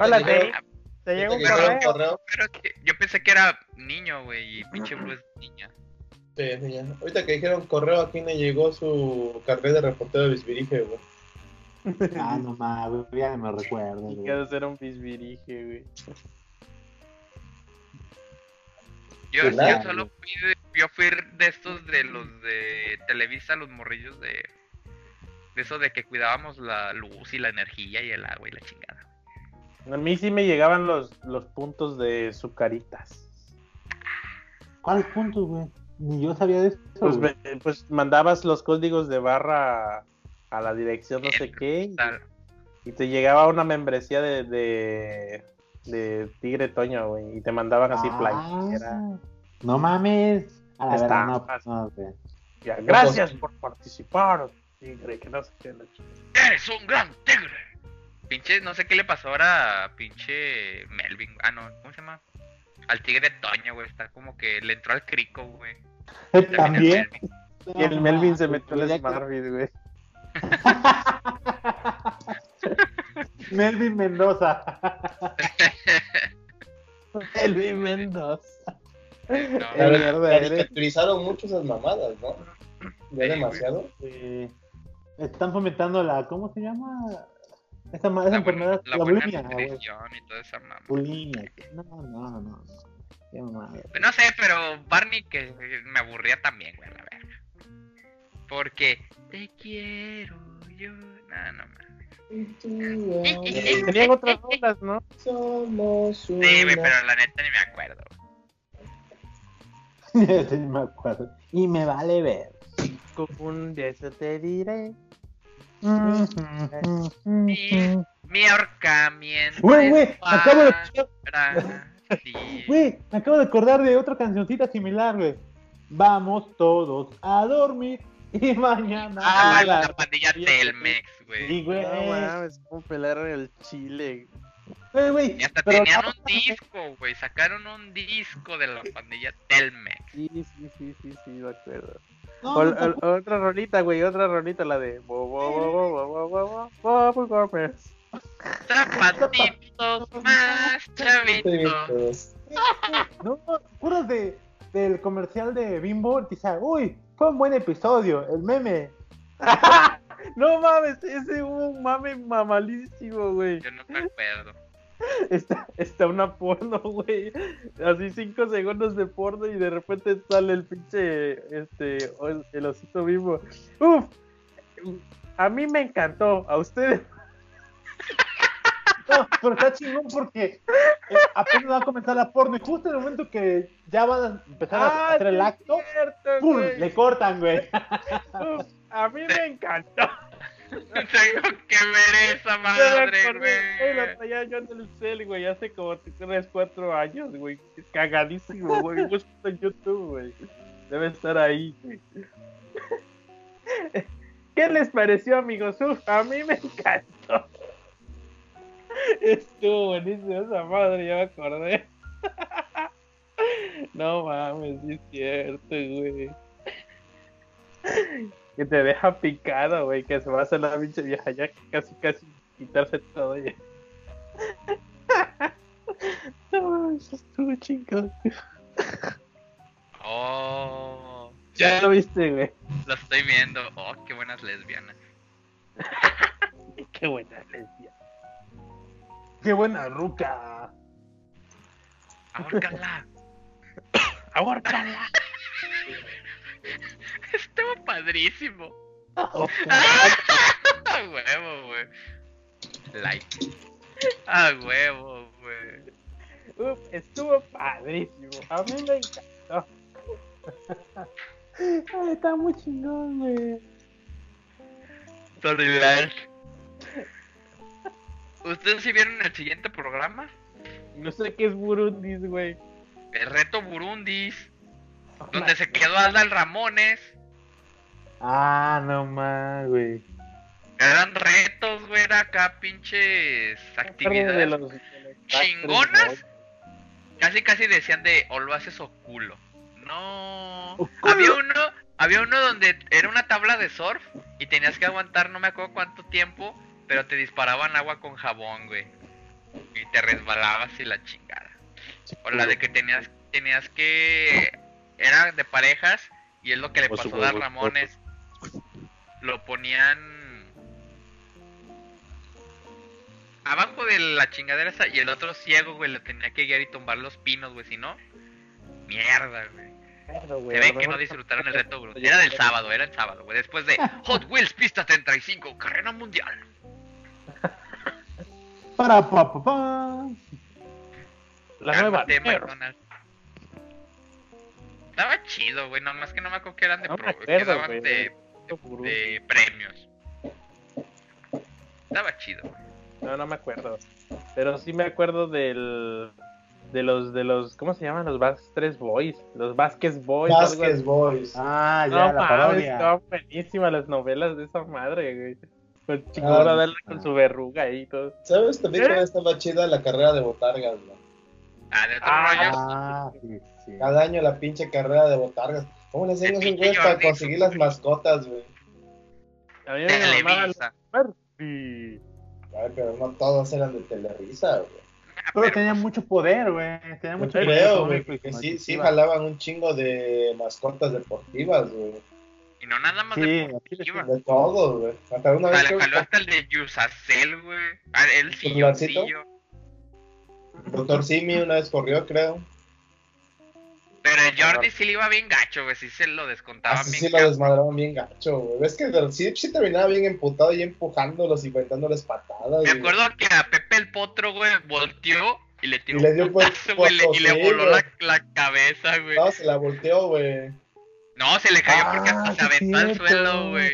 Hola, no, Terry. no, Te llegó un ¿Te llegó correo. un correo? pero que- yo pensé que era niño, güey, y pinche Blue es niña. ¿Qué Sí, ya. Ahorita que dijeron correo, aquí me llegó su carnet de reportero de Bisbirige, güey. Ah, no mames, ya no me recuerdo, güey. que ha de ser un bisbirige, güey. Yo, solo fui de, yo fui de estos de los de Televisa, los morrillos de de eso de que cuidábamos la luz y la energía y el agua y la chingada. A mí sí me llegaban los, los puntos de sucaritas. ¿Cuáles puntos, güey? Ni yo sabía de eso. Pues, me- pues mandabas los códigos de barra a la dirección no sé El- qué y, te llegaba una membresía de, de, de Tigre Toño, güey, y te mandaban así Ah. No mames. A la Está. verdad, no, no. Ya, Gracias por participar, Tigre, que no sé qué. ¡Eres un gran tigre! Pinche, no sé qué le pasó ahora a pinche Melvin. Ah, no, ¿cómo se llama? Al tigre de Toño, güey. Está como que le entró al crico, güey. También. el. Y el Melvin se metió que- Smartfit, güey. Melvin Mendoza. Melvin Mendoza. No, La Eh, verdad, caricaturizaron mucho esas mamadas, ¿no? Ya Sí, demasiado. Eh, están fomentando la. ¿Cómo se llama? Esa, esa la buena, enfermedad. la La, bulimia, y toda esa mamá. Bulimia. No, no, no. no. Qué mamada. Pues No sé, pero Barney que me aburría también, güey, a la verga. Porque te quiero yo. No, no mames. Tenían otras rolas, ¿no? Somos Sí, güey, una- pero la neta ni me acuerdo. Sí, me acuerdo. Y me vale ver. Como un de eso te diré. Mi, mi ahorcamiento. Güey, güey, acabo de-. Güey, me acabo de acordar de otra cancioncita similar, güey. Vamos todos a dormir y mañana. Ah, la, la pandilla Telmex, güey. Sí, güey. No mames, cómo pelaron el chile. Güey, güey. Y hasta tenían no, un disco, güey. Sacaron un disco de la pandilla Telmex. Sí, sí, sí, sí, sí, me acuerdo. No, o, no, o, otra rolita, güey, otra rolita, la de. Zapatitos más chavitos. No, puras de, del comercial de Bimbo. Dice, uy, fue un buen episodio, el meme. No mames, ese hubo un mame mamalísimo, güey. Yo no me acuerdo. Está, está una porno, güey. Así cinco segundos de porno y de repente sale el pinche, este, el osito vivo. Uf, a mí me encantó, a ustedes. No, pero está chingón porque eh, apenas va a comenzar la porno y justo en el momento que ya van a empezar a Ah, hacer el acto, cierto, ¡pum! güey. le cortan, güey. Uf, a mí me encantó. Tengo que ver esa madre, acordé, güey, güey. traía yo en el cel, güey, hace como 3, 4 años, güey. Cagadísimo, güey. Búscalo en YouTube, güey. Debe estar ahí, güey. ¿Qué les pareció, amigos? Uf, a mí me encantó. Estuvo buenísimo esa madre, ya me acordé. No mames, sí es cierto, güey. Que te deja picado, güey, que se va a hacer la pinche vieja ya casi, casi quitarse todo ya. No, eso estuvo chingón. Oh, Ya lo viste, güey. lo estoy viendo. Oh, qué buenas lesbianas. Qué buena lesbia. ¡Qué buena ruca! Ahórcala. ¡Ahórcala! Estuvo padrísimo. A huevo, güey. Like. A huevo, güey. Uf, estuvo padrísimo. A mí me encantó. Ay, está muy chingón, güey. Sorry, like. ¿Ustedes sí vieron el siguiente programa? No sé qué es Burundis, güey. El reto Burundis. Donde se quedó Aldal Ramones. Ah, no más, güey. Eran retos, güey. Era acá pinches de actividades. los, de los ¿Chingonas? Casi casi decían de o lo haces o culo. No. O culo. Había uno, había uno donde era una tabla de surf y tenías que aguantar no me acuerdo cuánto tiempo, pero te disparaban agua con jabón, güey. Y te resbalabas y la chingada. O la de que tenías tenías que era de parejas Y es lo que le pasó a supuesto. Ramones. Lo ponían abajo de la chingadera esa y el otro ciego, güey, le tenía que guiar y tumbar los pinos, güey, si no, mierda, güey. Se ve que no disfrutaron el reto, bro. Era del sábado, era el sábado, güey. Después de Hot Wheels Pista 35, carrera mundial. Para pa pa pa. La nueva. Cálmate, Nerf. McDonald's. Estaba chido, güey. Nomás que no me acuerdo que eran de, No pro- que daban de, de- de premios. Estaba chido, güey. No, no me acuerdo. Pero sí me acuerdo del. De los, de los, ¿cómo se llaman? Los Bastres Boys. Los Vasquez Boys. Vasquez. Boys. Ah, ya, No la parodia. estaban buenísimas las novelas de esa madre, güey. Pues chingona Ah, verla con su verruga ahí y todo. ¿Sabes también ¿Eh? cuál estaba chida la carrera de botargas, güey? Ah, de otro Ah, rollo. Ah, sí, sí. Cada año la pinche carrera de botargas. ¿Cómo le hacen El esos güeyes para conseguir las mascotas, güey? A mí me Televisa. Sí. Ay, pero no todos eran de Televisa, güey. Ah, Pero pero, tenía pues, mucho poder, güey. Tenía Yo mucho poder. creo, güey, porque sí, sí jalaban un chingo de mascotas deportivas, güey. Y no nada más Sí, de deportiva. Todos, güey. Hasta una vez jaló hasta el de Yusacel, güey. Ah, el silloncillo. Doctor Simi una vez corrió, creo. Pero el Jordi sí le iba bien gacho, güey. Sí se lo descontaban Así bien sí lo gacho. desmadraban bien gacho, güey. Ves que sí, sí terminaba bien emputado y empujándolos y aventándoles patadas. Me güey. acuerdo que a Pepe el Potro, güey, volteó y le tiró Y le dio un putazo, güey, le- y le voló la, la cabeza, güey. No, se la volteó, güey. No, se le cayó porque Ah, hasta se sí, aventó al suelo, güey.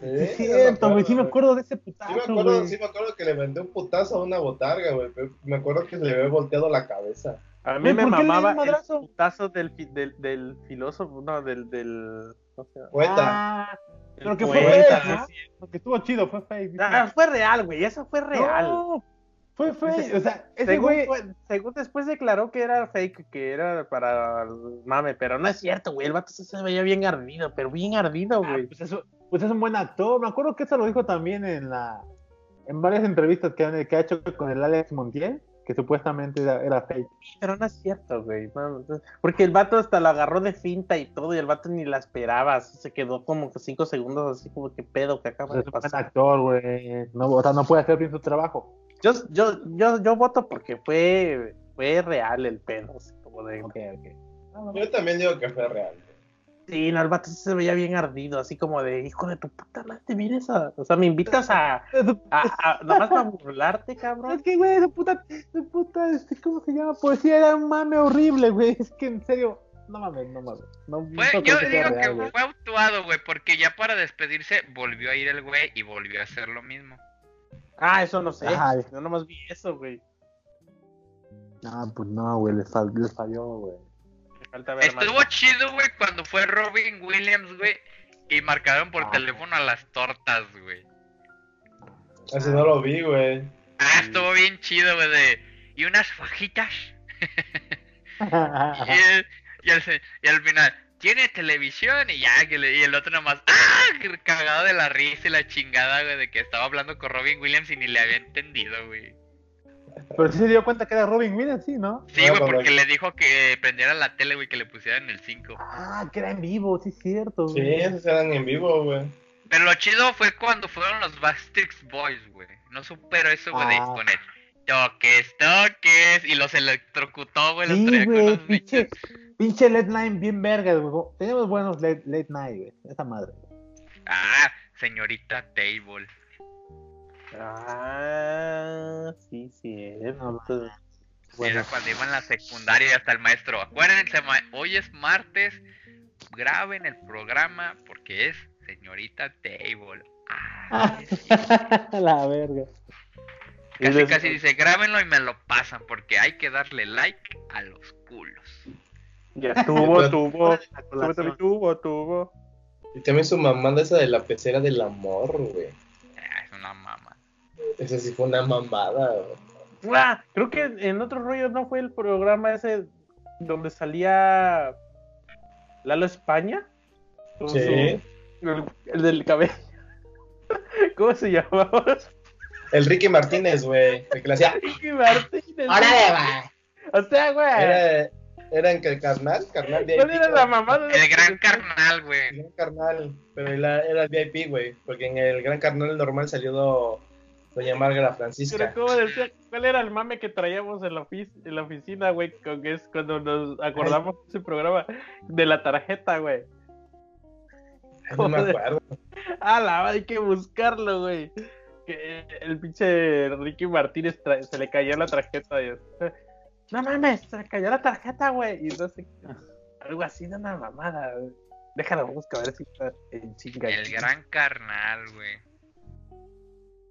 Sí, Es cierto, güey. Sí me acuerdo de ese Sí me putazo, acuerdo, sí me acuerdo que le vendió un putazo a una botarga, güey. Me acuerdo que se le había volteado la cabeza. A mí me ¿por qué le dio mamaba el madrazo? putazo del, fi- del, del filósofo, no, del, del... ¿cómo se llama? Poeta. Ah, pero que fue fake, ¿no? sí. Porque estuvo chido, fue fake. Ah, fue real, güey, eso fue real. No, fue fake. O sea, ese según, güey. fue- según después declaró que era fake, que era para mame, pero no es cierto, güey. El vato se veía bien ardido, pero bien ardido, Ah, güey. pues, eso, pues es un buen actor. Me acuerdo que eso lo dijo también en la en varias entrevistas que, han- que ha hecho con el Alex Montiel, que supuestamente era, era fake. Pero no es cierto, güey. no, no, porque el vato hasta lo agarró de finta y todo, y el vato ni la esperaba. así se quedó como que cinco segundos, así como que pedo que acaba Pues es de un buen pasar. actor, güey. No, o sea, no puede hacer bien su trabajo. Yo, yo, yo, yo voto porque fue, fue real el pedo. así como de, Ok, ok. Yo también digo que fue real. Sí, no, el vato se veía bien ardido, así como de, hijo de tu puta madre, vienes a, o sea, me invitas a, a, a nomás para burlarte, cabrón. Es que, güey, esa puta, esa puta, este, ¿cómo se llama? Poesía era un mame horrible, güey. Es que en serio, no mames, no mames. No, no Fue- creo yo digo real, que fue actuado, güey, porque ya para despedirse volvió a ir el güey y volvió a hacer lo mismo. Ah, eso no sé, Ay. yo nomás vi eso, güey. Ah, pues no, güey, les, fal- les falló, güey. Me falta ver más. Estuvo chido, güey, cuando fue Robin Williams, güey, y marcaron por Ah. teléfono a las tortas, güey. Ese no lo vi, güey. Ah, estuvo bien chido, güey, de... Y unas fajitas. Y, el- y, al, se- y al final, ¿tiene televisión? Y ya, que le- y el otro nomás, ¡ah! Cagado de la risa y la chingada, güey, de que estaba hablando con Robin Williams y ni le había entendido, güey. Pero sí se dio cuenta que era Robin Williams, sí, ¿no? Sí, Ah, güey, porque correcto. le dijo que prendiera la tele, güey, que le pusieran el 5. Ah, que era en vivo, sí, es cierto. Sí, güey. esos eran en vivo, güey. Pero lo chido fue cuando fueron los Bastrix Boys, güey. No supero eso, güey, de Ah. con el toques, toques, y los electrocutó, güey, los Sí, traía con los pinche, bichos. Pinche late night bien verga, güey. Tenemos buenos late, late night, güey. Esa madre. Ah, señorita Table. Ah, sí, sí. No, Bueno, Era cuando iba en la secundaria y hasta el maestro. Acuérdense, ma- hoy es martes. Graben el programa porque es señorita Table. Ah, la verga. Casi, casi dice, grábenlo y me lo pasan porque hay que darle like a los culos. Ya tuvo, tuvo, tuvo, también tuvo, tuvo. Y también su mamada esa de la pecera del amor, güey. Ah, es una mama. Esa sí fue una mamada, güey. Ah, creo que en otro rollo no fue el programa ese donde salía Lalo España. Con Sí. su- el, el del cabello. ¿Cómo se llamaba? El Ricky Martínez, güey. El que le hacía. Ricky Martínez. ¡Órale, va! O sea, güey. Era, eran que el carnal, carnal VIP. ¿Cuál era la mamada? de- El gran carnal, El güey. gran carnal, pero era, era el VIP, güey, porque en el gran carnal normal salió do- doña Margarita Pero Francisca. ¿cómo decía? ¿Cuál era el mame que traíamos en la, ofici- en la oficina, güey? Con que es cuando nos acordamos de ese programa de la tarjeta, güey. No me acuerdo. Ah, la hay que buscarlo, güey. Que el pinche Ricky Martínez se le cayó la tarjeta. Y... No mames, se cayó la tarjeta, güey. Y no sé, algo así de una mamada. güey. Déjalo, busca a ver si está en chinga. El gran carnal, güey.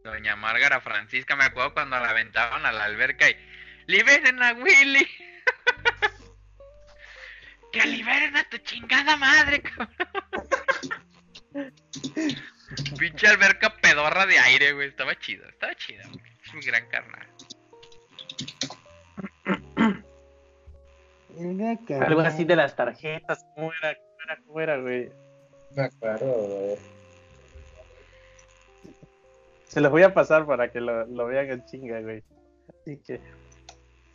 Doña Márgara Francisca, me acuerdo cuando la aventaban a la alberca y liberen a Willy. que liberen a tu chingada madre, cabrón. Pinche alberca pedorra de aire, güey. Estaba chido, estaba chido. Es mi gran carnal. Algo así de las tarjetas. ¿Cómo era? ¿Cómo era? ¿Cómo era, güey? No me acuerdo, güey. Se los voy a pasar para que lo, lo vean en chinga, güey. Así que.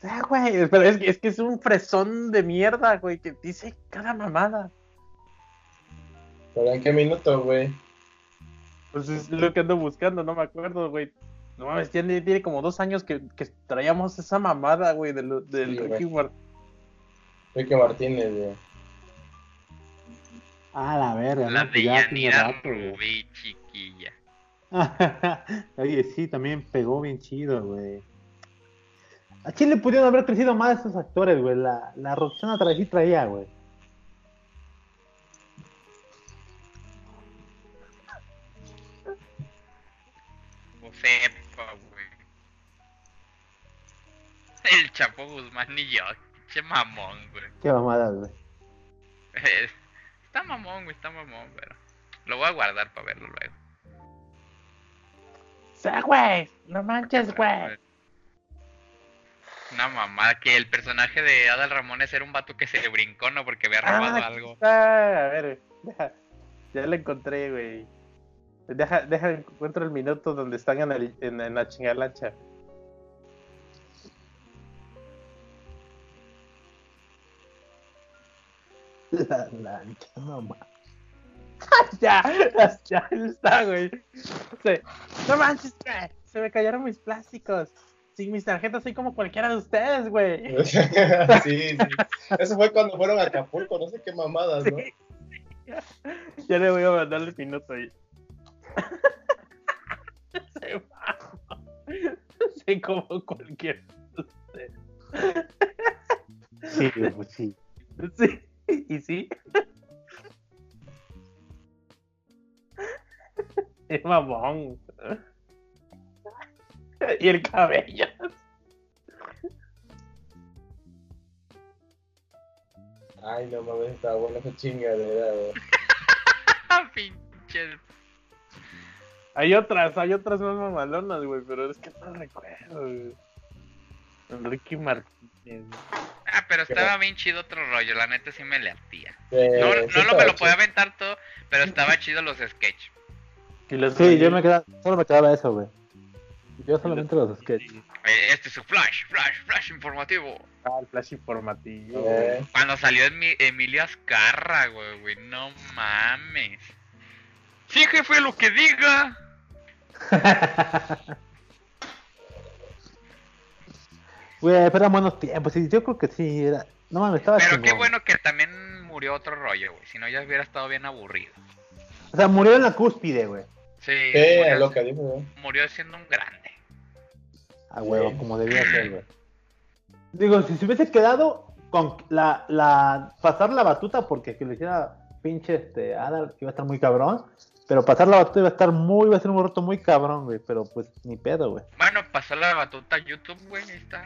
Ah, güey, pero es que, es que es un fresón de mierda, güey, que dice cada mamada. ¿Pero en qué minuto, güey? Pues es lo que ando buscando, no me acuerdo, güey. No mames, tiene, tiene como dos años que, que traíamos esa mamada, güey, del, del Sí, güey. Ricky Mart- Ricky Martínez, güey. Ah, la verga. La no, de Yanira. Rubí, chiquilla. Oye, sí, también pegó bien chido, güey. ¿A quién le pudieron haber crecido más esos actores, güey? La, la Roxana tra- sí traía, güey. Josefa, güey. El Chapo Guzmán y yo. Che mamón, güey. Qué mamadas, güey. Está mamón, güey, está mamón, pero. Lo voy a guardar para verlo luego. O sea, güey, no manches, güey. Una mamada que el personaje de Adal Ramones era un vato que se le brincó, ¿no? Porque había robado Ah, algo. Ah, a ver, deja, ya lo encontré, güey. Deja, deja, encuentro el minuto donde están en, el, en, en la chingalacha. La lancha, no mames. ya, ya está, güey. Sí. No manches, güey. Se me cayeron mis plásticos. Sin mis tarjetas soy como cualquiera de ustedes, güey. sí, sí. Eso fue cuando fueron a Acapulco, no sé qué mamadas, ¿no? Sí. Ya le voy a mandar el minuto ahí. Se mamó. Soy como cualquiera de ustedes. Sí, pues sí. Sí, y sí. Es mamón. Y el cabello. Ay, no mames, estaba buena esa chingadera, güey. Pinche. Hay otras, hay otras más mamalonas, güey, pero es que no recuerdo, güey. Enrique Martínez. Ah, pero estaba bien chido otro rollo, la neta sí me latía. Eh, No, sí no lo me lo podía aventar todo, pero estaba chido los sketches. Y los Sí, yo me quedaba, solo me quedaba eso, güey. Yo solamente los sketches. Eh, Este es su flash, flash, flash informativo. Ah, el flash informativo. Eh, Cuando salió Emi- Emilio Azcarra, güey, güey, no mames. Sí, jefe, lo que diga. Güey, pero eran buenos tiempos. Sí, yo creo que sí. Era... No mames, estaba Pero chingón. qué bueno que también murió otro rollo, güey. Si no, ya hubiera estado bien aburrido. O sea, murió en la cúspide, güey. Sí, sí, es murió, lo que dijo, güey. murió siendo un grande. A huevo, Sí. como debía ser, güey. Digo, si se hubiese quedado con la, la pasar la batuta, porque que lo hiciera pinche este Adal, iba a estar muy cabrón. Pero pasar la batuta iba a estar muy, iba a ser un reto muy cabrón, güey. Pero pues ni pedo, güey. Bueno, pasó la batuta a YouTube, güey, ahí está.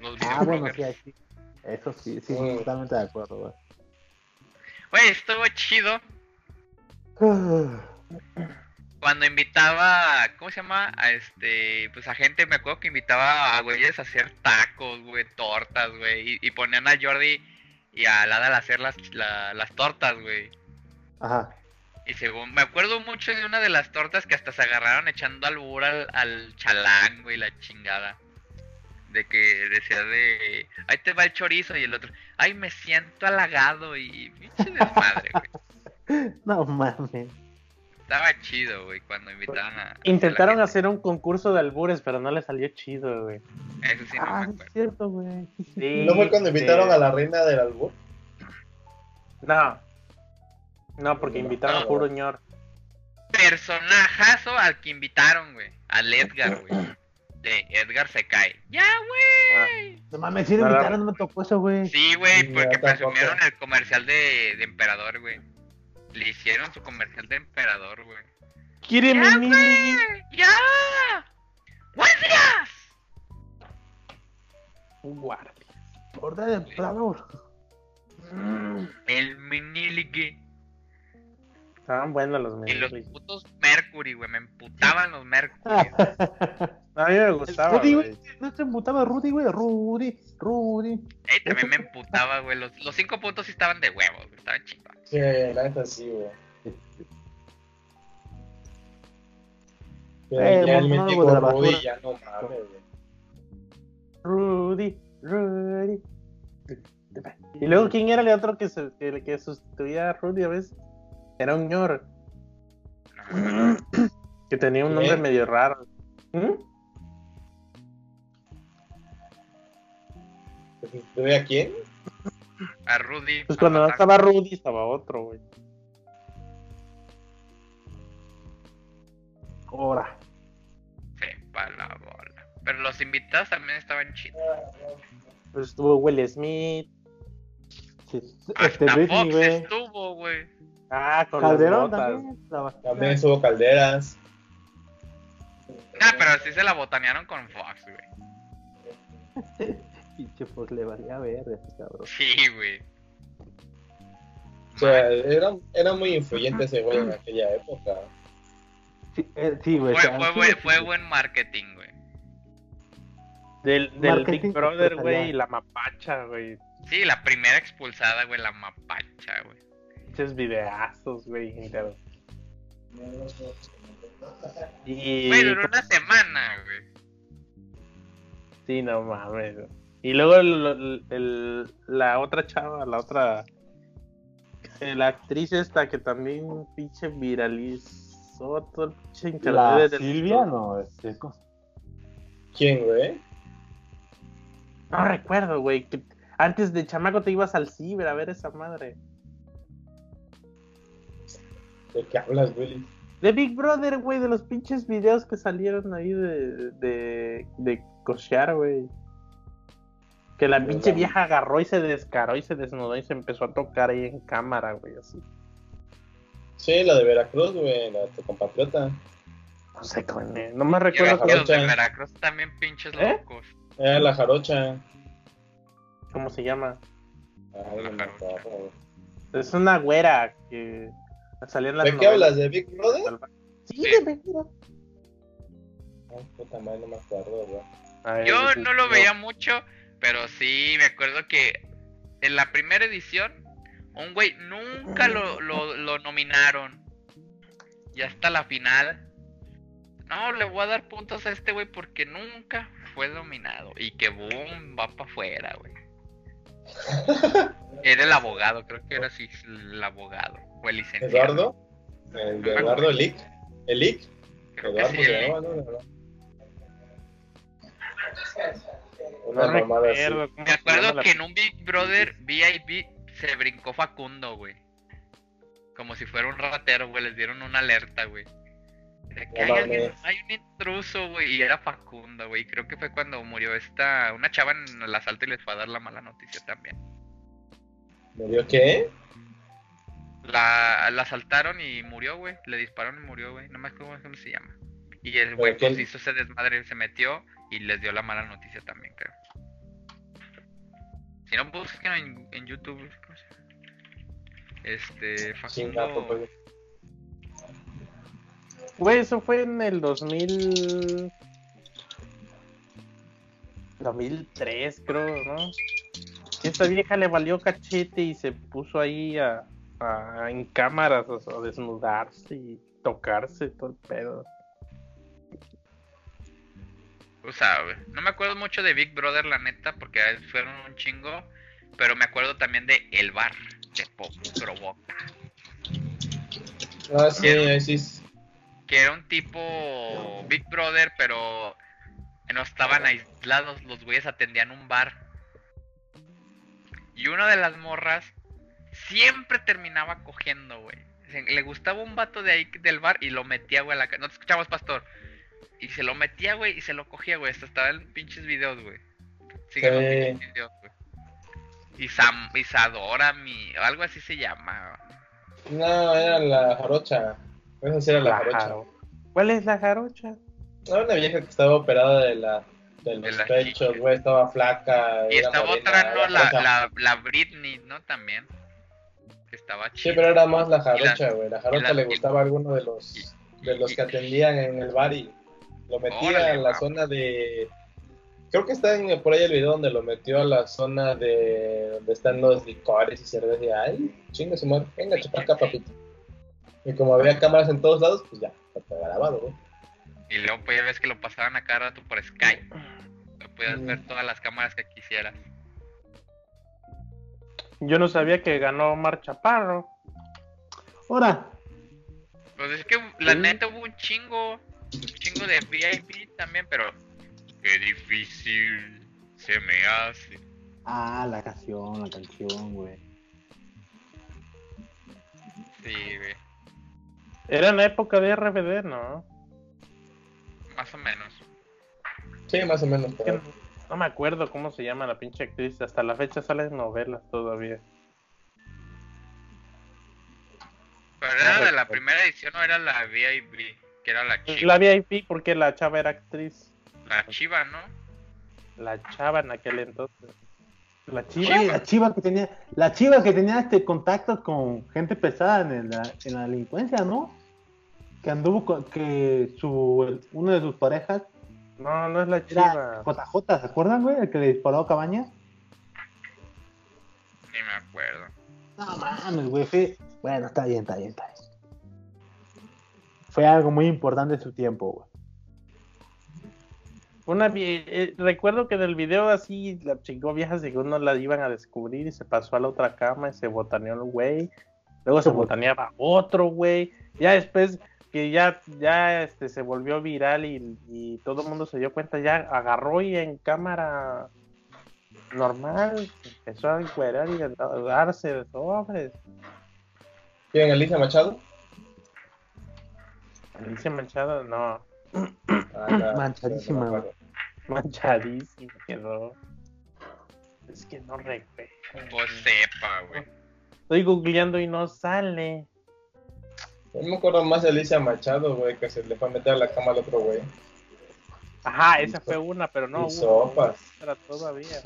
Los Ah, bueno, sí, sí. Eso sí, sí, totalmente de acuerdo, güey. Güey, estuvo chido cuando invitaba, ¿cómo se llama? A este, pues a gente, me acuerdo que invitaba a güeyes a hacer tacos, güey, tortas, güey, y, y ponían a Jordi y a Ladal a hacer las, la- las tortas, güey. Ajá. Y según, me acuerdo mucho de una de las tortas que hasta se agarraron echando albur al, al chalán, güey, la chingada. De que decía de, ahí te va el chorizo y el otro, ay, me siento halagado y pinche desmadre, güey. No mames. Estaba chido, güey, cuando invitaban a... Intentaron a hacer un concurso de albures, pero no le salió chido, güey. Eso sí, no ah, me sí es acuerdo. cierto, güey. Sí, ¿No fue cuando invitaron sí. a la reina del albur? No. No, porque invitaron a puro ñor. Personajazo al que invitaron, güey. Al Edgar, güey. De Edgar se cae. Ya, güey. No mames, si lo invitaron, no me tocó eso, güey. Sí, güey, porque presumieron el comercial de, de Emperador, güey. Le hicieron su comercial de Emperador, güey. ¡Quiere ¡Ya, mi güey! ¡Ya! ¡Buenos días! Guardia. Orden de plano. El miniligue. Estaban buenos los Y los putos Mercury, güey. Me emputaban los Mercury. A mí me gustaba, Rudy, güey. No se emputaba Rudy, güey. Rudy, Rudy. Ey, también me emputaba, güey. Los, los cinco puntos sí estaban de huevos, güey. Estaban chingados. Sí, la neta sí, güey. Eh, Rudy basura. ya no mames, güey. Rudy, Rudy. Y luego, ¿quién era el otro que, se, que, que sustituía a Rudy a veces? Era un ñor que tenía un nombre medio raro. ¿Mm? ¿Sustituye a quién? a Rudy. Pues a cuando no estaba Rudy, estaba otro, güey. Ahora. Sepa la bola. Pero los invitados también estaban chidos. Pues estuvo Will Smith. Este Hasta Britney, Fox estuvo, güey. Ah, con Calderón las también. También estuvo Calderas. Ah, pero sí se la botanearon con Fox, güey. Pinche pues le valía ver ese cabrón. Sí, güey. O sea, era, era muy influyente ese güey en aquella época. Sí, eh, sí, güey. Fue, fue, fue sí. buen marketing, güey. Del, del Marketing Big Brother, güey, y la mapacha, güey. Sí, la primera expulsada, güey, la mapacha, güey. Muchos videazos, güey. inter- Y. Güey, duró una semana, güey. Sí, no mames. güey. Y luego el- el- el- la otra chava, la otra. eh, La actriz esta que también pinche viralizó todo el pinche internet. La Silvia, no, es, ¿Quién, güey? No recuerdo, güey. antes de chamaco te ibas al ciber a ver esa madre. ¿De qué hablas, Willy? De Big Brother, güey, de los pinches videos que salieron ahí de, de, de cochear, güey. Que la pinche ¿Verdad? vieja agarró y se descaró y se desnudó y se empezó a tocar ahí en cámara, güey, así. Sí, la de Veracruz, güey, la de tu compatriota. No sé, coño, no me Y recuerdo los de jarocha. Veracruz también pinches ¿Eh? locos. Era la jarocha. cómo se llama. Ay, acuerdo, güey. Es una güera que las ¿De qué hablas? ¿De Big Brother? Sí, Sí. de verdad. Ay, puta madre, no me acuerdo, güey. Ay, Yo no lo veía mucho, pero sí me acuerdo que en la primera edición, un güey nunca lo, lo, lo nominaron. Y hasta la final. No, le voy a dar puntos a este güey porque nunca fue nominado. Y que boom, va para afuera, güey. Era el abogado, creo que era así el abogado. O el licenciado. ¿Eduardo? ¿El de Eduardo Elic? ¿Elic? Eduardo sí, el- ¿no? No, no. No Una mamada recuerdo Me acuerdo que en un Big Brother VIP se brincó Facundo, güey. Como si fuera un ratero, güey. Les dieron una alerta, güey. De que No hay, alguien- mames. hay un intruso, güey. Y era Facundo, güey. Creo que fue cuando murió esta. Una chava en el asalto y les fue a dar la mala noticia también. ¿Murió qué? La, la asaltaron y murió, güey. Le dispararon y murió, güey. No me acuerdo cómo se llama. Y el güey pues hizo ese desmadre, se metió y les dio la mala noticia también, creo. Si no, busquen en, en YouTube. Este, Facundo. pues. Güey, eso fue en el 2000... 2003, creo, ¿no? Esta vieja le valió cachete y se puso ahí a, a- en cámaras o sea, a desnudarse y tocarse todo el pedo. O sea, no me acuerdo mucho de Big Brother, la neta, porque fueron un chingo. Pero me acuerdo también de El Bar de Pop Provoca. Ah, sí, sí. Que era un tipo Big Brother, pero no estaban aislados. Los güeyes atendían un bar. Y una de las morras siempre terminaba cogiendo, güey. Le gustaba un vato de ahí del bar y lo metía, güey, a la No te escuchamos, pastor. Y se lo metía, güey, y se lo cogía, güey. Hasta estaba en pinches videos, güey. Sigue los Sí. pinches videos, güey. Isam, Isadora, mi, algo así se llama. No, era la jarocha. Esa sí era la La jarocha. jaro- ¿Cuál es la jarocha? Era una vieja que estaba operada de la de los las pechos, güey, estaba flaca. Y estaba otra, ¿no? La, la Britney, ¿no? También. Que estaba Sí, chida. pero era más la jarocha, güey. La jarocha la- le gustaba a alguno de los y- de los y- que atendían en el bar y lo metía Órale, en la zona de creo que está en, por ahí el video donde lo metió a la zona de donde están los licores y cerveza y ay, chinga su madre, venga, chupa acá, papito. Y como había cámaras en todos lados, pues ya, está grabado, güey. Y luego pues ya ves que lo pasaban a cada rato por Skype. Lo podías Mm. ver todas las cámaras que quisieras. Yo no sabía que ganó Omar Chaparro. Ahora, Pues es que la Sí. neta hubo un chingo. Un chingo de VIP también, pero. Qué difícil se me hace. ah, la canción, la canción, güey. Sí, güey. Era en la época de RBD, ¿no? Más o menos. Sí, más o menos. Pero- no, me acuerdo cómo se llama la pinche actriz. Hasta la fecha salen novelas todavía. Pero era de la primera edición o era la VIP, que era la chiva. La VIP porque la chava era actriz. La chiva, ¿no? La chava en aquel entonces. La Sí, chiva. la chiva que tenía, la chiva que tenía este contactos con gente pesada en la, en la delincuencia, ¿no? Que anduvo con, que su uno de sus parejas No, no es la era chiva. JJ, ¿se acuerdan, güey? El que le disparó a Cabaña. Ni me acuerdo. No mames, güey, fue... Bueno, está bien, está bien, está bien. Fue algo muy importante en su tiempo, güey. Una vie- eh, recuerdo que en el video así la chingó vieja según no la iban a descubrir y se pasó a la otra cama y se botaneó el güey. Luego se Se bot- botaneaba otro güey. Ya después que ya, ya este, se volvió viral y, y todo el mundo se dio cuenta, ya agarró y en cámara normal empezó a encuerar y a darse de sobres. ¿Quién, Alicia Machado? Alicia Manchado, no, Ah, no, Manchadísima, no me acuerdo. manchadísimo quedó. Es que no recuerdo. Sepa, güey. Estoy googleando y no sale. Yo me acuerdo más de Alicia Machado, güey, que se le fue a meter a la cama al otro güey. Ajá, esa fue una, pero no. Y sopas. otra todavía.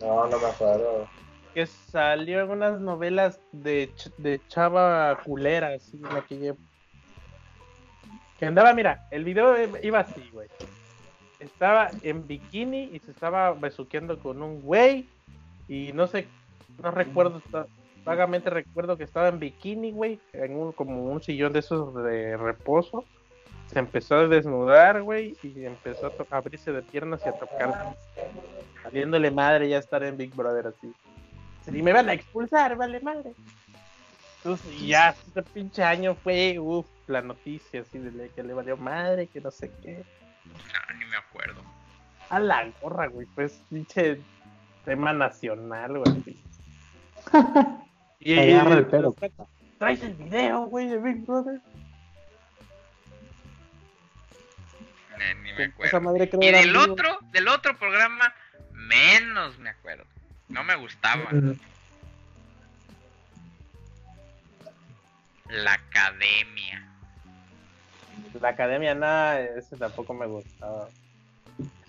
No, no me acuerdo. Que salió en unas novelas de, ch- de chava culera, así, en aquella. Que andaba, mira, el video iba así, güey. Estaba en bikini y se estaba besuqueando con un güey. Y no sé, no recuerdo, vagamente recuerdo que estaba en bikini, güey, en un, como un sillón de esos de reposo. Se empezó a desnudar, güey, y empezó a, abrirse de piernas y a tocar. Saliéndole madre ya estar en Big Brother así. Y me van a expulsar, vale madre. Entonces, y ya este pinche año fue, uff, la noticia así de que le valió madre, que no sé qué. No, ni me acuerdo. A la gorra, güey, pues pinche tema nacional, güey. así. y Te agarra el pelo. traes el video, güey, de Big Brother. Ni, ni me Esa acuerdo. madre creo Y del vivo. otro, del otro programa, menos me acuerdo. No me gustaba. La academia. La academia, nada, ese tampoco me gustaba.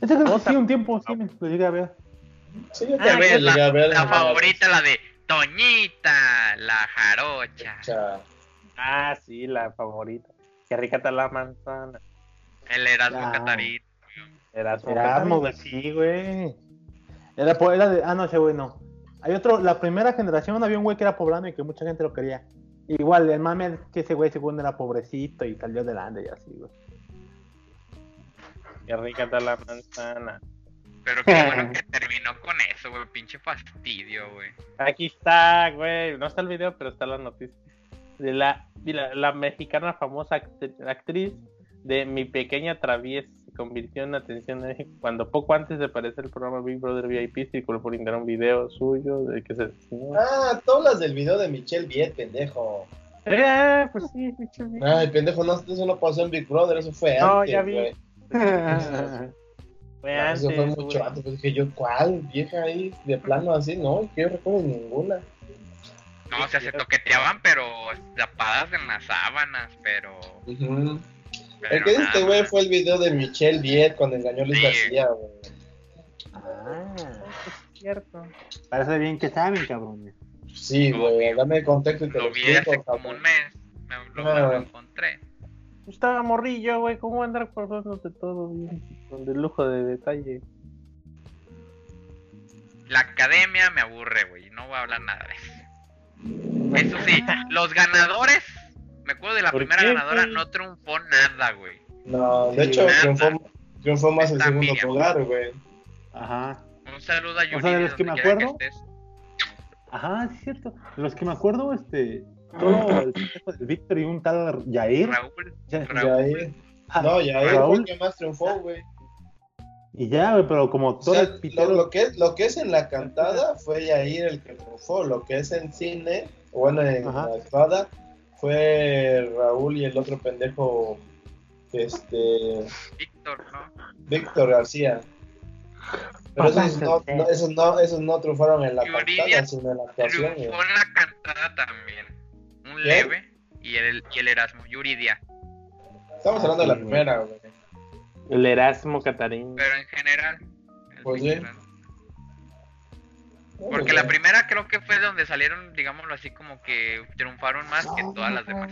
Ese creo que Otra- sí, un tiempo sí me lo llegué a ver. Sí, yo Ah, también a ver. La favorita, la de Toñita, la jarocha. Cha- Ah, sí, la favorita. Qué rica está la manzana. El Erasmo Ah. Su Erasmo, güey, sí, güey. Era, era de. Ah, no, ese güey no. Hay otro, la primera generación había un güey que era poblano y que mucha gente lo quería. Igual, el mame es que ese güey según era pobrecito y salió adelante y así, güey. Qué rica está la manzana. Pero qué bueno que terminó con eso, güey. Pinche fastidio, güey. Aquí está, güey. No está el video, pero está la noticia. De la, de la, la mexicana famosa act- actriz de Mi Pequeña Traviesa se convirtió en atención en México cuando poco antes de aparecer el programa Big Brother VIP circuló por internet un video suyo de que se. Ah, tú hablas del video de Michelle Viet, pendejo. Eh, pues sí, pinche video. Ay, pendejo, no, eso no pasó en Big Brother, eso fue No, antes, ya vi. güey. Fue antes, Eso fue mucho antes, pues dije yo, ¿cuál? Vieja ahí, de plano así, no, que yo recuerdo ninguna. No, o sea, se toqueteaban, pero tapadas en las sábanas, pero. El que dice este nada. güey fue el video de Michelle Viet cuando engañó a Luis Sí. García, güey. Ah, Es cierto. parece bien que saben, cabrones. Sí, güey, dame el contexto y te lo, Lo vi hace como cabrón. un mes. Me lo, Ah, me lo bueno. encontré. Estaba morrillo, güey. ¿Cómo andar acordándote todo bien? Con de lujo de detalle. La academia me aburre, güey. No voy a hablar nada de eso. Eso sí, los ganadores. Me acuerdo de la ¿Por primera qué, ganadora, güey? no triunfó nada, güey. No, de Sí, hecho, triunfó, triunfó más el Está segundo Miriam. lugar, güey. Ajá. Un saludo a Yuri. sea, de los que me acuerdo, estés. Ajá, es cierto. De los que me acuerdo, este, solo el pendejo de Víctor y un tal Yair. Raúl. Ya- Raúl. Yair. Ah, No, Yair fue el Raúl. que más triunfó, güey. Y ya, güey, pero como O todo sea, el lo, pitero. lo que es, lo que es en la cantada fue Yair el que triunfó. Lo que es en cine, bueno, en Ajá. la actuada, fue Raúl y el otro pendejo, este, Víctor, ¿no? Víctor García. Pero esos no, no- esos no, esos no triunfaron en la cantada, sino en la actuación. Triunfó en la cantada también. Leve y el, y el Erasmo, Yuridia. Estamos hablando de la primera, güey. El Erasmo Catarín. Pero en general. el Pues sí. ¿no? Porque la primera creo que fue donde salieron, digámoslo así, como que triunfaron más que todas las demás.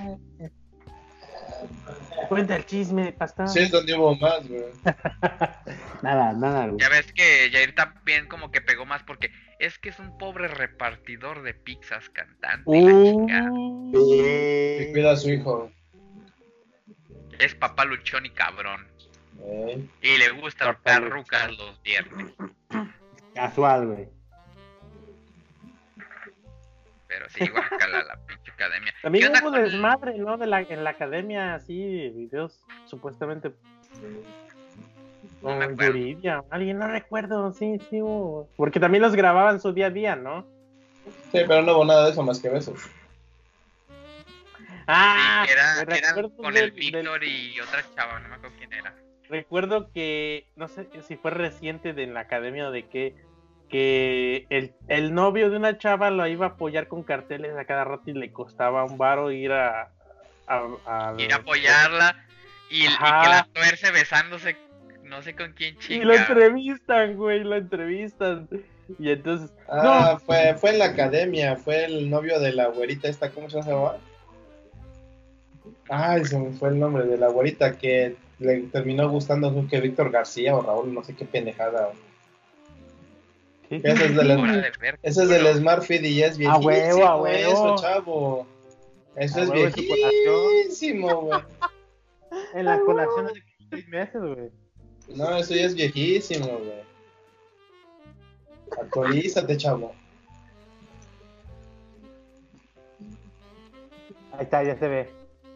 Cuenta el chisme, pastor. Sí, es donde hubo más, güey. Nada, nada, güey. Ya ves que Jair también como que pegó más porque es que es un pobre repartidor de pizzas cantante. y la cuida a su hijo. Es papá luchón y cabrón. Eh. Y le gusta luchón. rucas los viernes. Casual, güey. Pero sí, guacala la pinche academia. ¿Qué También hubo con- desmadre, ¿no? De la, en la academia, así, videos supuestamente. No. Yuridia, alguien no recuerdo, sí, sí hubo. Porque también los grababan su día a día, ¿no? Sí, pero no hubo nada de eso más que besos. Ah, Sí, que era, que eran con del- el del- Víctor y otra chava, no me acuerdo quién era. recuerdo que, no sé si fue reciente de en la academia o de qué, que el, el novio de una chava lo iba a apoyar con carteles a cada rato y le costaba un varo ir a... a, a- Ir a apoyarla y, y que la tuerce besándose, no sé con quién Y chinga. lo entrevistan, güey, lo entrevistan. Y entonces, Ah, fue, fue en la academia, fue el novio de la güerita esta, ¿cómo se llama? Ay, se me fue el nombre de la güerita que le terminó gustando que Víctor García o Raúl, no sé qué pendejada. Ese es del, de es Smart Feed y ya es A viejísimo huevo, a huevo. eso, chavo. Eso A es huevo, viejísimo, güey. En la colación de seis meses, güey. No, eso ya es viejísimo, güey. Actualízate, chavo. Ahí está, ya se ve.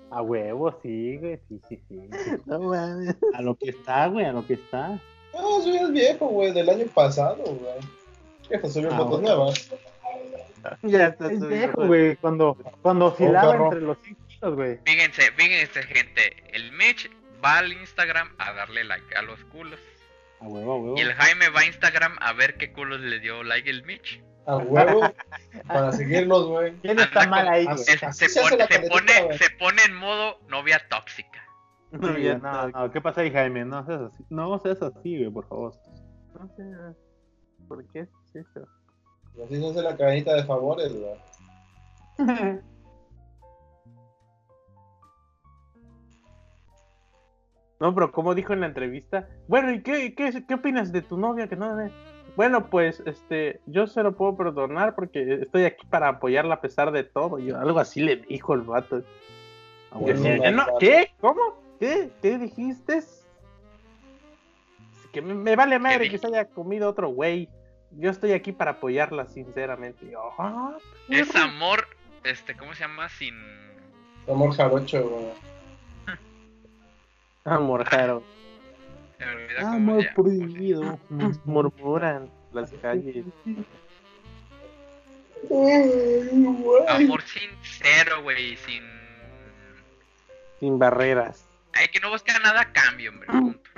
A huevo, sí, güey. Sí, sí, sí. no mames. A lo que está, güey, a lo que está. No, eso ya es viejo, güey, del año pasado, güey. Viejo, subió Ah, fotos nuevas. Ya está. Es viejo, güey, cuando, cuando oscilaba entre los 5 kilos, güey. Fíjense, fíjense, gente. El Mitch va al Instagram a darle like a los culos. A huevo, a huevo. Y el Jaime va a Instagram a ver qué culos le dio like el Mitch. A huevo. para seguirlos, güey. ¿Quién está Anda mal ahí, güey? Se, Así se se pone, se, pone, se pone en modo novia tóxica. No, Sí, ya no, ¿qué pasa ahí, Jaime? No seas así, no seas así, güey, por favor. No sé, ¿Por qué es eso? Y así se hace la cadenita de favores, güey. No, pero como dijo en la entrevista, bueno, ¿y qué, qué, qué opinas de tu novia que no ve? Bueno, pues, este, yo se lo puedo perdonar porque estoy aquí para apoyarla a pesar de todo. Yo, algo así le dijo el vato. A Yo huevo. decía, no, "No, no, ¿Qué? ¿Cómo? ¿Qué? ¿Qué dijiste? que me, me vale madre ¿Qué que se haya comido otro güey. Yo estoy aquí para apoyarla, sinceramente. Y yo, ah, Es amor, este, ¿cómo se llama? Sin... Amor jarocho, güey. amor, Jaro. Amor se llama. prohibido. Murmuran las calles. Amor sincero, güey, sin... Sin barreras. Ay, que no busca nada a cambio, hombre. punto.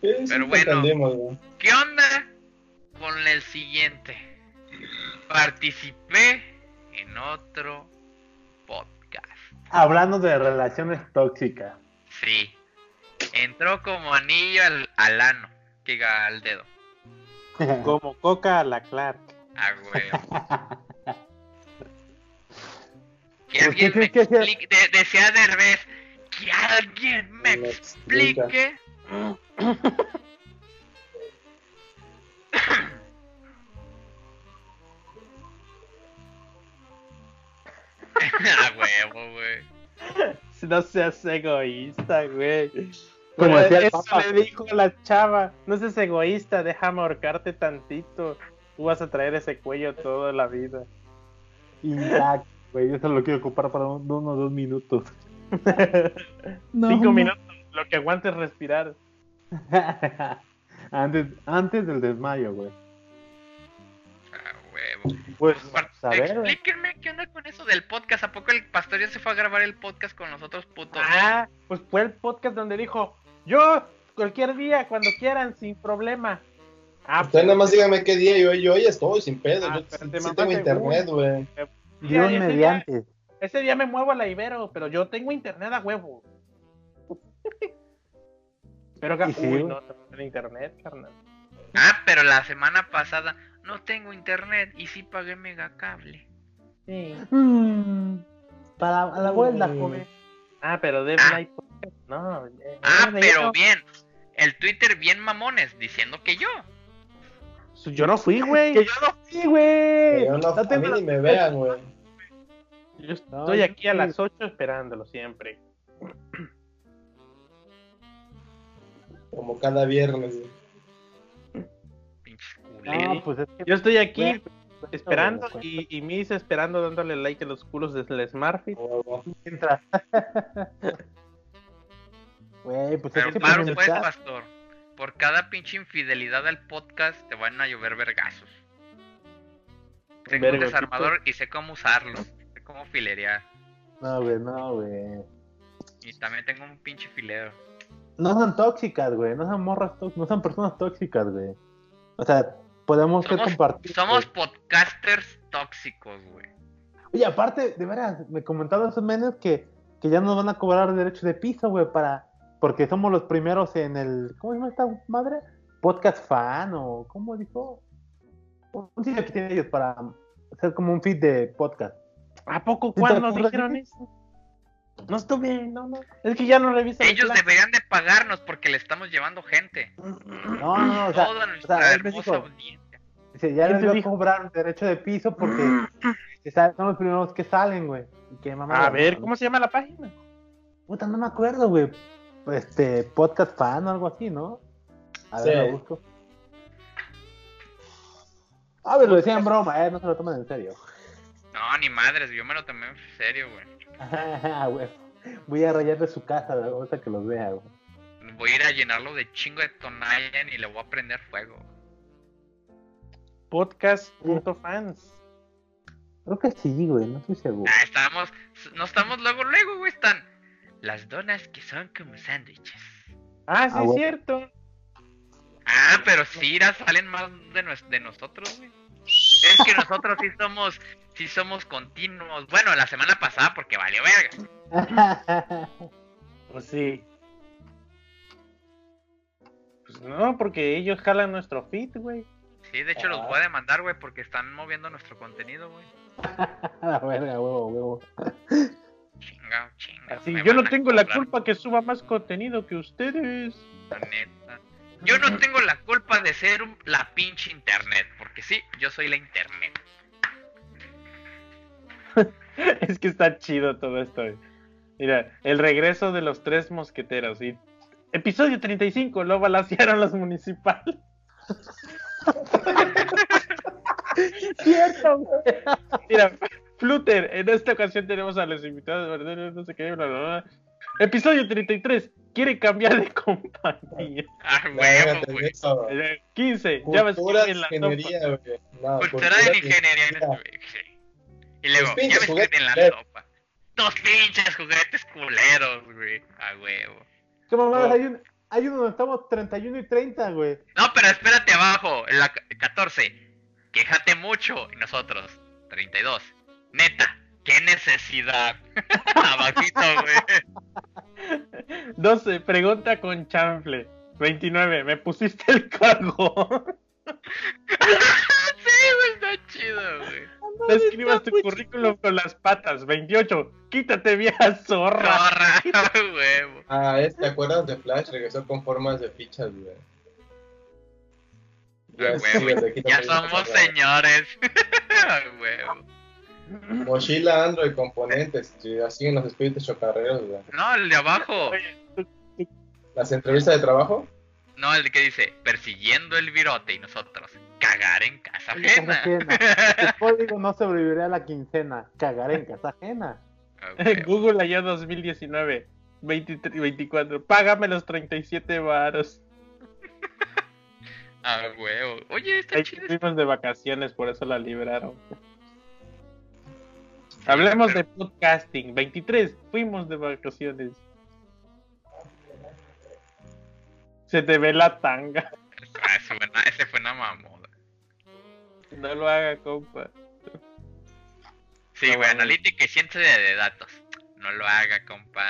Sí, sí, Pero bueno. ¿Qué onda con el siguiente? Participé en otro podcast. Hablando de relaciones tóxicas. Sí. Entró como anillo al, al ano, que diga al dedo. Como coca a la Clark. Ah, güey. Que ¿Por alguien me explique. de- decía Derbez. Que alguien me explique. ah, huevo, güey. No seas egoísta, güey. Como Pero decía el eso Papa. le dijo la chava. No seas egoísta, déjame ahorcarte tantito. Tú vas a traer ese cuello toda la vida. Intacto, güey. Yo solo lo quiero ocupar para un- unos dos minutos. Cinco minutos, lo que aguantes respirar. antes, antes del desmayo, güey. Pues, Par- a ver, güey. Explíquenme qué onda con eso del podcast. ¿A poco el pastor ya se fue a grabar el podcast con nosotros, puto? Ah, pues fue el podcast donde dijo, yo cualquier día, cuando quieran, sin problema. Ah, Usted nada más dígame qué día yo, yo hoy estoy sin pedo. Ah, yo te sí tengo internet, güey. Dios ese día- mediante. Ese día me muevo a la Ibero, pero yo tengo internet a huevo. pero Y sí, no, no tengo internet, carnal. Ah, pero la semana pasada no tengo internet y sí pagué megacable. Sí. Mm, para a la vuelta, joven. Ah, pero de Ah. No. eh, Ah, no, pero bien. El Twitter bien mamones diciendo que yo. yo no fui, güey. Que yo no fui, güey. Yo no, a tengo mí ni me vean, güey. Yo No, estoy yo aquí a las 8 esperándolo siempre. Como cada viernes, güey. No, pues es que. Yo estoy aquí esperando y, y Miss esperando dándole like a los culos del Smartfit. Mientras- Güey, pues Pero es que paro pues, pues, pastor. Por cada pinche infidelidad al podcast te van a llover vergazos. Tengo un desarmador y sé cómo usarlo. Sé cómo filerear. No, güey, no, güey. Y también tengo un pinche filero. No son tóxicas, güey. No son morras tóxicas. No son personas tóxicas, güey. O sea, podemos Somos, compartir. somos podcasters tóxicos, güey. Oye, aparte, de veras, me comentaron esos menes que, que ya nos van a cobrar derecho de piso, güey, para. Porque somos los primeros en el. ¿Cómo se llama esta madre? Podcast fan o. ¿Cómo dijo? Un sitio que tienen ellos para hacer como un feed de podcast. ¿A poco ¿Sí te cuándo acuerdas, dijeron eso? No estuve, no, no. Es que ya no reviso. Ellos deberían de pagarnos porque le estamos llevando gente. No, no, no, o sea, Toda nuestra sea, hermosa dijo- audiencia. dice, ya ¿Quién les voy a cobrar derecho de piso porque son los primeros que salen, güey. Y que mamá. A ver, ¿cómo se llama la página? Puta, no me acuerdo, güey. Este, podcast fan o algo así, ¿no? A ver, lo busco. A ver, lo decía en broma, eh, no se lo tomen en serio. No, ni madres, yo me lo tomé en serio, güey. Ah, güey. Voy a rayarle su casa ahorita que los vea, güey. Voy a ir a llenarlo de chingo de Tonayan y le voy a prender fuego. Podcast.fans. Creo que sí, güey, no estoy seguro. Ah, estamos, no estamos luego, luego, güey, están las donas que son como sándwiches. Ah, sí, Ah, es bueno. cierto. Ah, pero sí, las salen más de, de nosotros, güey. Es que nosotros sí somos, sí somos continuos. Bueno, la semana pasada porque valió verga. Pues sí. Pues no, porque ellos jalan nuestro feed, güey. Sí, de hecho los voy a demandar, güey, porque están moviendo nuestro contenido, güey. la verga, huevo, huevo. Chinga, chinga. Así, yo no tengo la culpa que suba más contenido que ustedes. la neta. Yo no tengo la culpa de ser un- la pinche internet, porque sí, yo soy la internet. es que está chido todo esto. Mira, el regreso de los tres mosqueteros. Y Episodio 35, lo balancearon los municipales. Cierto, güey. Mira, Flutter, en esta ocasión tenemos a los invitados, ¿verdad? no sé qué, bla, bla, bla. Episodio 33, quiere cambiar de compañía. Ah, huevo, güey. eso. 15, ya ves Cultura que de en la ingeniería, güey. No, Cultura cultura de ingeniería. Y luego, Los ya que juguetes en la sopa. Dos pinches juguetes culeros, güey. A huevo. ¿Qué mamadas? No. Hay, un, hay uno donde estamos 31 y 30, güey. No, pero espérate abajo, en la ca- 14. Quéjate mucho. Y nosotros, 32. Neta, qué necesidad. Abajito, güey. 12, pregunta con chanfle. 29, me pusiste el cargo. sí, güey, está chido, güey. Describas tu currículum con las patas. 28, quítate vieja zorra. Zorra, huevo. Ah, es, ¿te acuerdas de Flash? Regresó con formas de fichas, güey. Sí, huevo. Ya somos señores. Huevo. Mochila Android componentes, sí, así en los espíritus chocarreros, güey. No, el de abajo. Las entrevistas de trabajo, No, el de que dice, persiguiendo el virote y nosotros, cagar en casa En casa ajena. El código no sobrevivirá a la quincena. Cagaré en casa ajena. Google allá 2019. 23, 24. Págame los 37 varos. A huevo. Oye, está Ahí chido. Fuimos de vacaciones, por eso la liberaron. Hablemos de podcasting. 23. Fuimos de vacaciones. Se te ve la tanga. Ah, ese, fue una, ese fue una mamoda. No lo haga, compa. Sí, güey, mames. analítica y ciencia de, datos. No lo haga, compa.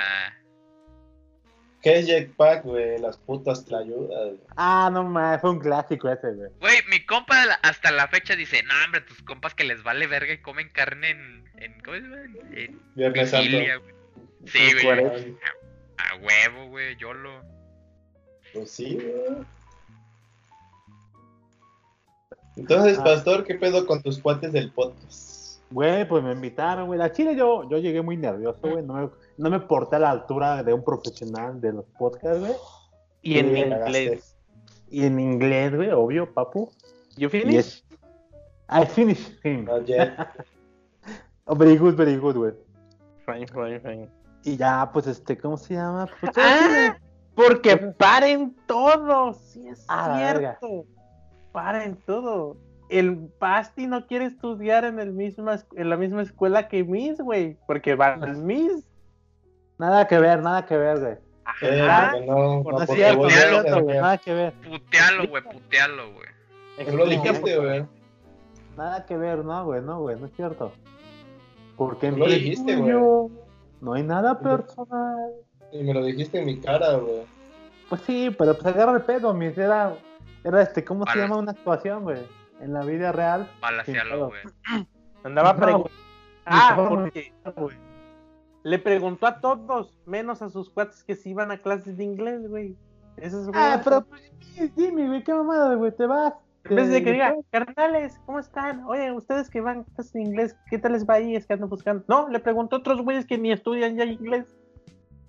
¿qué es Jetpack, güey? Las putas te ayudan. Ah, no mames, fue un clásico ese, güey. Güey, mi compa hasta la fecha dice, no, hombre, tus compas que les vale verga y comen carne en... en ¿Cómo se llama? En Viernes Santo. vigilia, güey. Sí, En güey. A huevo, güey, yo lo... Pues sí, güey. Entonces, Ah. pastor, ¿qué pedo con tus cuates del podcast? Güey, pues me invitaron, güey. A Chile yo, yo llegué muy nervioso, güey. No me, no me porté a la altura de un profesional de los podcasts, güey. Y en Sí, inglés. Y en inglés, güey, obvio, papu. You Y finish? I finished him. Jet. Oh, very good, very good, güey. Fine, fine, fine. Y ya, pues, este, ¿cómo se llama? Pues, Ah, porque paren todo. Sí, es la cierto. Paren todo. El Pasti no quiere estudiar en, el misma, es- en la misma escuela que Miss, güey. Porque va al Miss. Nada que ver, nada que ver, güey. Eh, Ajá. no, No cierto, güey, nada que ver. Putealo, güey, putealo, güey. Tú lo dijiste, güey. Nada que ver, no, güey, no, güey, no es cierto. Porque Tú lo mi dijiste, estudio No hay nada personal. Y me lo dijiste en mi cara, güey. Pues sí, pero pues agarra el pedo, mis. Era, era este, ¿cómo se llama una actuación, güey? En la vida real. Balacealo, güey. Andaba No, preguntando. Ah, porque le preguntó a todos, menos a sus cuates que se iban a clases de inglés, güey. Eso es Ah, pero pues, dime, güey, qué mamada, güey, te vas. En vez de que diga, carnales, ¿cómo están? Oye, ustedes que van a clases de inglés, ¿qué tal les va ahí? Es que ando buscando. No, le preguntó a otros güeyes que ni estudian ya inglés.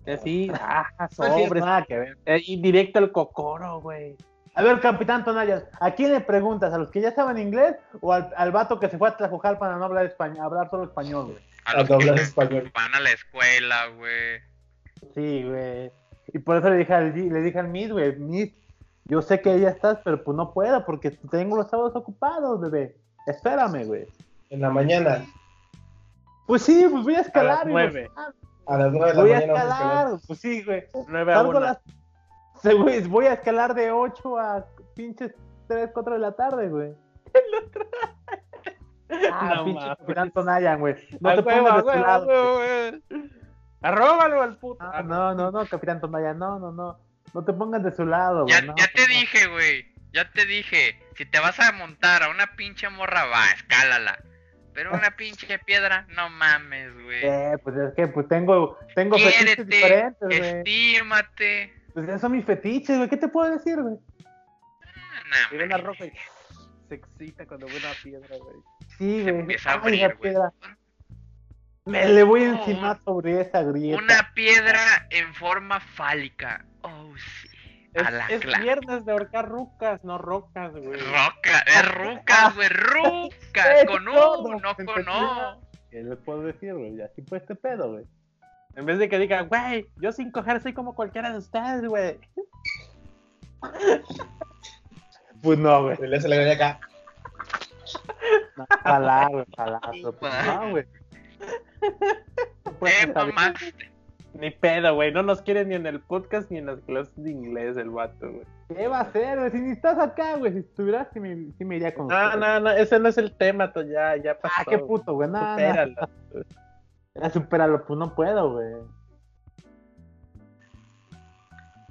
Así, ah, sobres. nada que ver. Eh, Y directo al cocoro, güey. A ver, capitán Tonayas, ¿a quién le preguntas? ¿A los que ya saben inglés o al, al vato que se fue a Tlajocal para no hablar español, hablar solo español, güey? A A los que doblar español. van a la escuela, güey. Sí, güey. Y por eso le dije al, le dije al Miss, güey, Miss, yo sé que ya estás, pero pues no puedo porque tengo los sábados ocupados, bebé. Espérame, güey. En la mañana, Pues sí, pues voy a escalar. las y nueve. a las 9 de la voy a mañana. vamos a escalar. Pues sí, güey. 9 a a 1. las... Güey, voy a escalar de 8 a pinches 3, 4 de la tarde, güey. Ah, No pinche capitán Tonayan, güey. No te huevo, pongas a de lado. huevo, güey. Arróbalo al puto. Ah, no, no, no, capitán Tonayan, no, no, no. No te pongas de su lado, güey. Ya, no, ya te no. dije, güey. Ya te dije. Si te vas a montar a una pinche morra, va, escálala. Pero una pinche piedra, no mames, güey. Eh, pues es que pues tengo, tengo fetiches Quiérete, diferentes, güey. estímate. Pues esos son mis fetiches, güey. ¿Qué te puedo decir, güey? Ah, no, ve una roca y se excita cuando ve una piedra, güey. Sí, Se güey. empieza a abrir, piedra. Me le voy a No, encimar sobre esa grieta. Una piedra en forma fálica. Oh, sí. Es, A la es viernes de ahorcar rucas, no rocas, güey. Roca, es rucas, güey, rucas, con U, todo, no con O. ¿Qué les puedo decir, güey? Así fue este pedo, güey. En vez de que diga, güey, yo sin coger soy como cualquiera de ustedes, güey. Pues no, güey. Le hace la gana acá. Güey, pues no, güey. Te estar bien. mamaste. Ni pedo, güey. No nos quiere ni en el podcast ni en las clases de inglés el vato, güey. ¿Qué va a hacer, güey? Si ni estás acá, güey. Si estuvieras, sí me, sí me iría con No, ustedes. no, no, ese no es el tema, to- ya, ya pasó. Ah, qué puto, güey. No, no. Ya supéralo, pues no puedo, güey.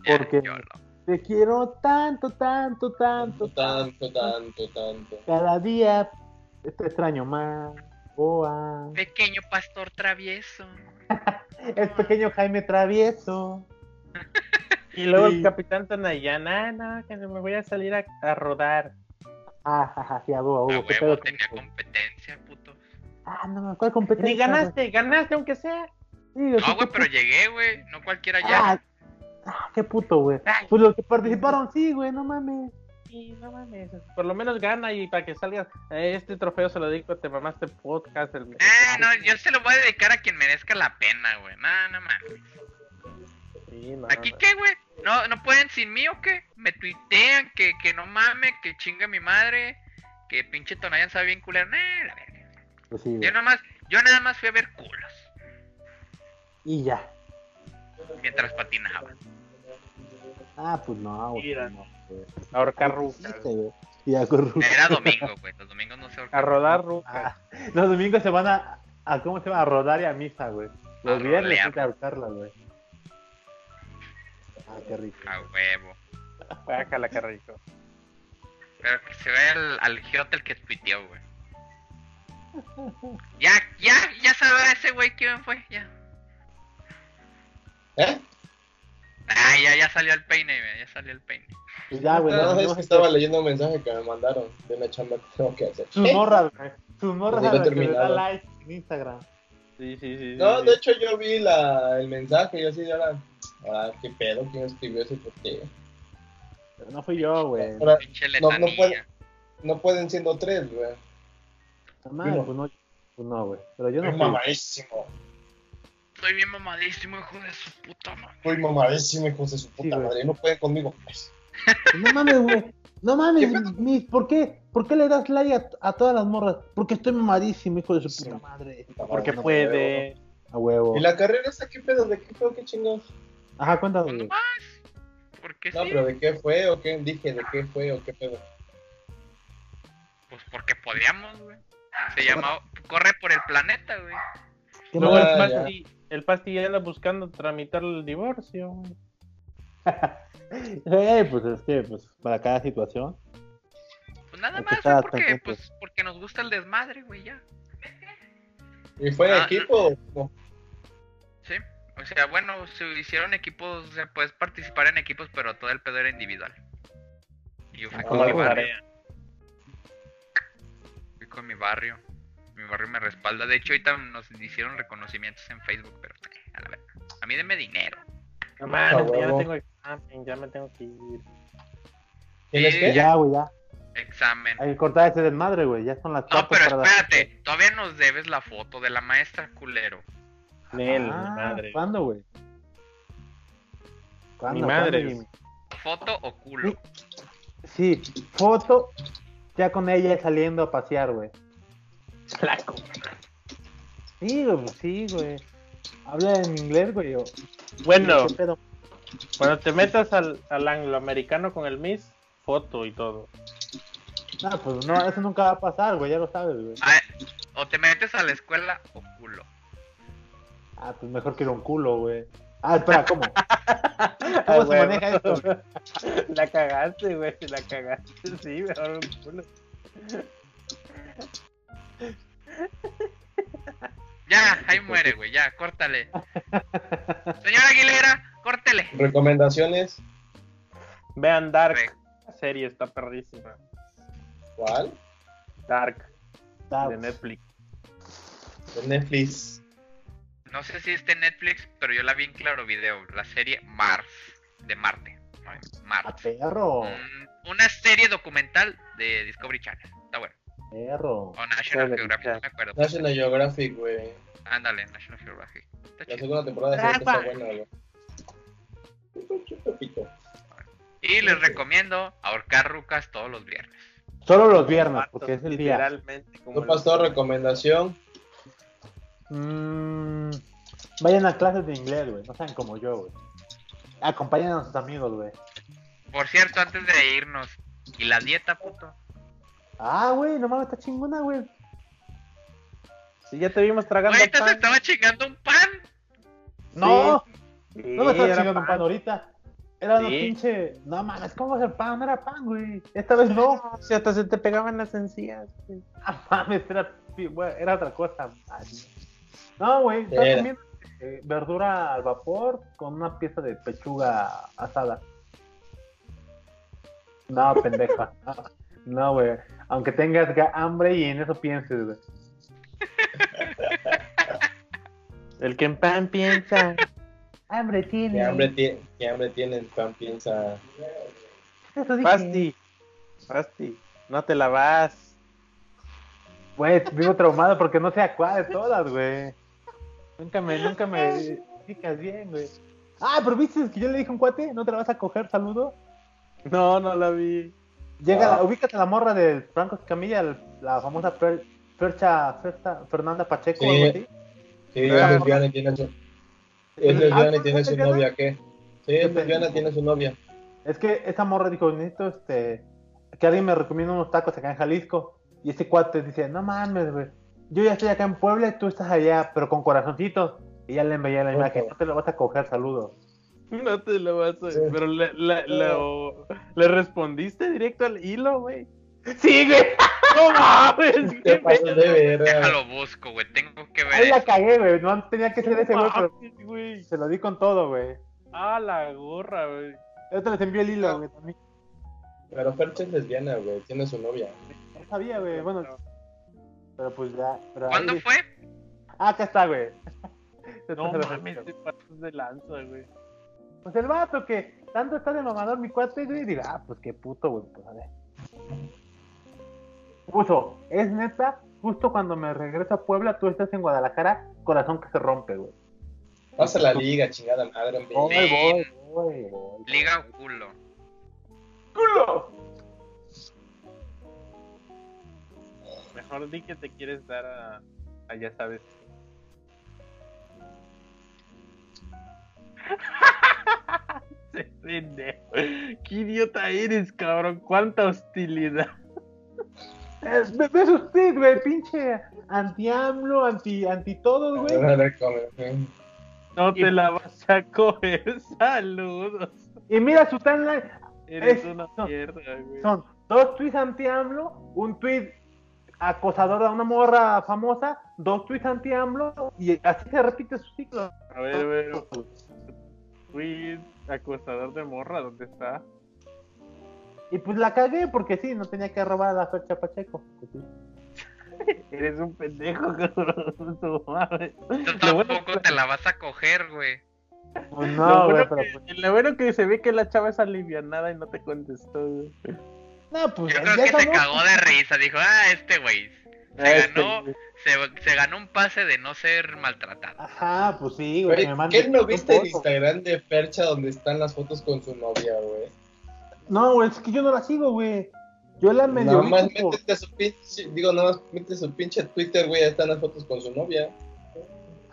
Porque- no. Te quiero tanto, tanto, tanto, Tanto, tanto, tanto. Cada día te extraño más. Boa. Pequeño pastor travieso. Es pequeño Jaime Travieso. Y luego Sí. el capitán Tonayan, ah, no, que no me voy a salir a, a rodar. Ah, sí, a huevo, a A huevo. ¿Qué huevo, pedo con tenía eso? competencia. Ah, no, ¿cuál competencia? Ni ganaste, ganaste aunque sea. Sí, No, ¿qué güey, pero llegué, güey. No cualquiera Ah, ya. ah, qué puto, güey. Pues los que participaron, sí, güey, no mames. Sí, no mames. Por lo menos gana y para que salga eh, este trofeo se lo dedico a Te Mamaste Podcast. El... Ah, no, yo se lo voy a dedicar a quien merezca la pena, güey. No, no mames. Sí, no, ¿Aquí no. qué, güey? ¿No, ¿No pueden sin mí o qué? Me tuitean que, que no mames, que chinga mi madre, que pinche Tonayan sabe bien culero. Nah, la verga. Pues sí. Yo nomás, yo nada más fui a ver culos Y ya. mientras patinaba. Ah, pues no, güey. No. Ahorcar rucas. Sí, güey. Y a. Era domingo, güey. Los domingos no se A ahorcan. rodar rucas. Ah, los domingos se van a, a, ¿cómo se llama? A rodar y a misa, güey. Los A viernes hay que ahorcarla, güey. Ah, qué rico. A huevo. Bájala, qué rico. Pero que se vea al, al el que tuiteó, güey. Ya, ya, ya sabrá ese güey quién fue, ya. ¿Eh? Ah, ya, ya salió el peine, ya salió el peine. Pues ya, güey. No, nos es vemos que estaba leyendo un mensaje que me mandaron de una chamba que tengo que hacer. Sus morras, güey. Sus morras Pues a ya las que le da terminado. like en Instagram. Sí, sí, sí. No, sí, de sí. hecho yo vi la, el mensaje y así de ahora, ah, qué pedo, quién escribió eso y por qué. Pero no fui yo, güey. No, no puede. no pueden siendo tres, güey. No no. pues no. Pues no, güey. Pero yo no Soy fui. mamadísimo. Estoy bien mamadísimo, hijo de su puta madre. Soy mamadísimo, hijos de su puta madre. No pueden conmigo. pues. No mames, güey. No mames, mis, ¿por qué? ¿Por qué le das like a, a todas las morras? Porque estoy mamadísimo, hijo de su Sí. puta madre. Porque No, puede. A huevo. ¿Y la carrera esa qué pedo? ¿De qué fue? ¿Qué chingados? Ajá, cuéntame. Pues nomás. Porque No, sí. pero ¿de qué fue o qué? Dije, ¿de qué fue o qué pedo? Pues porque podíamos, güey. Se llamaba Corre por el planeta, güey. ¿Qué Luego el. Pasti, el Pasti ya anda buscando tramitar el divorcio. Eh, pues es que, pues, para cada situación. Pues nada más, güey, porque, pendientes. pues, porque nos gusta el desmadre, güey, ya. ¿Y fue en Ah, equipo? No. Sí. O sea, bueno, se hicieron equipos, o sea, puedes participar en equipos, pero todo el pedo era individual. Y yo fui Ah, con Como mi con mi barrio. Mi barrio me respalda. De hecho, ahorita nos hicieron reconocimientos en Facebook, pero eh, a la verga. A mí deme dinero. No mames, Ah, ya no huevo. tengo examen, ya me tengo que ir. ¿Tienes Sí. qué? Ya, güey, ya. Examen. Hay que cortar ese desmadre, güey. Ya son las No, pero para espérate, todavía nos debes la foto de la maestra culero. Nel, Ah, mi madre. ¿Cuándo, güey? ¿Cuándo, Mi madre. cuándo, ¿Foto o culo? Sí, foto ya con ella saliendo a pasear, güey. Flaco. Sí, güey, pues sí, güey. Habla en inglés, güey. o- Bueno, ¿Qué pedo? cuando te metas al, al angloamericano con el Miss, foto y todo. No, pues no, eso nunca va a pasar, güey, ya lo sabes, güey. Ah, o te metes a la escuela o culo. Ah, pues mejor que ir a un culo, güey. Ah, espera, ¿cómo? Ah, ¿Cómo se huevo. maneja esto? La cagaste, güey, la cagaste. Sí, mejor un culo. Ya, ahí muere, güey, ya, córtale. Señora Aguilera, córtele. ¿Recomendaciones? Vean Dark. Re- La serie está perrísima. ¿Cuál? Dark, de Netflix. De Netflix. No sé si está en Netflix, pero yo la vi en Claro Video, la serie Mars, de Marte. Mars. perro, Mm, una serie documental de Discovery Channel. Está bueno. perro. O National Discovery Geographic, no me acuerdo. National Geographic, güey. Ándale, National Geographic. Está La chido. segunda temporada sí está buena, güey. Y les recomiendo ahorcar rucas todos los viernes. Solo los viernes, porque es el día. Literalmente. Como ¿No pasó recomendación? Mm, vayan a clases de inglés, güey. No sean como yo, güey. Acompañen a sus amigos, güey. Por cierto, antes de irnos, ¿y la dieta, puto? Ah, güey, no mames, está chingona, güey. Si ya te vimos tragando Ahorita se pan. estaba chingando un pan. No, Sí, no me estaba chingando un pan ahorita. Era una Sí. pinche. No mames, ¿cómo va a ser pan? No era pan, güey. Esta vez no. O sea, hasta se te pegaban las encías. güey. Ah, mames, era, era otra cosa. Ay, No, güey, Era. comiendo eh, verdura al vapor con una pieza de pechuga asada. No, pendeja. No, güey. Aunque tengas ga- hambre y en eso pienses, güey. El que en pan piensa. Hambre tiene. ¿Qué hambre, tiene, ¿Qué hambre tiene el pan? Piensa. Basti. Basti. No te la vas. Güey, vivo traumado porque no sé a cuál de todas, güey. Nunca me, nunca me explicas bien, güey. Ah, pero viste que yo le dije a un cuate, ¿no te la vas a coger, saludo? No, no la vi. Llega, Ah. ubícate a la morra del Franco Escamilla, el- la famosa Fer- Fercha, Fernanda Pacheco, Sí. algo así. Sí, es Ah. lesbiana y tiene su. Es lesbiana y tiene su novia, ¿qué? Sí, es lesbiana y tiene su novia. Es que esa morra dijo, necesito este, que alguien me recomiende unos tacos acá en Jalisco. Y ese cuate dice, no mames, güey. Yo ya estoy acá en Puebla y tú estás allá, pero con corazoncitos. Y ya le envié la imagen, no te lo vas a coger, saludo. No te lo vas a Sí. Pero le, le, lo- le respondiste directo al hilo, güey. Sí, güey. No mames. Te qué pasas de verga. Déjalo busco, güey. Tengo que ver Ahí la cagué, güey. No tenía que ser ese güey, pero mames, güey. se lo di con todo, güey. Ah, la gorra, güey. Yo te les envié el hilo, güey. También. Pero Fercha es lesbiana, güey. Tiene su novia. No sabía, güey. Bueno, pero pues ya. Pero ahí- ¿Cuándo fue? Ah, acá está, güey. No mames, te pasas de lanza, güey. Pues el vato que tanto está de mamador mi cuate, güey, diga, ah, pues qué puto, güey, pues a ver. Puso, es neta, justo cuando me regreso a Puebla, tú estás en Guadalajara, corazón que se rompe, güey. Pasa la liga, chingada madre. Voy, voy, voy, voy. Liga o culo. ¡Culo! Mejor di que te quieres dar a, a ya sabes. Qué idiota eres, cabrón. Cuánta hostilidad. Ve sus tweets, güey, pinche anti-AMLO, anti, anti todos, güey. No te la vas a coger. Saludos. Y mira su timeline, Eres Es- una mierda, güey. son dos tweets anti-AMLO, un tweet acosador a una morra famosa, dos tweets anti-AMLO, y así se repite su ciclo. A ver, a ver. Fui acosador de morra, ¿dónde está? Y pues la cagué porque sí, no tenía que robar a la fecha Pacheco. Pues. Eres un pendejo, cabrón. Tu madre. Tú tampoco te la vas a coger, güey. Pues Lo no, güey, bueno, pero que, pues. lo bueno que se ve que la chava es alivianada y no te contestó, güey. No, pues Yo ya creo que se cagó de risa. Dijo, ah, este güey. Ah, Se este, ganó, se, se ganó un pase de no ser maltratado. Ajá, pues sí, güey. ¿Qué no viste el foto. Instagram de Fercha donde están las fotos con su novia, güey? No, güey, es que yo no la sigo, güey. Yo la medio Nada más métete a su pinche, digo, nada más métete a su pinche Twitter, güey, ahí están las fotos con su novia.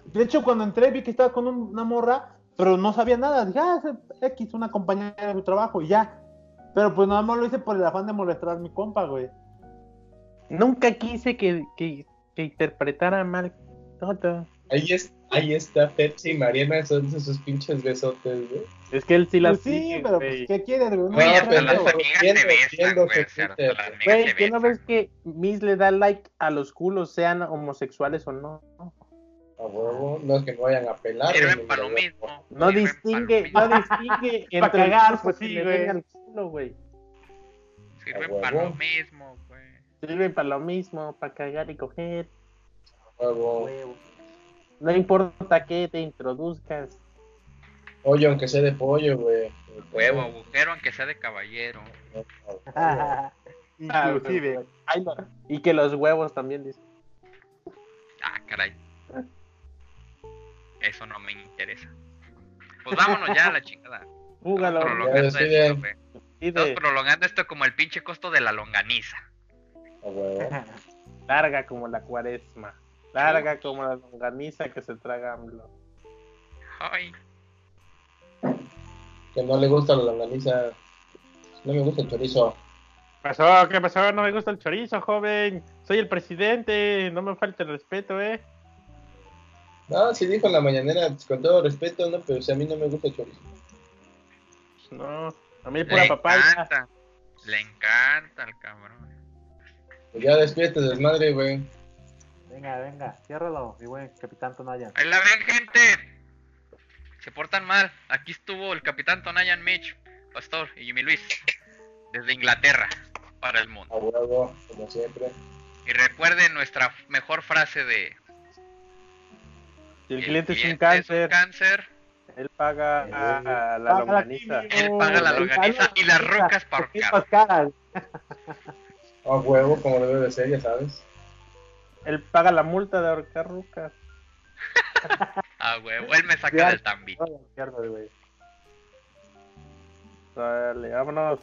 De hecho, cuando entré vi que estaba con un- una morra, pero no sabía nada. Dije, ah, es X, una compañera de mi trabajo, y ya. Pero pues nada más lo hice por el afán de molestar a mi compa, güey. Nunca quise que, que, que interpretara mal todo. Ahí, es, ahí está Fercha y Mariana, son sus pinches besotes, güey. Es que él sí la Pues sí, sigue, pero güey. pues, ¿qué quieres, güey? Güey, No, pero- las amigas se besan, güey. las Güey, ¿qué no ves que Miss le da like a los culos, sean homosexuales o no? A huevo, no es que no vayan a pelar. Sirven güey, para lo mismo. No distingue, no distingue entre cagar, pues que sí, güey. Güey. Sirven para lo mismo, güey. Sirven para lo mismo, para cagar y coger. A huevo. huevo. No importa que te introduzcas. Pollo, aunque sea de pollo, güey. Huevo, agujero, aunque sea de caballero. Inclusive. Ay, no. Y que los huevos también, dice. Ah, caray. Eso no me interesa. Pues vámonos ya a la chingada. Fúgalo. Prolongando esto, güey. Estamos prolongando esto como el pinche costo de la longaniza. Larga como la cuaresma. Larga como la longaniza que se traga AMLO. Ay, Que no le gusta la longaniza. No me gusta el chorizo. pasó? ¿Qué pasó? No me gusta el chorizo, joven. Soy el presidente. No me falte el respeto, eh. No, sí dijo en la mañanera, con todo respeto, no, pero si a mí no me gusta el chorizo. No, a mí pura le papaya. encanta. Le encanta al cabrón. Pues ya despídete, desmadre, güey. Venga, venga, ciérralo, mi buen capitán Tonayan. Ahí la ven, gente. Se portan mal. Aquí estuvo el capitán Tonayan Mitch, Pastor y Jimmy Luis. Desde Inglaterra para el mundo. A huevo, como siempre. Y recuerden nuestra mejor frase de... Si el cliente es un cliente es cáncer, cáncer, eh. Él paga la paga longaniza. Él paga la longaniza y las rocas para caras. A huevo, como debe de ser, ya sabes. Él paga la multa de ahorcar rucas. a huevo, él me saca del tambi. Dale, vámonos.